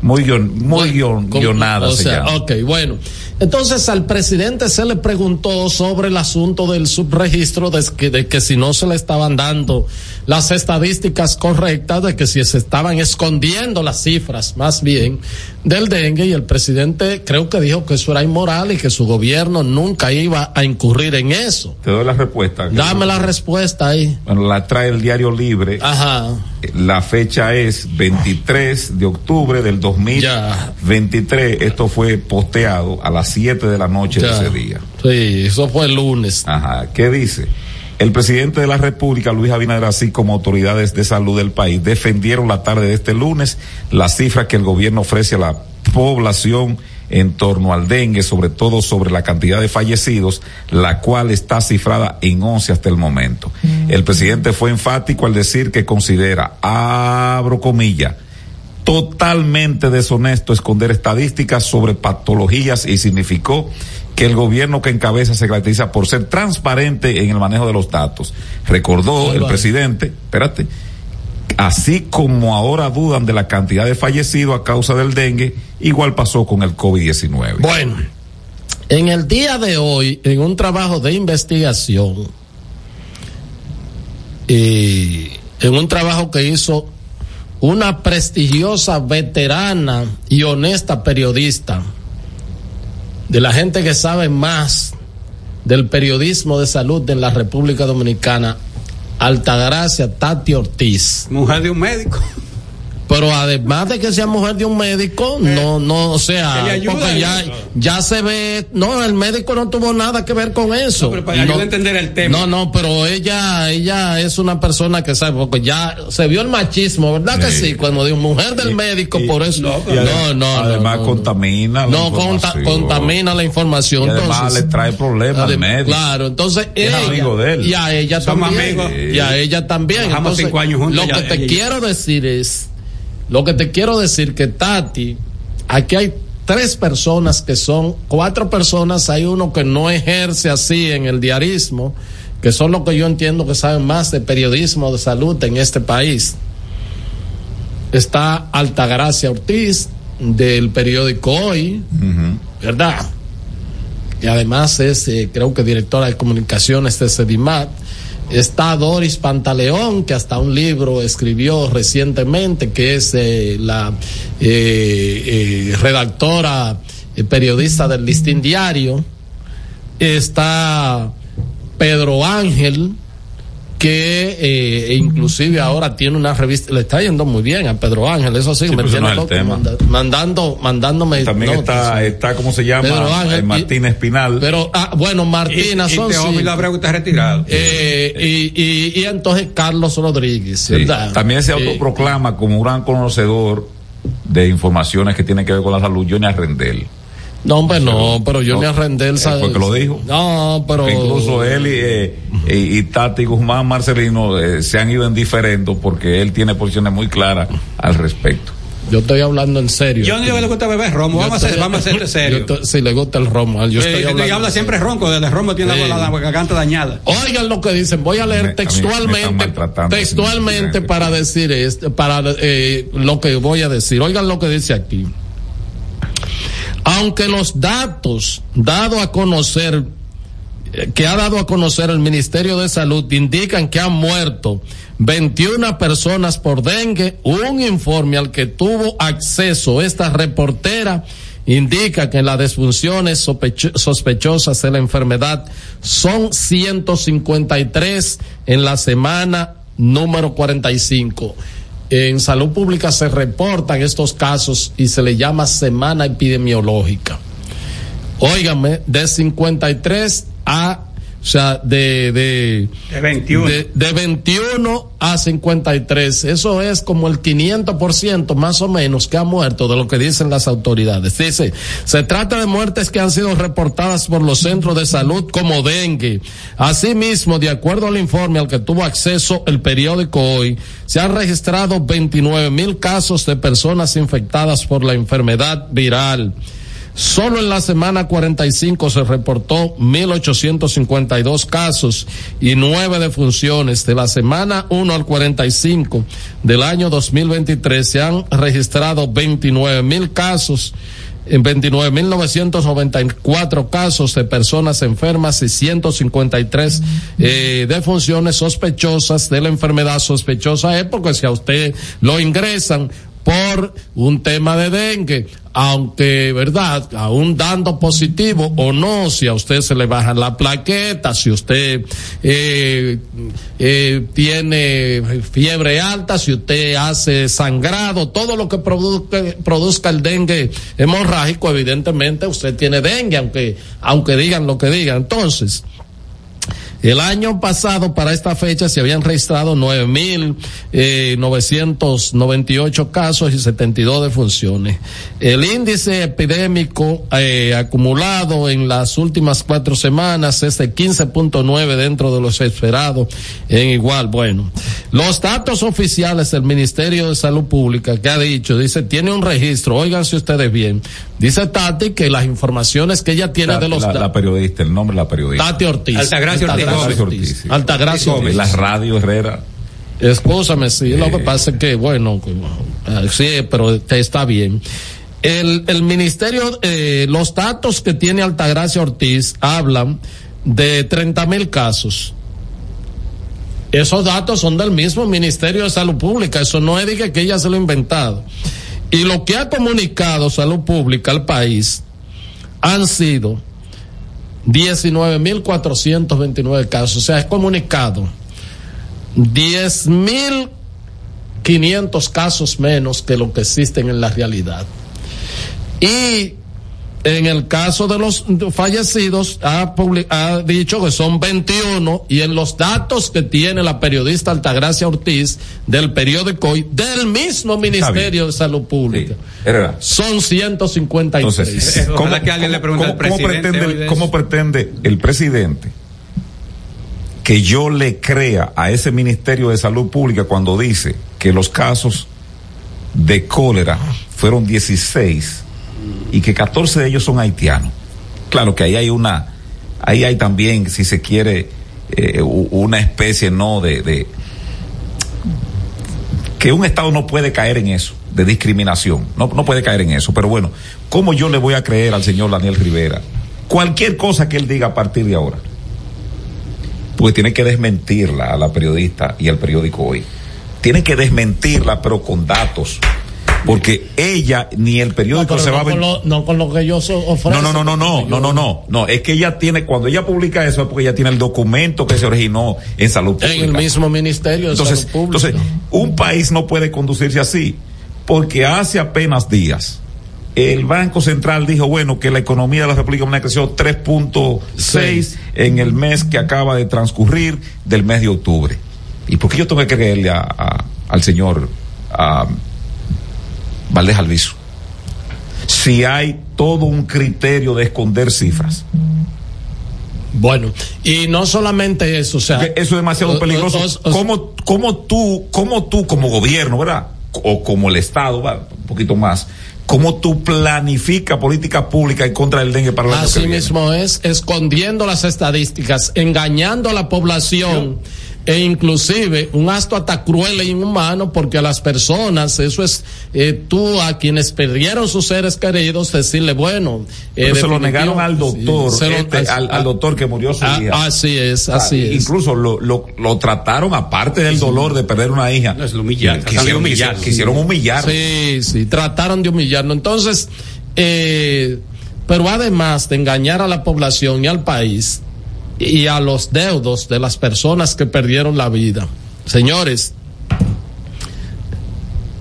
Muy, guion, muy guion- guionada O se sea, llama. ok, bueno. Entonces al presidente se le preguntó sobre el asunto del subregistro de que, de que si no se le estaban dando las estadísticas correctas, de que si se estaban escondiendo las cifras más bien del dengue y el presidente creo que dijo que eso era inmoral y que su gobierno nunca iba a incurrir en eso. Te doy la respuesta. Dame la respuesta ahí. Bueno, la trae el diario Libre. Ajá. La fecha es 23 de octubre del 2023. Esto fue posteado a las 7 de la noche Ya. de ese día. Sí, eso fue el lunes. Ajá. ¿Qué dice? El presidente de la República, Luis Abinader, así como autoridades de salud del país, defendieron la tarde de este lunes las cifras que el gobierno ofrece a la población en torno al dengue, sobre todo sobre la cantidad de fallecidos, la cual está cifrada en 11 hasta el momento. El presidente fue enfático al decir que considera, abro comillas, totalmente deshonesto esconder estadísticas sobre patologías y significó que el gobierno que encabeza se caracteriza por ser transparente en el manejo de los datos. Recordó el presidente, espérate, así como ahora dudan de la cantidad de fallecidos a causa del dengue, igual pasó con el COVID-19. Bueno, en el día de hoy, en un trabajo de investigación, y en un trabajo que hizo una prestigiosa, veterana y honesta periodista, de la gente que sabe más del periodismo de salud en la República Dominicana, Altagracia Tati Ortiz. Mujer de un médico. Pero además de que sea mujer de un médico, no, no, o sea, porque ya, ya se ve, no, el médico no tuvo nada que ver con eso. No, pero para ayudar a entender el tema. No, no, pero ella, ella es una persona que sabe, porque ya se vio el machismo, ¿verdad que sí? Cuando digo mujer del médico, por eso. No, no, no. Además no, contamina la no, conta- contamina la información. Y además entonces, le trae problemas al médico. Claro, entonces Es ella, amigo de él. y a ella Somos también, amigos. y a ella también. Entonces, cinco años juntos, Lo ya- que te ella- quiero decir es, lo que te quiero decir que Tati, aquí hay tres personas que son, cuatro personas, hay uno que no ejerce así en el diarismo, que son los que yo entiendo que saben más de periodismo de salud en este país. Está Altagracia Ortiz, del periódico Hoy, ¿verdad? Y además es, eh, creo que directora de comunicaciones de Sedimat. Está Doris Pantaleón, que hasta un libro escribió recientemente, que es eh, la eh, eh, redactora, periodista del Listín Diario. Está Pedro Ángel, que eh, inclusive ahora tiene una revista, le está yendo muy bien a Pedro Ángel, eso sí, Sí, me tiene loco, manda- mandando, mandándome También notas. está, está, ¿cómo se llama? Pedro Ángel Eh, y- Martín Espinal. Pero, ah, bueno, Martina Y- y está retirado. Eh, y, y, y entonces Carlos Rodríguez, Sí. ¿verdad? También se autoproclama como un gran conocedor de informaciones que tienen que ver con la salud, Johnny Arrendel. No, hombre, no, pero yo No, ni a Rendel eh, fue que lo dijo. No, pero. Incluso él y, eh, y, y Tati Guzmán Marcelino eh, se han ido en diferendo porque él tiene posiciones muy claras al respecto. Yo estoy hablando en serio. Yo no le gusta beber romo. Vamos a ser, vamos a ser serio. Yo estoy- si le gusta el romo, yo estoy Eh, hablando. y habla siempre ronco, desde ronco tiene Sí. la, garganta dañada. Oigan lo que dicen, voy a leer Me- a me textualmente, textualmente para decir esto, para eh, lo que voy a decir. Oigan lo que dice aquí. Aunque los datos dado a conocer que ha dado a conocer el Ministerio de Salud indican que han muerto 21 personas por dengue. Un informe al que tuvo acceso esta reportera indica que las desfunciones sospecho- sospechosas de la enfermedad son 153 en la semana número 45. En salud pública se reportan estos casos y se le llama semana epidemiológica. Óigame, de 53 a, o sea, de, de, De 21. de, de 21 a 53. Eso es como el 500% más o menos que ha muerto de lo que dicen las autoridades. Dice, se trata de muertes que han sido reportadas por los centros de salud como dengue. Asimismo, de acuerdo al informe al que tuvo acceso el periódico hoy, se han registrado 29 mil casos de personas infectadas por la enfermedad viral. Solo en la semana 45 se reportó 1.852 casos y nueve defunciones. De la semana 1 al 45 del año 2023 se han registrado 29 mil casos. En 29.994 casos de personas enfermas y 153 eh, defunciones sospechosas de la enfermedad sospechosa es porque si a usted lo ingresan por un tema de dengue, aunque, ¿verdad? Aún dando positivo o no, si a usted se le bajan la plaqueta, si usted eh, eh, tiene fiebre alta, si usted hace sangrado, todo lo que produzca, produzca el dengue hemorrágico, evidentemente usted tiene dengue, aunque, aunque digan lo que digan. Entonces, el año pasado, para esta fecha, se habían registrado 9.998 casos y 72 defunciones. El índice epidémico eh, acumulado en las últimas cuatro semanas es de 15.9 dentro de los esperados en igual. Bueno, los datos oficiales del Ministerio de Salud Pública que ha dicho, dice, tiene un registro, óiganse ustedes bien, dice Tati que las informaciones que ella tiene La, de los la- datos. la periodista, el nombre de la periodista. Tati Ortiz. Altagracia Ortiz. Altagracia Ortiz. Altagracia. La radio Herrera. Escúchame, sí, lo que pasa es que, bueno, ah, sí, pero que está bien. El, el ministerio, eh, los datos que tiene Altagracia Ortiz hablan de 30 mil casos. Esos datos son del mismo Ministerio de Salud Pública, eso no es de que, que ella se lo ha inventado. Y lo que ha comunicado Salud Pública al país han sido 19.429 casos, o sea, es comunicado 10.500 casos menos que lo que existen en la realidad. Y en el caso de los fallecidos ha, ha, dicho que son 21 y en los datos que tiene la periodista Altagracia Ortiz del periódico hoy del mismo Ministerio de Salud Pública. sí, son 153. Entonces, ¿cómo, que alguien le pregunta ¿cómo, ¿cómo pretende, ¿cómo pretende el presidente que yo le crea a ese Ministerio de Salud Pública cuando dice que los casos de cólera fueron 16 y que 14 de ellos son haitianos. Claro que ahí hay una, ahí hay también, si se quiere, eh, una especie, ¿no? De, que un Estado no puede caer en eso, de discriminación, no, no puede caer en eso. Pero bueno, ¿cómo yo le voy a creer al señor Daniel Rivera? Cualquier cosa que él diga a partir de ahora. Porque tiene que desmentirla a la periodista y al periódico hoy. Tiene que desmentirla, pero con datos porque ella ni el periódico no, se va a ver. Con no con lo que yo ofrezco. No, no, no, no, no, no, no, no, no, es que ella tiene, cuando ella publica eso es porque ella tiene el documento que se originó en salud pública. En el mismo ministerio de entonces, salud pública. Entonces, un país no puede conducirse así, porque hace apenas días el Banco Central dijo, bueno, que la economía de la República Dominicana creció 3.6 sí. en el mes que acaba de transcurrir del mes de octubre. ¿Y por qué yo tengo que creerle a, a, al señor a, Valdés Alviso. Si hay todo un criterio de esconder cifras. Bueno, y no solamente eso, o sea. Eso es demasiado peligroso. O, o, ¿Cómo, ¿Cómo, tú, cómo tú como gobierno, verdad? O como el Estado, ¿verdad? un poquito más. ¿Cómo tú planifica política pública en contra del dengue para el año Así que mismo es, escondiendo las estadísticas, engañando a la población. Yo, e inclusive un acto hasta cruel e inhumano porque a las personas, eso es eh, tú a quienes perdieron sus seres queridos, decirle, bueno, eh, se lo negaron al doctor, sí, este, lo, al, al, doctor que murió su a, hija. Así es, así ah, es. Incluso lo, lo, lo, trataron, aparte del dolor de perder una hija. No, es lo humillar, quisieron, humillar, quisieron humillar. Sí, sí, trataron de humillarlo. Entonces, eh, pero además de engañar a la población y al país, y a los deudos de las personas que perdieron la vida. Señores,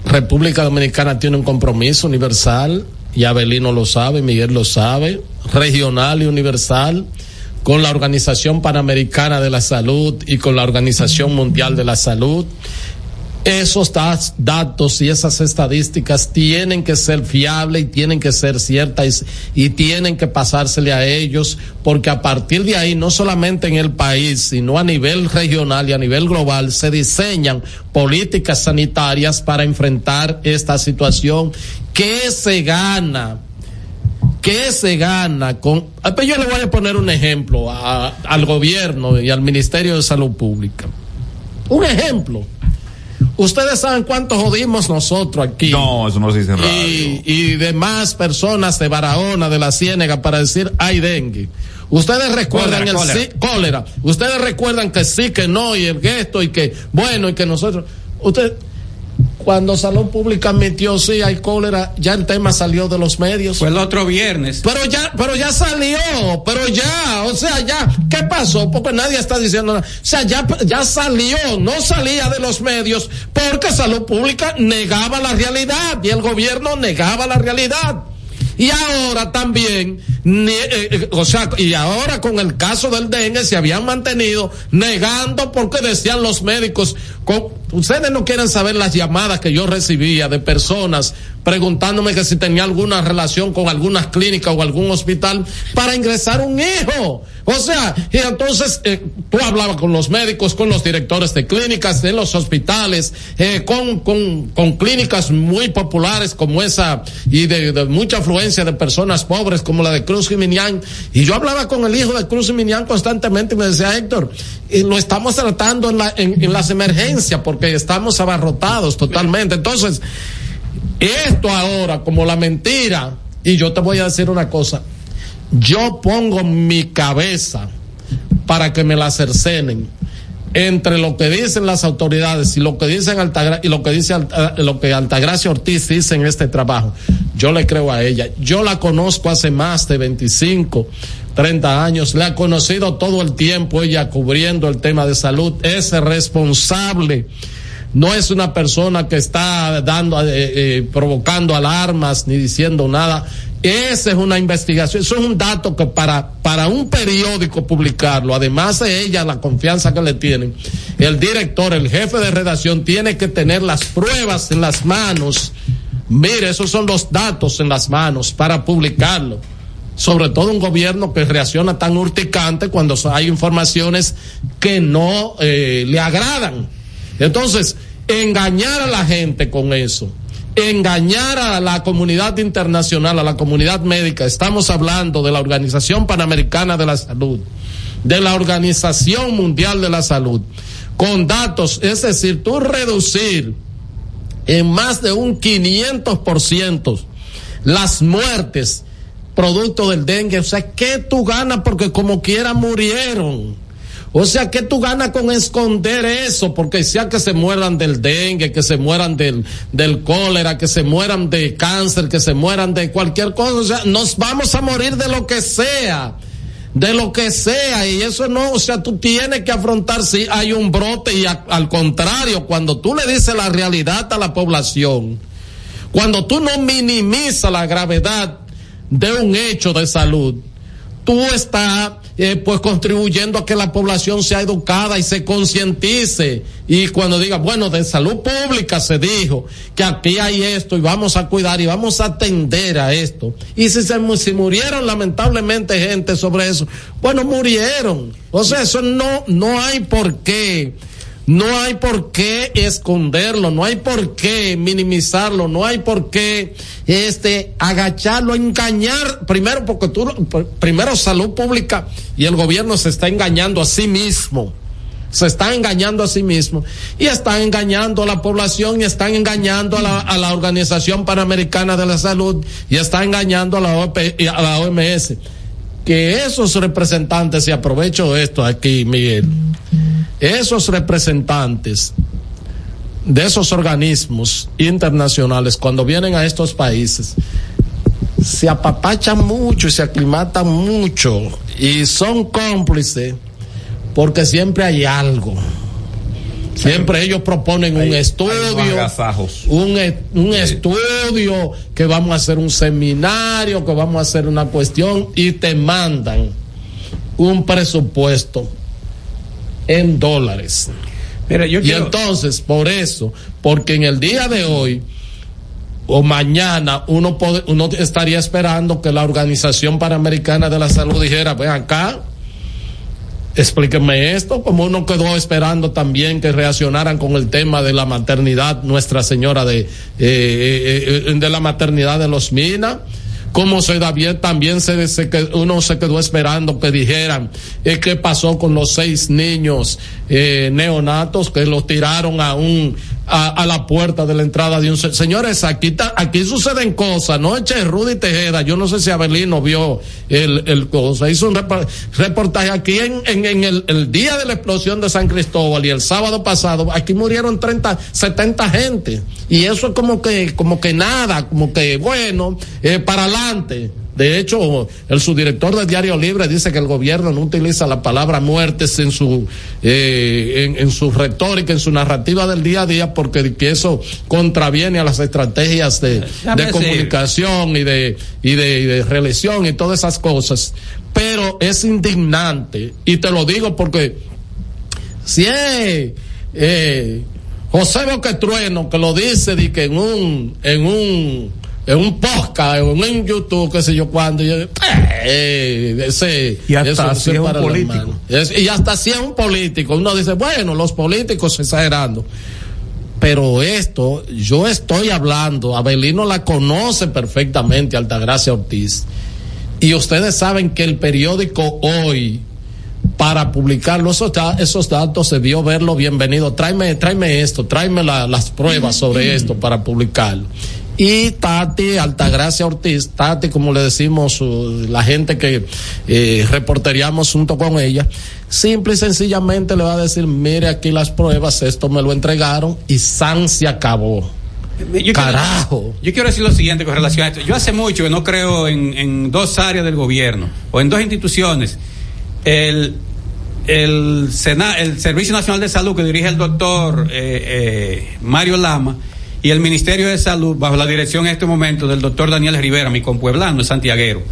República Dominicana tiene un compromiso universal, y Abelino lo sabe, Miguel lo sabe, regional y universal, con la Organización Panamericana de la Salud y con la Organización Mundial de la Salud. Esos datos y esas estadísticas tienen que ser fiables y tienen que ser ciertas y, tienen que pasársele a ellos, porque a partir de ahí, no solamente en el país, sino a nivel regional y a nivel global, se diseñan políticas sanitarias para enfrentar esta situación. ¿Qué se gana? ¿Qué se gana con.? Pues yo le voy a poner un ejemplo al gobierno y al Ministerio de Salud Pública. Un ejemplo. Ustedes saben cuánto jodimos nosotros aquí. No, eso no se dice en radio. Y, y demás personas de Barahona, de la Ciénega, para decir hay dengue. Ustedes recuerdan cólera, el cólera. sí, cólera. Ustedes recuerdan que sí, que no, y el gesto, y que bueno, y que nosotros. Usted, cuando Salud Pública admitió sí hay cólera, ya el tema salió de los medios. Fue el otro viernes. Pero ya, pero ya salió, pero ya, o sea, ya, ¿qué pasó? Porque nadie está diciendo nada. O sea, ya, ya salió, no salía de los medios porque Salud Pública negaba la realidad y el gobierno negaba la realidad. Y ahora también, eh, eh, o sea, y ahora con el caso del dengue se habían mantenido negando porque decían los médicos, con, ustedes no quieren saber las llamadas que yo recibía de personas preguntándome que si tenía alguna relación con algunas clínicas o algún hospital para ingresar un hijo. O sea, y entonces eh, tú hablabas con los médicos, con los directores de clínicas, de los hospitales, eh, con, con, con, clínicas muy populares como esa y de, mucha afluencia de personas pobres como la de Cruz Jiminián. Y yo hablaba con el hijo de Cruz Jiminián constantemente y me decía, Héctor, y lo estamos tratando en, la, en, en las emergencias porque estamos abarrotados totalmente. Entonces, esto ahora como la mentira, y yo te voy a decir una cosa, yo pongo mi cabeza para que me la cercenen entre lo que dicen las autoridades y lo que dicen Altagra y lo que dice Alta, lo que Altagracia Ortiz dice en este trabajo. Yo le creo a ella. Yo la conozco hace más de 25 30 años, le ha conocido todo el tiempo ella cubriendo el tema de salud, es responsable no es una persona que está dando, eh, eh, provocando alarmas ni diciendo nada. Esa es una investigación, eso es un dato que para, para un periódico publicarlo, además de ella, la confianza que le tienen, el director, el jefe de redacción tiene que tener las pruebas en las manos. Mire, esos son los datos en las manos para publicarlo. Sobre todo un gobierno que reacciona tan urticante cuando hay informaciones que no eh, le agradan. Entonces, engañar a la gente con eso, engañar a la comunidad internacional, a la comunidad médica, estamos hablando de la Organización Panamericana de la Salud, de la Organización Mundial de la Salud, con datos, es decir, tú reducir en más de un 500% las muertes producto del dengue, o sea, ¿qué tú ganas? Porque como quiera murieron. O sea, ¿qué tú ganas con esconder eso? Porque sea que se mueran del dengue, que se mueran del, del cólera, que se mueran de cáncer, que se mueran de cualquier cosa. O sea, nos vamos a morir de lo que sea. De lo que sea. Y eso no, o sea, tú tienes que afrontar si hay un brote y al contrario, cuando tú le dices la realidad a la población, cuando tú no minimizas la gravedad de un hecho de salud, tú estás eh, pues contribuyendo a que la población sea educada y se concientice. Y cuando diga bueno de salud pública se dijo que aquí hay esto y vamos a cuidar y vamos a atender a esto. Y si se si murieron lamentablemente gente sobre eso bueno murieron. O sea eso no no hay por qué no hay por qué esconderlo, no hay por qué minimizarlo, no hay por qué este agacharlo, engañar, primero porque tú pr- primero salud pública y el gobierno se está engañando a sí mismo. Se está engañando a sí mismo y están engañando a la población y están engañando a la, a la Organización Panamericana de la Salud y están engañando a la, OP a la OMS. Que esos representantes, y aprovecho esto aquí, Miguel, esos representantes de esos organismos internacionales, cuando vienen a estos países, se apapachan mucho y se aclimatan mucho y son cómplices porque siempre hay algo. Siempre ellos proponen un estudio, un, e- un estudio, que vamos a hacer un seminario, que vamos a hacer una cuestión y te mandan un presupuesto en dólares. y entonces, por eso, porque en el día de hoy o mañana uno, pode- uno estaría esperando que la Organización Panamericana de la Salud dijera, ven acá, explíquenme esto, como uno quedó esperando también que reaccionaran con el tema de la maternidad, Nuestra Señora de, eh, eh, eh, de la maternidad de los Minas. Como se da bien, también se, se uno se quedó esperando que dijeran eh, qué pasó con los seis niños eh, neonatos que los tiraron a un a, la puerta de la entrada de un se- señores aquí ta- aquí suceden cosas. No eche Rudy Tejeda. Yo no sé si Abelino vio el, el cosa. Hizo un reportaje aquí en, en, el, el día de la explosión de San Cristóbal y el sábado pasado aquí murieron 30 70 gente. Y eso es como que como que nada como que bueno eh, para adelante de hecho, el subdirector de Diario Libre dice que el gobierno no utiliza la palabra muertes en su eh, en, en su retórica, en su narrativa del día a día, porque que eso contraviene a las estrategias de, comunicación y de y de, y de reelección y todas esas cosas. Pero es indignante y te lo digo porque si es eh, José Boquetrueno que lo dice de que en un en un en un podcast o en YouTube qué sé yo cuándo y, yo, eh, ese Y hasta eso- así es un político. Es- y hasta si es un político uno dice bueno los políticos exagerando pero esto, yo estoy hablando, Abelino la conoce perfectamente, Altagracia Ortiz, y ustedes saben que el periódico hoy, para publicarlo, esos, da- esos datos se vio verlo bienvenido, tráeme, tráeme esto, tráeme la- las pruebas sobre esto para publicarlo. Y Tati Altagracia Ortiz, Tati, como le decimos, uh, la gente que eh, reporteríamos junto con ella, simple y sencillamente le va a decir, mire aquí las pruebas, esto me lo entregaron y San se acabó. Yo Carajo. Quiero, yo quiero decir lo siguiente con relación a esto. Yo hace mucho que no creo en, en dos áreas del gobierno o en dos instituciones. El, el, Sena, el Servicio Nacional de Salud que dirige el doctor eh, eh, Mario Lama y el Ministerio de Salud bajo la dirección en este momento del doctor Daniel Rivera, mi compueblano, santiaguero.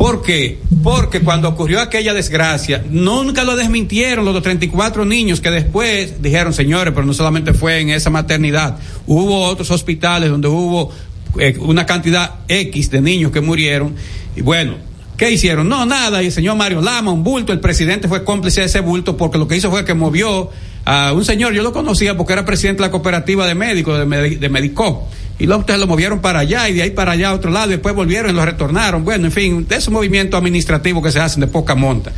¿Por qué? Porque cuando ocurrió aquella desgracia, nunca lo desmintieron los 34 niños que después dijeron, señores, pero no solamente fue en esa maternidad, hubo otros hospitales donde hubo eh, una cantidad X de niños que murieron. Y bueno, ¿qué hicieron? No, nada. Y el señor Mario Lama, un bulto, el presidente fue cómplice de ese bulto porque lo que hizo fue que movió a un señor, yo lo conocía porque era presidente de la cooperativa de médicos, de, Medi- de Medicop. Y luego ustedes lo movieron para allá y de ahí para allá a otro lado, y después volvieron y lo retornaron. Bueno, en fin, de esos movimientos administrativos que se hacen de poca monta.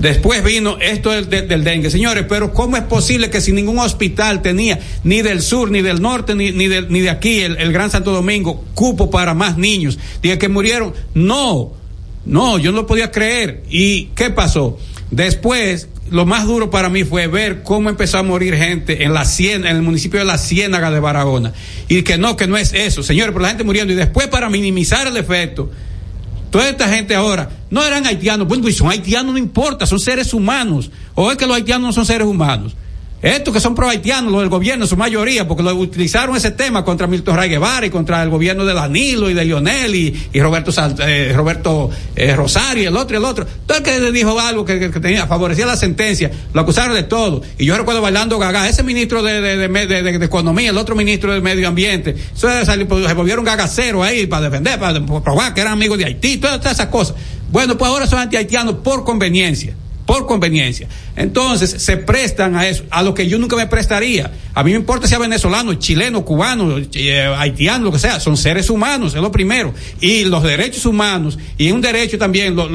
Después vino esto del, del- dengue. Señores, pero ¿cómo es posible que si ningún hospital tenía, ni del sur, ni del norte, ni, ni, del- ni de aquí, el, el Gran Santo Domingo, cupo para más niños? Diga que murieron. No, no, yo no lo podía creer. ¿Y qué pasó? Después, lo más duro para mí fue ver cómo empezó a morir gente en la en el municipio de la Ciénaga de Barahona. Y que no, que no es eso. Señores, pero la gente muriendo. Y después, para minimizar el efecto, Toda esta gente ahora no eran haitianos, bueno, pues son haitianos, no importa, son seres humanos. O es que los haitianos no son seres humanos. Estos que son pro haitianos, los del gobierno, su mayoría, porque lo utilizaron ese tema contra Milton Ray Guevara y contra el gobierno de Danilo y de Lionel y, y Roberto eh, eh, Rosario y el otro y el otro. Todo el que dijo algo que, que- tenía, favorecía la sentencia, lo acusaron de todo. Y yo recuerdo bailando gaga, ese ministro de, de, de, de- Economía, el otro ministro de Medio Ambiente, eso pues, se volvieron gagaceros ahí para defender, para probar que eran amigos de Haití, todas, todas esas cosas. Bueno, pues ahora son anti-haitianos por conveniencia por conveniencia. Entonces se prestan a eso, a lo que yo nunca me prestaría. A mí me importa sea venezolano, chileno, cubano, eh, haitiano, lo que sea, son seres humanos, es lo primero. Y los derechos humanos, y un derecho también, lo-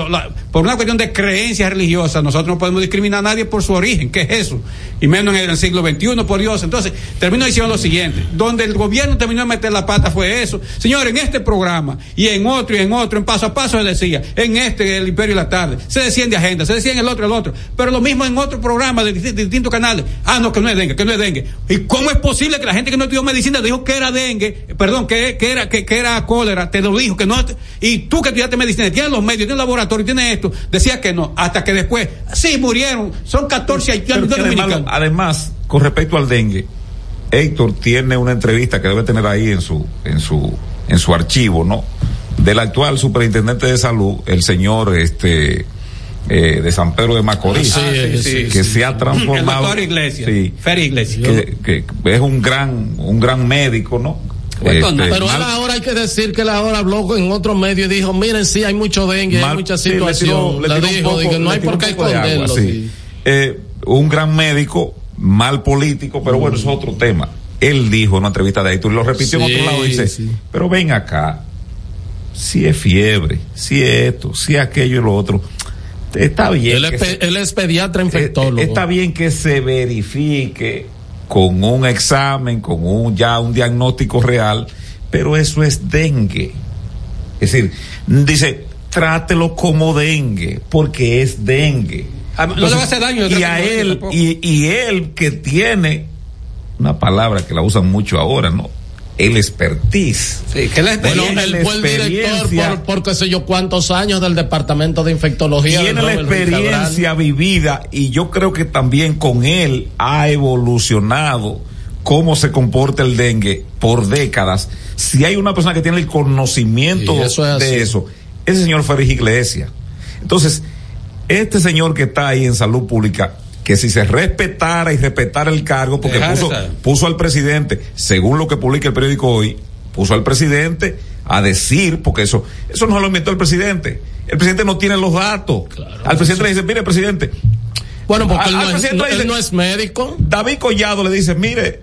por una cuestión de creencias religiosas, nosotros no podemos discriminar a nadie por su origen, ¿qué es eso? Y menos en el siglo XXI, por Dios. Entonces, termino diciendo lo siguiente, donde el gobierno terminó de meter la pata fue eso. Señores, en este programa, y en otro, y en otro, en paso a paso se decía, en este, el Imperio de la Tarde, se decía de agenda, se decía en el otro, el otro, pero lo mismo en otro programa de, disti- de distintos canales. Ah, no, que no es dengue, que no es dengue. ¿Y cómo es posible que la gente que no estudió medicina dijo que era dengue, perdón, que, que era, que, que era cólera, te lo dijo, que no, y tú que estudiaste medicina, tienes los medios, tienes laboratorio, tienes esto, decías que no, hasta que después, sí, murieron, son 14 haitianos dominicanos. además, con respecto al dengue, Héctor tiene una entrevista que debe tener ahí en su, en su, en su archivo, ¿no? Del actual superintendente de salud, el señor, este, eh, de San Pedro de Macorís, Ah, sí, sí, que sí, se ha transformado. El doctor Iglesias, Iglesias. que, que es un gran, un gran médico, ¿no? Pero Este, él mal- ahora hay que decir que él ahora habló en otro medio y dijo, miren, sí, hay mucho dengue, hay mucha sí, le situación. tiró- le tiró dijo, poco- no le hay por qué agua, esconderlo. sí. sí. Eh, un gran médico, mal político, pero bueno, eso es otro tema. Él dijo en una entrevista de Héctor, y lo repitió en otro lado, dice, sí. pero ven acá, si es fiebre, si es esto, si es aquello y lo otro, está bien. Él es, que pe- se- él es pediatra eh, infectólogo. está bien que se verifique con un examen, con un ya un diagnóstico real, pero eso es dengue. Es decir, dice, trátelo como dengue, porque es dengue. Ah, no le va a hacer daño, Y a él, y él que tiene una palabra que la usan mucho ahora, ¿no? El expertise. Sí, que la Bueno, el director experiencia. por, por qué sé yo cuántos años del departamento de infectología. tiene la experiencia vivida y yo creo que también con él ha evolucionado cómo se comporta el dengue por décadas. Si hay una persona que tiene el conocimiento Sí, eso es de eso, ese señor Félix Iglesias. Entonces, este señor que está ahí en salud pública, que si se respetara y respetara el cargo, porque puso, puso al presidente, según lo que publica el periódico hoy, puso al presidente a decir, porque eso, eso no lo inventó el presidente. El presidente no tiene los datos. al presidente le dice, mire, presidente. Bueno, porque Al- él, no es, presidente no- le él dice- no es médico. David Collado le dice, mire,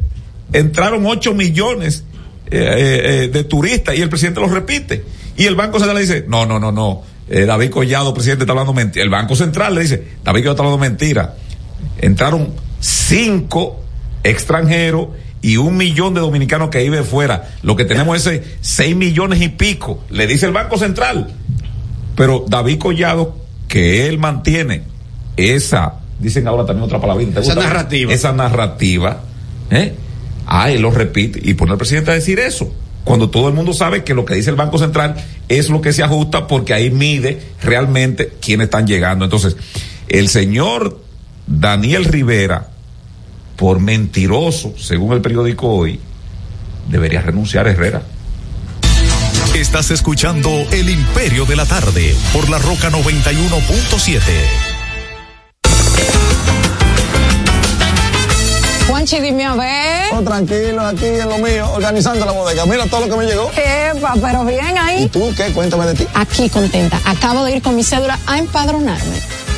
entraron 8 millones eh, eh, eh, de turistas y el presidente lo repite. Y el Banco Central le dice, no, no, no, no. eh, David Collado, presidente, está hablando mentira. El Banco Central le dice, David Collado está hablando mentira. Entraron cinco extranjeros y un millón de dominicanos que viven fuera. Lo que tenemos es seis millones y pico, le dice el Banco Central. Pero David Collado, que él mantiene esa, dicen ahora también otra palabrita. ¿te Esa narrativa. Esa narrativa, ¿eh? Ah, él lo repite y pone al presidente a decir eso. Cuando todo el mundo sabe que lo que dice el Banco Central es lo que se ajusta porque ahí mide realmente quiénes están llegando. Entonces, el señor Daniel Rivera, por mentiroso, según el periódico hoy, debería renunciar a Herrera. Estás escuchando El Imperio de la Tarde por la Roca 91.7. Juanchi, dime a ver. Oh, tranquilo, aquí en lo mío, organizando la bodega. Mira todo lo que me llegó. Epa, pero bien ahí. ¿Y tú qué? Cuéntame de ti. Aquí contenta. Acabo de ir con mi cédula a empadronarme.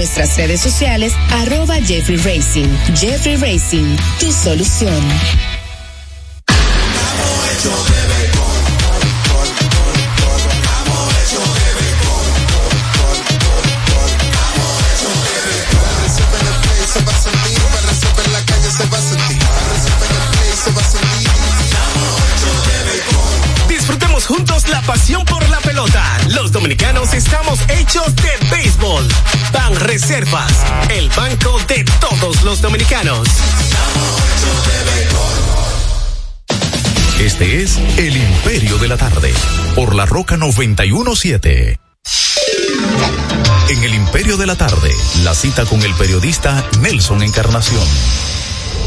nuestras redes sociales, arroba Jeffrey Racing. Jeffrey Racing, tu solución. Disfrutemos juntos la pasión por la pelota. Los dominicanos estamos hechos de béisbol. Ban Reservas, el banco de todos los dominicanos. Este es El Imperio de la Tarde, por la Roca 917. En El Imperio de la Tarde, la cita con el periodista Nelson Encarnación.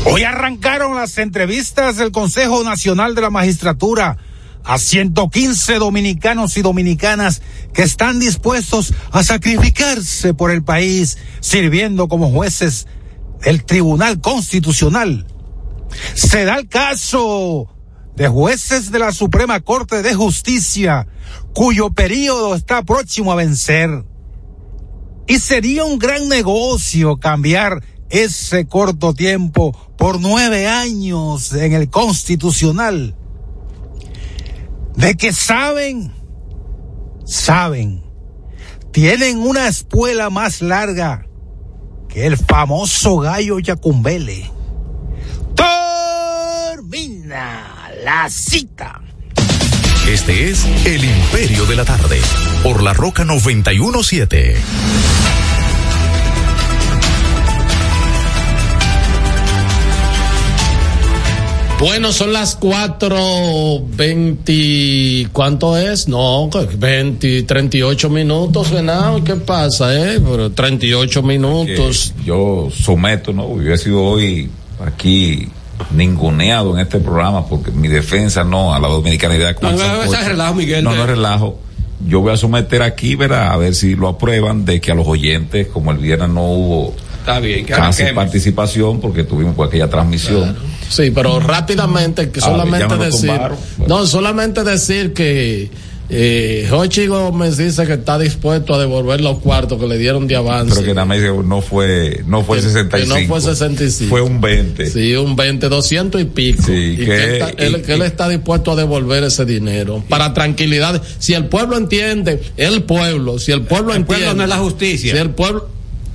Hoy arrancaron las entrevistas del Consejo Nacional de la Magistratura a 115 dominicanos y dominicanas que están dispuestos a sacrificarse por el país, sirviendo como jueces del Tribunal Constitucional. Se da el caso de jueces de la Suprema Corte de Justicia, cuyo periodo está próximo a vencer. Y sería un gran negocio cambiar ese corto tiempo por nueve años en el constitucional. De que saben, saben, tienen una espuela más larga que el famoso gallo Yacumbele. Termina la cita. Este es El Imperio de la Tarde, por la Roca 917. Bueno, son las cuatro veinte, ¿cuánto es? No, veinte, treinta y ocho minutos, Venado, ¿qué pasa, eh? Pero treinta y ocho minutos. Que yo someto, ¿no? Yo he sido hoy aquí ninguneado en este programa porque mi defensa no a la dominicanidad. No, no, no, es relajo, Miguel. No, no relajo. Yo voy a someter aquí, verá, a ver si lo aprueban de que a los oyentes, como el viernes no hubo Está bien, que casi participación porque tuvimos por aquella transmisión. Sí, pero rápidamente, que Ah, solamente me lo decir, tumbaron. no, solamente decir que eh, Gómez dice que está dispuesto a devolver los cuartos que le dieron de avance. Pero que nada más no fue, no fue Que- 65. que no fue 65. Fue un 20. Sí, un 20, 200 y pico. Sí, y que- que, él, está, él- y- que él está dispuesto a devolver ese dinero para tranquilidad. Si el pueblo entiende, el pueblo, si el pueblo El entiende. pueblo no es la justicia. Si el pueblo,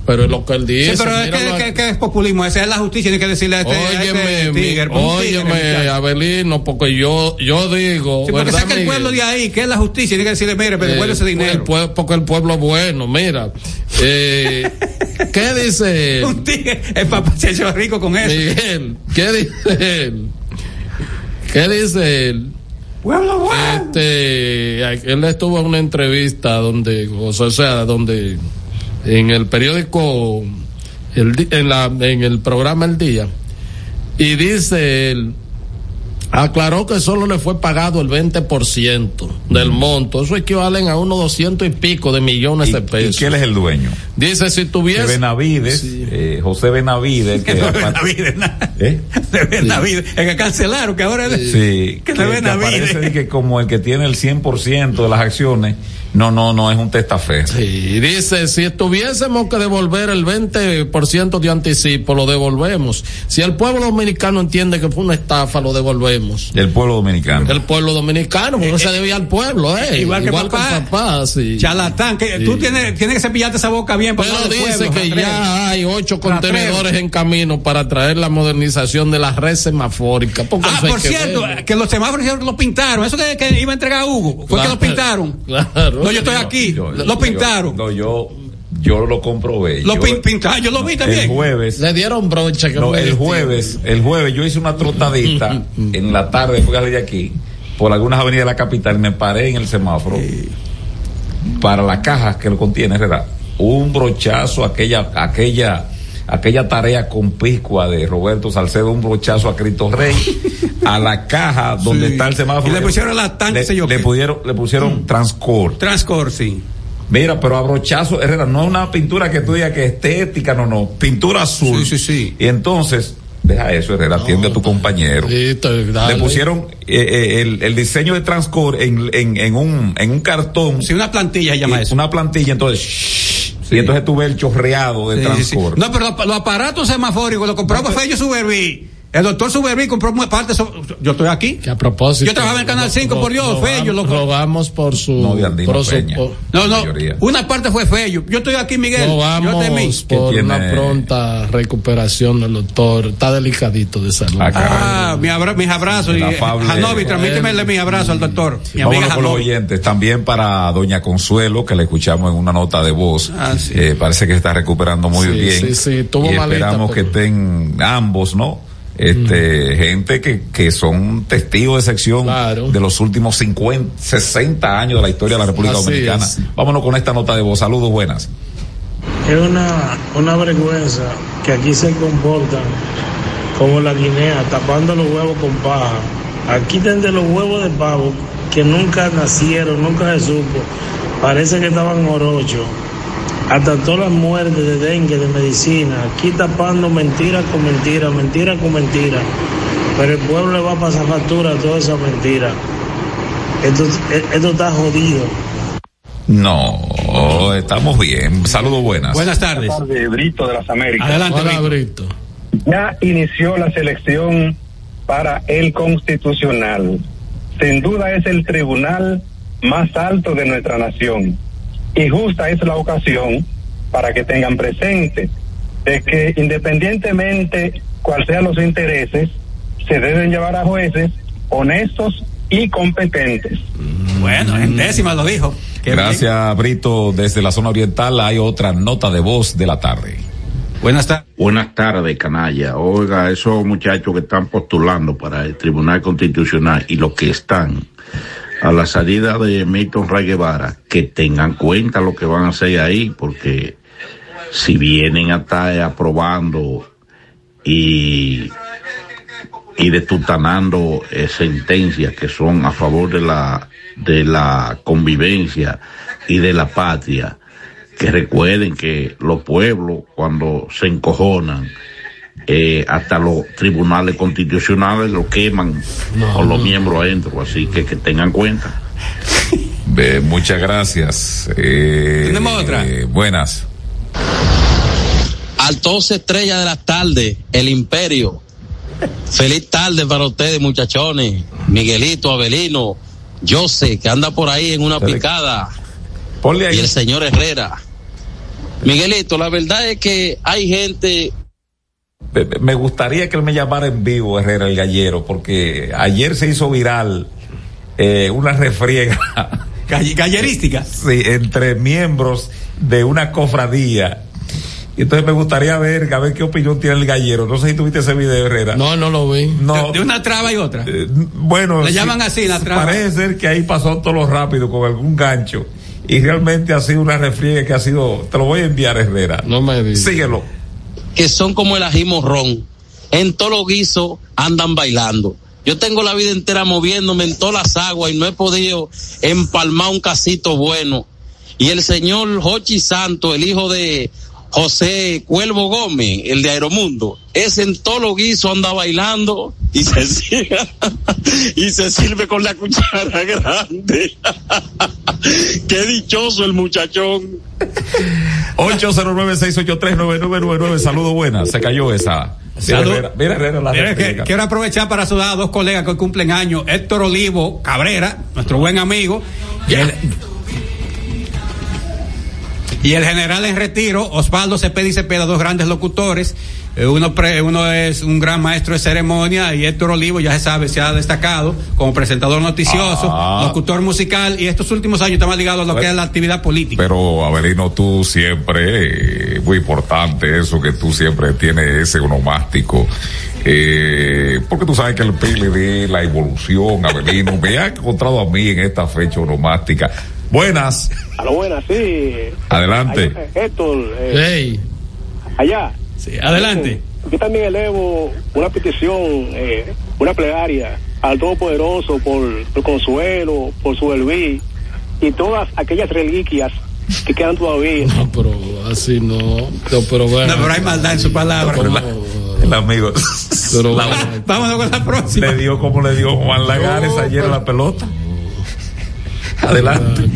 pero es lo que él dice. Sí, pero es que, aquí. que- que es populismo. Esa es la justicia. Tiene que decirle a este, a este Óyeme, óyeme. Abelino, porque yo, yo digo, Sí, porque ¿verdad, saca el pueblo de ahí, que es la justicia. Tiene que decirle, mire, pero devuelve ese Eh, dinero. el pue- porque el pueblo es bueno, mira. Eh, ¿Qué dice él? Un tigre, el papá se hecho rico con eso. Miguel, ¿qué dice él? ¿Qué dice él? Pueblo bueno. Este, él estuvo en una entrevista donde, o sea, donde en el periódico, en, la, en el programa El Día, y dice él, aclaró que solo le fue pagado el 20% del monto, eso equivalen a unos 200 y pico de millones ¿Y, de y pesos. quién es el dueño? Dice, si De tuviese... Benavides, eh, José Benavides. Que Que no Benavides. ¿Eh? De Benavides. El que cancelaron, que ahora es. Sí, Que que, Benavides. aparece de que como el que tiene el 100% de las acciones, no, no, no es un testaferro. Sí, dice, si tuviésemos que devolver el 20% de anticipo, lo devolvemos. Si el pueblo dominicano entiende que fue una estafa, lo devolvemos. El pueblo dominicano. El pueblo dominicano, porque no se debía al pueblo, ¿eh? Igual que papá. el papá, sí. Charlatán, que Sí. tú tienes, tienes que cepillarte esa boca bien para Pero hablar de dice pueblo, que ya hay ocho contenedores en camino para traer la modernización de la red semafórica. Ah, por que cierto, verlo. que los semáforos lo pintaron. Eso que, que iba a entregar a Hugo. Fue Claro. que lo pintaron. Claro. No, yo estoy aquí. Yo- lo yo- pintaron. No, yo, yo lo comprobé. lo Yo- pin- pintaron. Yo lo vi El también. jueves. Le dieron brocha. Que No, el jueves, el jueves yo hice una trotadita en la tarde después de aquí por algunas avenidas de la capital me paré en el semáforo para la caja que lo contiene, ¿verdad? Un brochazo aquella aquella aquella tarea compicua de Roberto Salcedo, un brochazo a Cristo Rey a la caja donde Sí. está el semáforo. Y le pusieron la tan, le, le pusieron le pusieron Transcor. Transcor, sí. Mira, pero a brochazo, Herrera, no es una pintura que tú digas que es estética, no, no, pintura azul. Sí, sí, sí. Y entonces, deja eso, Herrera, atiende a tu compañero. Listo, dale. Le pusieron eh, eh, el, el diseño de Transcor en, en, en un, en un cartón. Sí, una plantilla se llama eso. Una plantilla, entonces, shh, y entonces tú ves el chorreado de Sí, sí, sí. Transcor. No, pero los, los aparatos semafóricos lo compró Fello Suberví. El doctor Suberví compró una parte. so- Yo estoy aquí. Que a propósito. Yo trabajaba en Canal 5, por Dios, Rogamos- Fello. Lo, Rogamos por su. No, de Andino por su- Peña. por- no, no. mayoría. Una parte fue Fello. Yo estoy aquí, Miguel. Yo de mí. Rogamos por tiene- una pronta recuperación del doctor. Está delicadito de salud. Ah, caray. Ah, mi abra- mis abrazos. Y, afable- Janovi, transmíteme mis abrazos al doctor. Mi amiga Vámonos con los oyentes. También para Doña Consuelo, que la escuchamos en una nota de voz. Ah, sí. Eh, parece que se está recuperando muy Sí, bien. sí, sí, tuvo y malita, esperamos pero- que estén ambos, ¿no? Este, gente que, que son testigos de sección Claro. de los últimos 50, 60 años de la historia de la República Así Dominicana. es. Vámonos con esta nota de voz. Saludos, buenas. Es una, una vergüenza que aquí se comportan como la guinea, tapando los huevos con paja. Aquí están de los huevos de pavo que nunca nacieron, nunca se supo. Parece que estaban orochos. Hasta todas las muertes de dengue, de medicina. Aquí tapando mentira con mentira, mentira con mentira. Pero el pueblo le va a pasar factura a toda esa mentira. Esto, esto está jodido. No, estamos bien. Saludos buenas. Buenas tardes. Buenas tardes, Brito de las Américas. Adelante, Hola, Brito. Brito. Ya inició la selección para el constitucional. Sin duda es el tribunal más alto de nuestra nación. Y justa es la ocasión para que tengan presente de que independientemente cuál sean los intereses, se deben llevar a jueces honestos y competentes. Bueno, en décima lo dijo. Qué Gracias, Brito. Desde la zona oriental hay otra nota de voz de la tarde. Buenas tardes. Buenas tardes, canalla. Oiga, esos muchachos que están postulando para el Tribunal Constitucional y los que están a la salida de Milton Ray Guevara, que tengan cuenta lo que van a hacer ahí, porque si vienen a estar aprobando y, y detutanando eh, sentencias que son a favor de la, de la convivencia y de la patria, que recuerden que los pueblos cuando se encojonan, eh, hasta los tribunales constitucionales lo queman con los miembros adentro, así que que tengan cuenta. Muchas gracias. Eh, Tenemos otra. eh, buenas. Al 12 estrellas de la tarde, el imperio. Feliz tarde para ustedes, muchachones. Miguelito, Abelino, Jose, que anda por ahí en una picada. Ponle ahí. Y el señor Herrera. Miguelito, la verdad es que hay gente Me- gustaría que él me llamara en vivo, Herrera, el gallero, porque ayer se hizo viral eh, una refriega. gallerística. Sí, entre miembros de una cofradía. Y entonces me gustaría ver, a ver qué opinión tiene el gallero. No sé si tuviste ese video, Herrera. No, no lo vi. No. De, de una traba y otra. Eh, bueno. Le llaman así la traba. Parece ser que ahí pasó todo lo rápido con algún gancho. Y realmente ha sido una refriega que ha sido. Te lo voy a enviar, Herrera. No me digas. Síguelo. Que son como el ají morrón. En todos los guisos andan bailando. Yo tengo la vida entera moviéndome en todas las aguas y no he podido empalmar un casito bueno. Y el señor Jochi Santo, el hijo de José Cuervo Gómez, el de Aeromundo, ese en todos los guisos anda bailando y se sirve, y se sirve con la cuchara grande. Qué dichoso el muchachón. 809-683-9999. Saludos buenas. Se cayó esa. Mira, Salud. Herrera, mira, Herrera, la Mira, que- quiero aprovechar para saludar a dos colegas que hoy cumplen años, Héctor Olivo Cabrera, nuestro buen amigo, y el, y el general en retiro, Osvaldo Cepeda y Cepeda, dos grandes locutores. Eh, Uno, pre- uno es un gran maestro de ceremonia y Héctor Olivo, ya se sabe, se ha destacado como presentador noticioso, Ah. locutor musical y estos últimos años está más ligado a lo que es la actividad política. Pero, Avelino, tú siempre, eh, muy importante eso, que tú siempre tienes ese onomástico. Eh, porque tú sabes que el PLD, la evolución, Avelino, me ha encontrado a mí en esta fecha onomástica. Buenas, A lo buena, sí. adelante. Allá, Héctor, eh, Hey, allá. Sí, adelante. Yo también elevo una petición, eh, una plegaria al Todopoderoso por, por consuelo, por su elví y todas aquellas reliquias que quedan todavía. no, pero así no. No, pero bueno. No, pero hay maldad en su palabra. El amigo. Pero La- bueno. Vámonos con la próxima. le dio como le dio Juan Lagares ayer a la pelota. Adelante.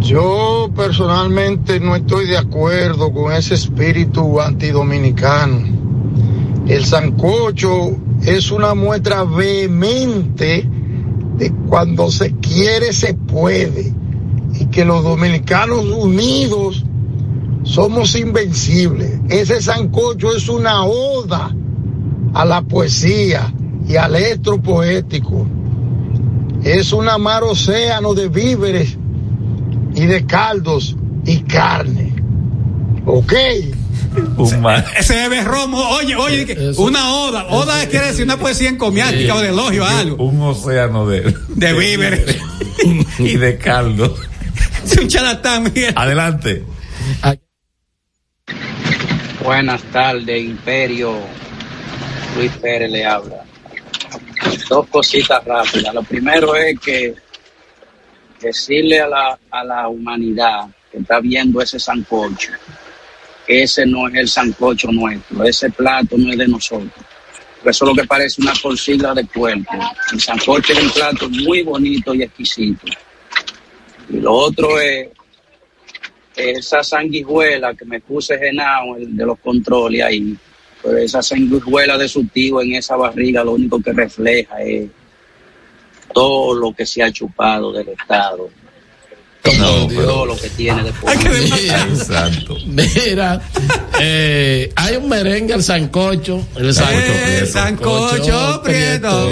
Yo personalmente no estoy de acuerdo con ese espíritu antidominicano. El sancocho es una muestra vehemente de cuando se quiere se puede y que los dominicanos unidos somos invencibles. Ese sancocho es una oda a la poesía y al estro poético. Es un mar océano de víveres y de caldos y carne. ¿Ok? Un ma- Ese bebé romo, oye, oye, Eso- una oda. Oda quiere decir una poesía encomiástica o de elogio a algo. Un océano de, De víveres. y de caldo. Es un charlatán, Miguel. Adelante. Buenas tardes, Imperio. Luis Pérez le habla. Dos cositas rápidas. Lo primero es que decirle a la, a la humanidad que está viendo ese sancocho, que ese no es el sancocho nuestro, ese plato no es de nosotros. eso es lo que parece una porcina de cuerpo. El sancocho es un plato muy bonito y exquisito. Y lo otro es esa sanguijuela que me puse genao, de los controles ahí. Pero esa sanguijuela de su tío en esa barriga lo único que refleja es todo lo que se ha chupado del Estado. No, todo lo que tiene después. Exacto. Mira, eh, hay un merengue al sancocho. El sancocho, Eh, sancocho prieto,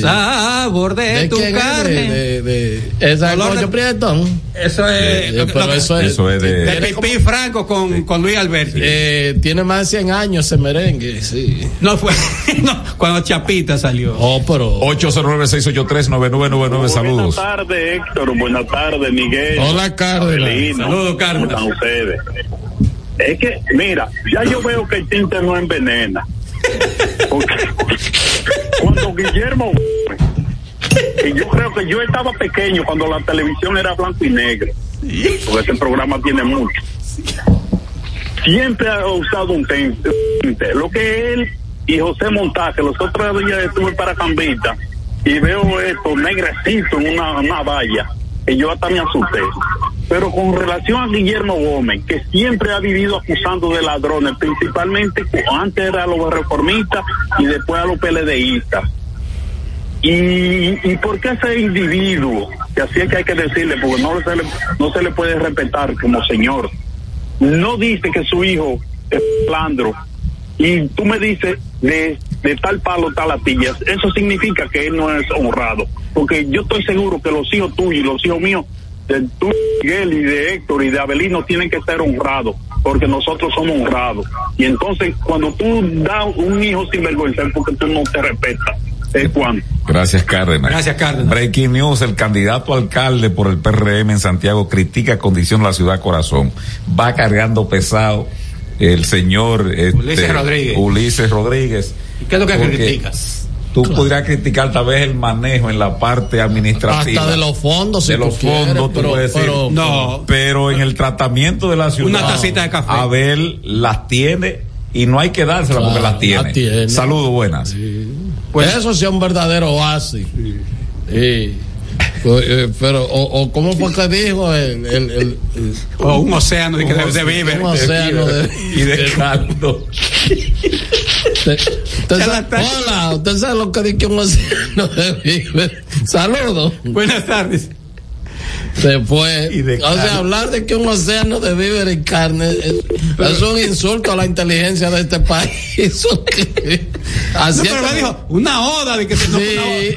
sabor de, tu es? carne. De, de, de- el sancocho de- prieto. Eso es. Eh, lo que- pero eso es- Eso es de- de Pipí Franco con, con Luis Alberti. Eh, tiene más de 100 años ese merengue, sí. No fue. no, cuando Chapita salió. Oh, pero. 809-683-9999, saludos. Buenas tardes, Héctor. Buenas tardes, Miguel. Hola. Abelino. Saludos. ¿Cómo están ustedes? Es que, mira, ya yo veo que el tinte no envenena. Porque cuando Guillermo. Y yo creo que yo estaba pequeño cuando la televisión era blanco y negro. Porque este programa tiene mucho. Siempre ha usado un. Lo que él y José Montaje, los otros días estuve para Cambita y veo esto negrecito en una, una valla, y yo hasta me asusté. Pero con relación a Guillermo Gómez, que siempre ha vivido acusando de ladrones, principalmente antes era a los reformistas y después a los PLDistas. Y, y por qué ese individuo, que así es que hay que decirle, porque no se le, no se le puede respetar como señor, no dice que su hijo es Landro y tú me dices de, de tal palo, tal astilla, eso significa que él no es honrado, porque yo estoy seguro que los hijos tuyos y los hijos míos, de tú, Miguel y de Héctor y de Abelino tienen que ser honrados, porque nosotros somos honrados. Y entonces cuando tú das un hijo sin vergüenza es porque tú no te respetas. Es. Gracias, Cárdenas. Gracias, Cárdenas. Breaking News, el candidato alcalde por el PRM en Santiago critica condición de la ciudad corazón. Va cargando pesado el señor este, Ulises Rodríguez. Ulises Rodríguez. ¿Y qué es lo que criticas? Tú podrías criticar tal vez el manejo en la parte administrativa. Hasta de los fondos, si de tú los quieres, fondos, tú pero- puedes decir. pero- No. Pero en el tratamiento de la ciudad. Una tacita de café. Abel las tiene y no hay que dárselas porque Claro, las tiene. las tiene. Saludos, buenas. Pues eso sí es un verdadero oasis. Sí. Pues, eh, pero, o, o ¿cómo fue que dijo? El, el, el- el- O un océano de, que de, de víveres. Un océano de, y de caldo. Usted sabe- hola, usted sabe lo que dice un océano de víveres. Saludos. Buenas tardes. Se fue. Y de o sea, hablar de que un océano de víveres y carne es, es un insulto a la inteligencia de este país. No, Así pero es me dijo, una oda de que se- no, Sí.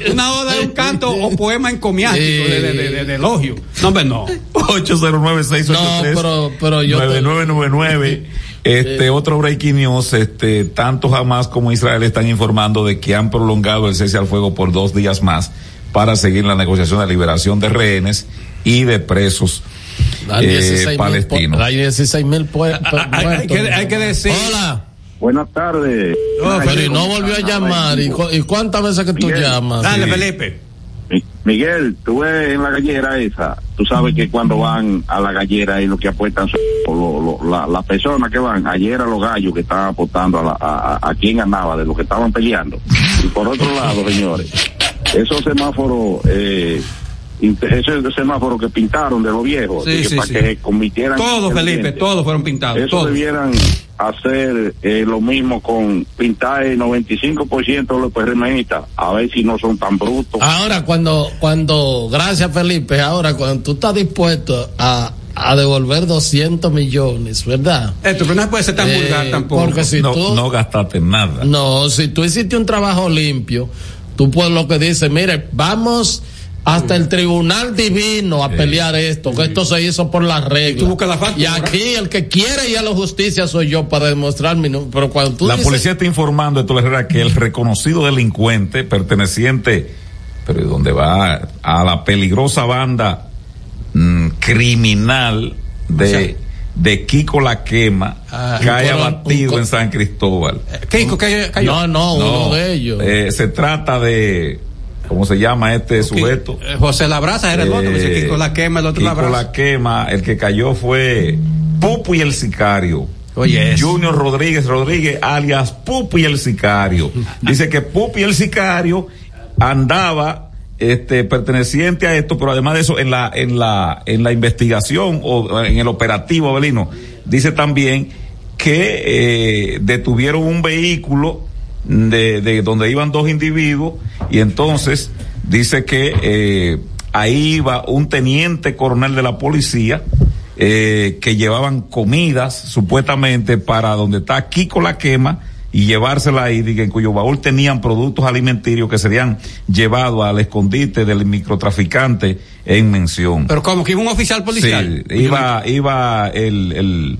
una, una oda de un canto o poema encomiástico Sí. de, de, de- de elogio. No, hombre, no. 809-683. No, pero- pero yo te- 9999. Este otro breaking news, este, tanto Hamas como Israel están informando de que han prolongado el cese al fuego por dos días más para seguir la negociación de liberación de rehenes y de presos Hay eh, 16.000 palestinos. Hay 16 mil muertos. Hay, hay que, hay que decir. Hola. Buenas tardes. No, pero y no volvió a llamar. ¿Y, cu- y cuántas veces que tú Miguel. llamas? Dale, Sí. Felipe. Mi- Miguel, tú ves en la gallera esa, tú sabes que cuando van a la gallera y lo que apuestan son lo- lo- la- las personas que van, ayer a los gallos que estaban apostando a, la- a, a- quién ganaba de lo que estaban peleando. Y por otro lado, señores, esos semáforos, eh, esos semáforos que pintaron de los viejos, Sí, de que sí, para sí. que cometieran... Todos, el Felipe, todos fueron pintados. Eso Todos. debieran hacer eh, lo mismo con pintar el 95% de los PRMistas, a ver si no son tan brutos. Ahora, cuando, cuando, gracias Felipe, ahora cuando tú estás dispuesto a, a devolver 200 millones, ¿verdad? Esto, pero no puede ser tan Eh, vulgar tampoco. porque si no, tú- no gastaste nada. No, si tú hiciste un trabajo limpio, tú puedes lo que dice, mire, vamos hasta el tribunal divino a pelear esto, que esto se hizo por las reglas. la factura. Y aquí el que quiere ir a la justicia soy yo para demostrar mi no- Pero cuando tú La dices- policía está informando de Herrera que el reconocido delincuente perteneciente, pero ¿y dónde va? A la peligrosa banda mm, criminal de, O sea, de Kiko La Quema Ah, cae un abatido un en San Cristóbal. Keiko, que cayó. No, no, No, uno de ellos. eh, se trata de, ¿cómo se llama este sujeto? Eh, José Labraza era el otro, dice Eh, Kiko la quema, el otro Kiko Labraza. La Quema, el que cayó fue Pupu y el sicario. Oye, eso. Junior Rodríguez Rodríguez, alias Pupi el Sicario. Dice que Pupi el Sicario andaba este perteneciente a esto, pero además de eso, en la, en la, en la investigación o en el operativo, Abelino, dice también que eh, detuvieron un vehículo de, de donde iban dos individuos y entonces dice que eh, ahí iba un teniente coronel de la policía eh, que llevaban comidas supuestamente para donde está Kiko la quema y llevársela ahí, en cuyo baúl tenían productos alimenticios que serían llevados al escondite del microtraficante en mención. Pero como que iba un oficial policial. Sí, iba, iba el, el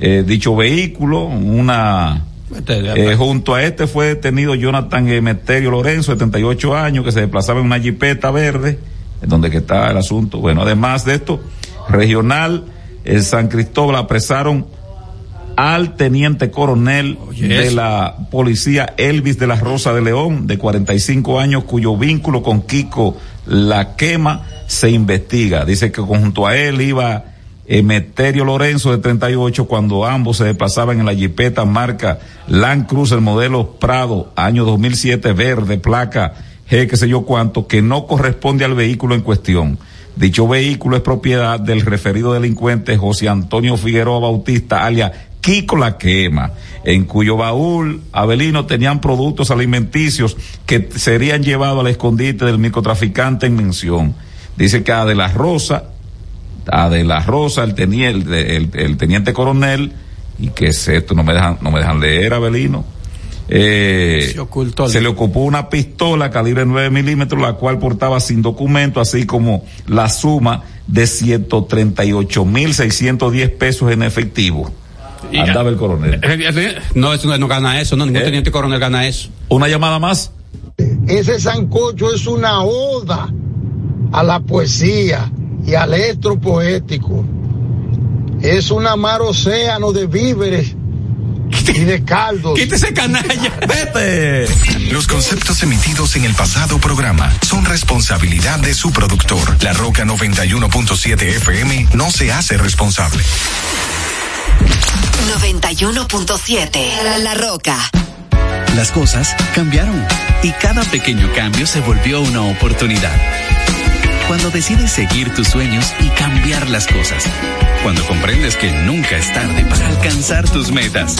eh, dicho vehículo, una eh, junto a este fue detenido Jonathan Emeterio Lorenzo, 78 años, que se desplazaba en una jipeta verde, en donde que está el asunto. Bueno, además de esto, regional, en San Cristóbal apresaron al teniente coronel de la policía Elvis de la Rosa de León, de 45 años, cuyo vínculo con Kiko La Quema se investiga. Dice que junto a él iba Emeterio Lorenzo de 38 cuando ambos se desplazaban en la jipeta marca Land Cruiser modelo Prado, año 2007, verde, placa G, qué sé yo cuánto, que no corresponde al vehículo en cuestión. Dicho vehículo es propiedad del referido delincuente José Antonio Figueroa Bautista, alias Kiko La Quema, en cuyo baúl Abelino tenían productos alimenticios que serían llevados al escondite del microtraficante en mención. Dice que a de la Rosa, a de la Rosa, el teniente, el, el teniente coronel, y que es esto, no me dejan, no me dejan leer, Abelino. Eh, Se ocultó. se le ocupó una pistola calibre 9 milímetros, la cual portaba sin documento, así como la suma de 138.610 pesos en efectivo. Y- Andaba el coronel. No, eso no, no gana eso, no, ningún ¿Eh? teniente coronel gana eso. Una llamada más. Ese sancocho es una oda a la poesía y al estro poético. Es un mar océano de víveres y de caldos. Quítese canalla. Vete. Los conceptos emitidos en el pasado programa son responsabilidad de su productor. La Roca 91.7 FM no se hace responsable. 91.7 La Roca. Las cosas cambiaron y cada pequeño cambio se volvió una oportunidad. Cuando decides seguir tus sueños y cambiar las cosas. Cuando comprendes que nunca es tarde para alcanzar tus metas.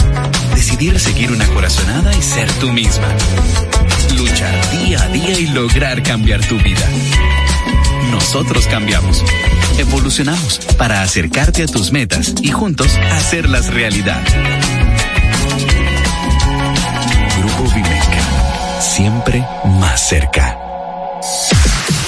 Decidir seguir una corazonada y ser tú misma. Luchar día a día y lograr cambiar tu vida. Nosotros cambiamos. Evolucionamos para acercarte a tus metas y juntos hacerlas realidad. Grupo Vimeca. Siempre más cerca.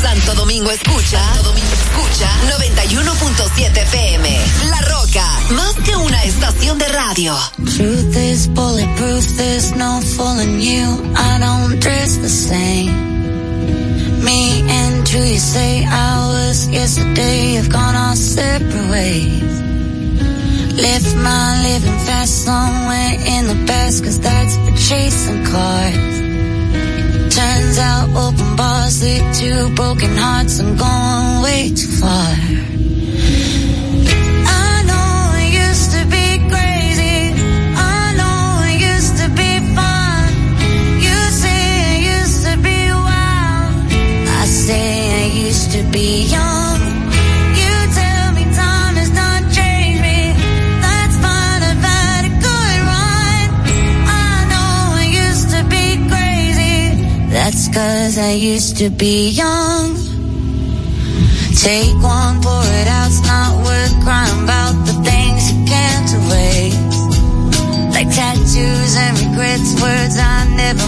Santo Domingo escucha, Santo Domingo escucha 91.7 FM. La Roca, más que una estación de radio. Truth is bulletproof, there's no fooling you. I don't dress the same. Me and you, say hours yesterday have gone our separate ways. Left my living fast somewhere in the past, cause that's for chasing cars. Turns out open bars lead to broken hearts. I'm going way too far. I That's cause I used to be young. Take one, pour it out, it's not worth crying about the things you can't erase. Like tattoos and regrets, words I never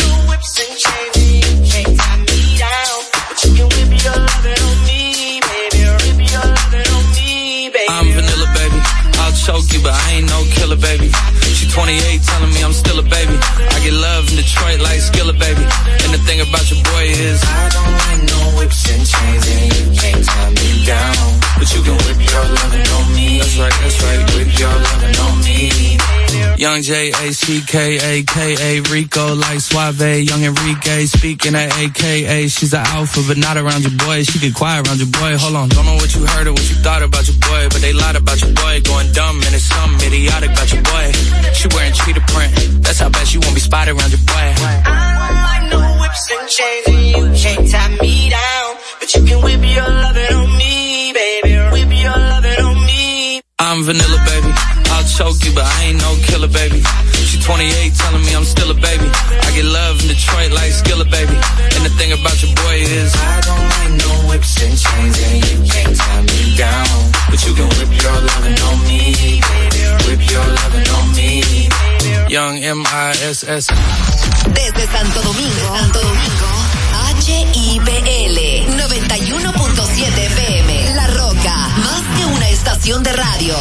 choke you, but I ain't no killer, baby. She 28, telling me I'm still a baby. I get love in Detroit like Skilla, baby. And the thing about your boy is I don't like no whips and chains, and you can't tie me down. But you can whip your lovin' on me. That's right, that's right. Whip your lovin' on me. Young J A C K A K A Rico like Suave, Young Enrique speaking at AKA. She's an alpha, but not around your boy. She get quiet around your boy. Hold on, don't know what you heard or what you thought about your boy, but they lied about your boy. Going dumb and it's something idiotic about your boy. She wearing cheetah print. That's how bad she won't be spotted around your boy. I like no whips and chains and you can't tie me down. But you can whip your lovin' on me, baby. Whip your lovin' on me. I'm vanilla, baby. I'll choke you, but I ain't no killer, baby. She 28, M-I-S-S. Desde Santo Domingo. Santo Domingo. HIPL 91.7 FM. La Roca. Más que una estación de radio.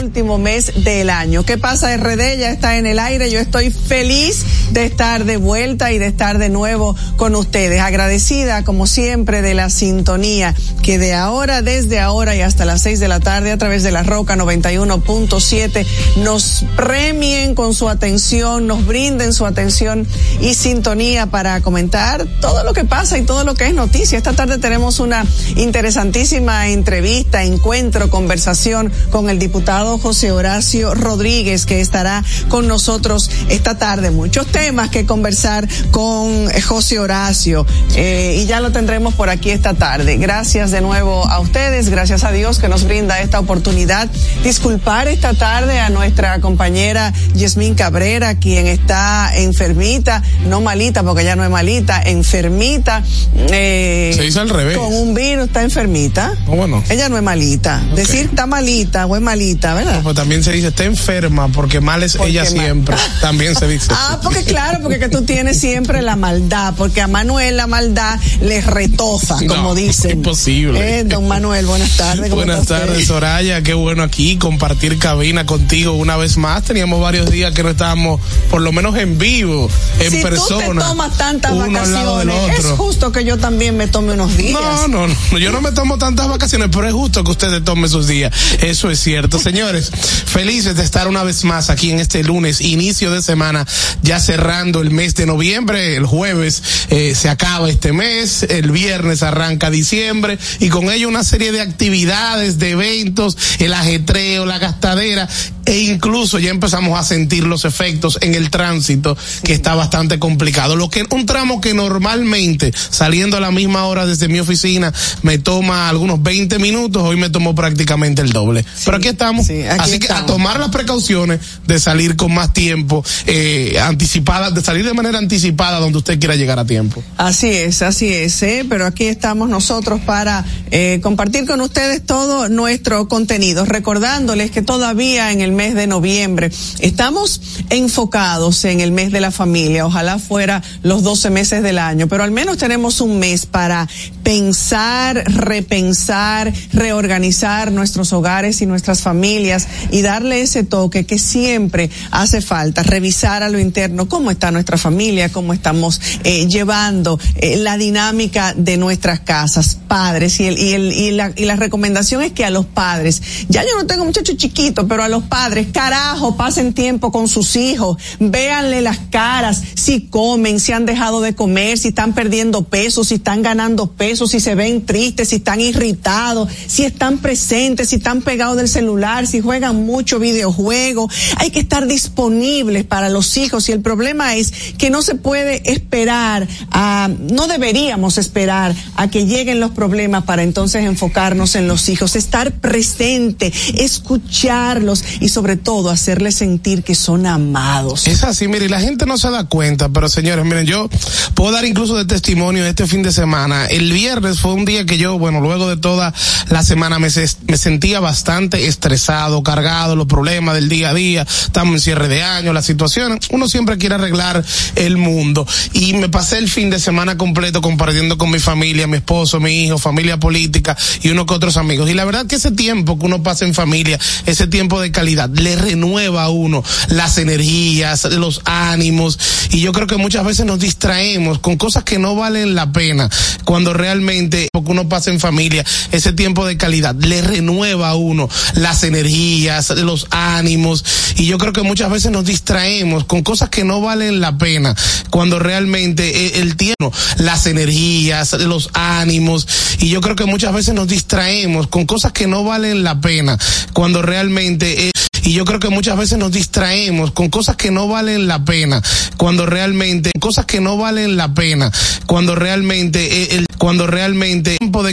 último mes del año. ¿Qué pasa RD? Ya está en el aire. Yo estoy feliz de estar de vuelta y de estar de nuevo con ustedes. Agradecida como siempre de la sintonía que de ahora, desde ahora y hasta las seis de la tarde a través de la Roca 91.7 nos premien con su atención, nos brinden su atención y sintonía para comentar todo lo que pasa y todo lo que es noticia. Esta tarde tenemos una interesantísima entrevista, encuentro, conversación con el diputado José Horacio Rodríguez que estará con nosotros esta tarde. Muchos temas que conversar con José Horacio eh, y ya lo tendremos por aquí esta tarde. Gracias de nuevo a ustedes, gracias a Dios que nos brinda esta oportunidad. Disculpar esta tarde a nuestra compañera Yasmín Cabrera, quien está enfermita, no malita porque ella no es malita, enfermita. Eh, Se hizo al revés. Con un virus, está enfermita. ¿Cómo no? Ella no es malita. Decir está malita o es malita, ¿verdad? No, pues también se dice está enferma porque mal es Porque ella mal. siempre. También se dice. Ah, porque claro, porque que tú tienes siempre la maldad, porque a Manuel la maldad le retoza, como dicen. imposible. Eh, don Manuel, buenas tardes. ¿cómo Buenas tardes, Soraya. Qué bueno aquí compartir cabina contigo una vez más. Teníamos varios días que no estábamos, por lo menos en vivo, en si persona. tú te tomas tantas vacaciones, es justo que yo también me tome unos días. No, no, no, yo no me tomo tantas vacaciones, pero es justo que ustedes tomen sus días. Eso es cierto. Señores, felices de estar una vez más aquí en este lunes, inicio de semana, ya cerrando el mes de noviembre. El jueves eh, se acaba este mes, el viernes arranca diciembre y con ello una serie de actividades, de eventos, el ajetreo, la gastadera e incluso ya empezamos a sentir los efectos en el tránsito que está bastante complicado. Lo que un tramo que normalmente saliendo a la misma hora desde mi oficina me toma algunos 20 minutos, hoy me tomó prácticamente el doble. Pero aquí estamos. aquí Así que a tomar las precauciones de salir con más tiempo, eh, anticipada, de salir de manera anticipada donde usted quiera llegar a tiempo. Así es, así es, ¿eh? pero aquí estamos nosotros para eh, compartir con ustedes todo nuestro contenido, recordándoles que todavía en el mes de noviembre. Estamos enfocados en el mes de la familia, ojalá fuera los 12 meses del año, pero al menos tenemos un mes para pensar, repensar, reorganizar nuestros hogares y nuestras familias y darle ese toque que siempre hace falta, revisar a lo interno cómo está nuestra familia, cómo estamos eh, llevando eh, la dinámica de nuestras casas, padres, y, el, y, el, y, la, y la recomendación es que a los padres, ya yo no tengo muchachos chiquitos, pero a los padres, carajo, pasen tiempo con sus hijos, véanle las caras, si comen, si han dejado de comer, si están perdiendo peso, si están ganando peso, si se ven tristes, si están irritados, si están presentes, si están pegados del celular, si juegan mucho videojuego. Hay que estar disponibles para los hijos y el problema es que no se puede esperar no deberíamos esperar a que lleguen los problemas para entonces enfocarnos en los hijos, estar presente, escucharlos y sobre todo hacerles sentir que son amados. Es así, mire, la gente no se da cuenta, pero señores, miren, yo puedo dar incluso de testimonio este fin de semana. El viernes fue un día que yo, bueno, luego de toda la semana me, se- me sentía bastante estresado, cargado, los problemas del día a día, estamos en cierre de año, las situaciones, uno siempre quiere arreglar el mundo. Y me pasé el fin de semana completo compartiendo con mi familia, mi esposo, mi hijo, familia política y uno con otros amigos. Y la verdad que ese tiempo que uno pasa en familia, ese tiempo de calidad, le renueva a uno las energías, los ánimos. Y yo creo que muchas veces nos distraemos con cosas que no valen la pena cuando realmente, porque uno pasa en familia, ese tiempo de calidad, le renueva a uno las energías, los ánimos. Y yo creo que muchas veces nos distraemos con cosas que no valen la pena cuando realmente eh, el tiempo, las energías, los ánimos. Y yo creo que muchas veces nos distraemos con cosas que no valen la pena cuando realmente... y yo creo que muchas veces nos distraemos con cosas que no valen la pena cuando realmente cosas que no valen la pena cuando realmente eh, el cuando realmente tiempo de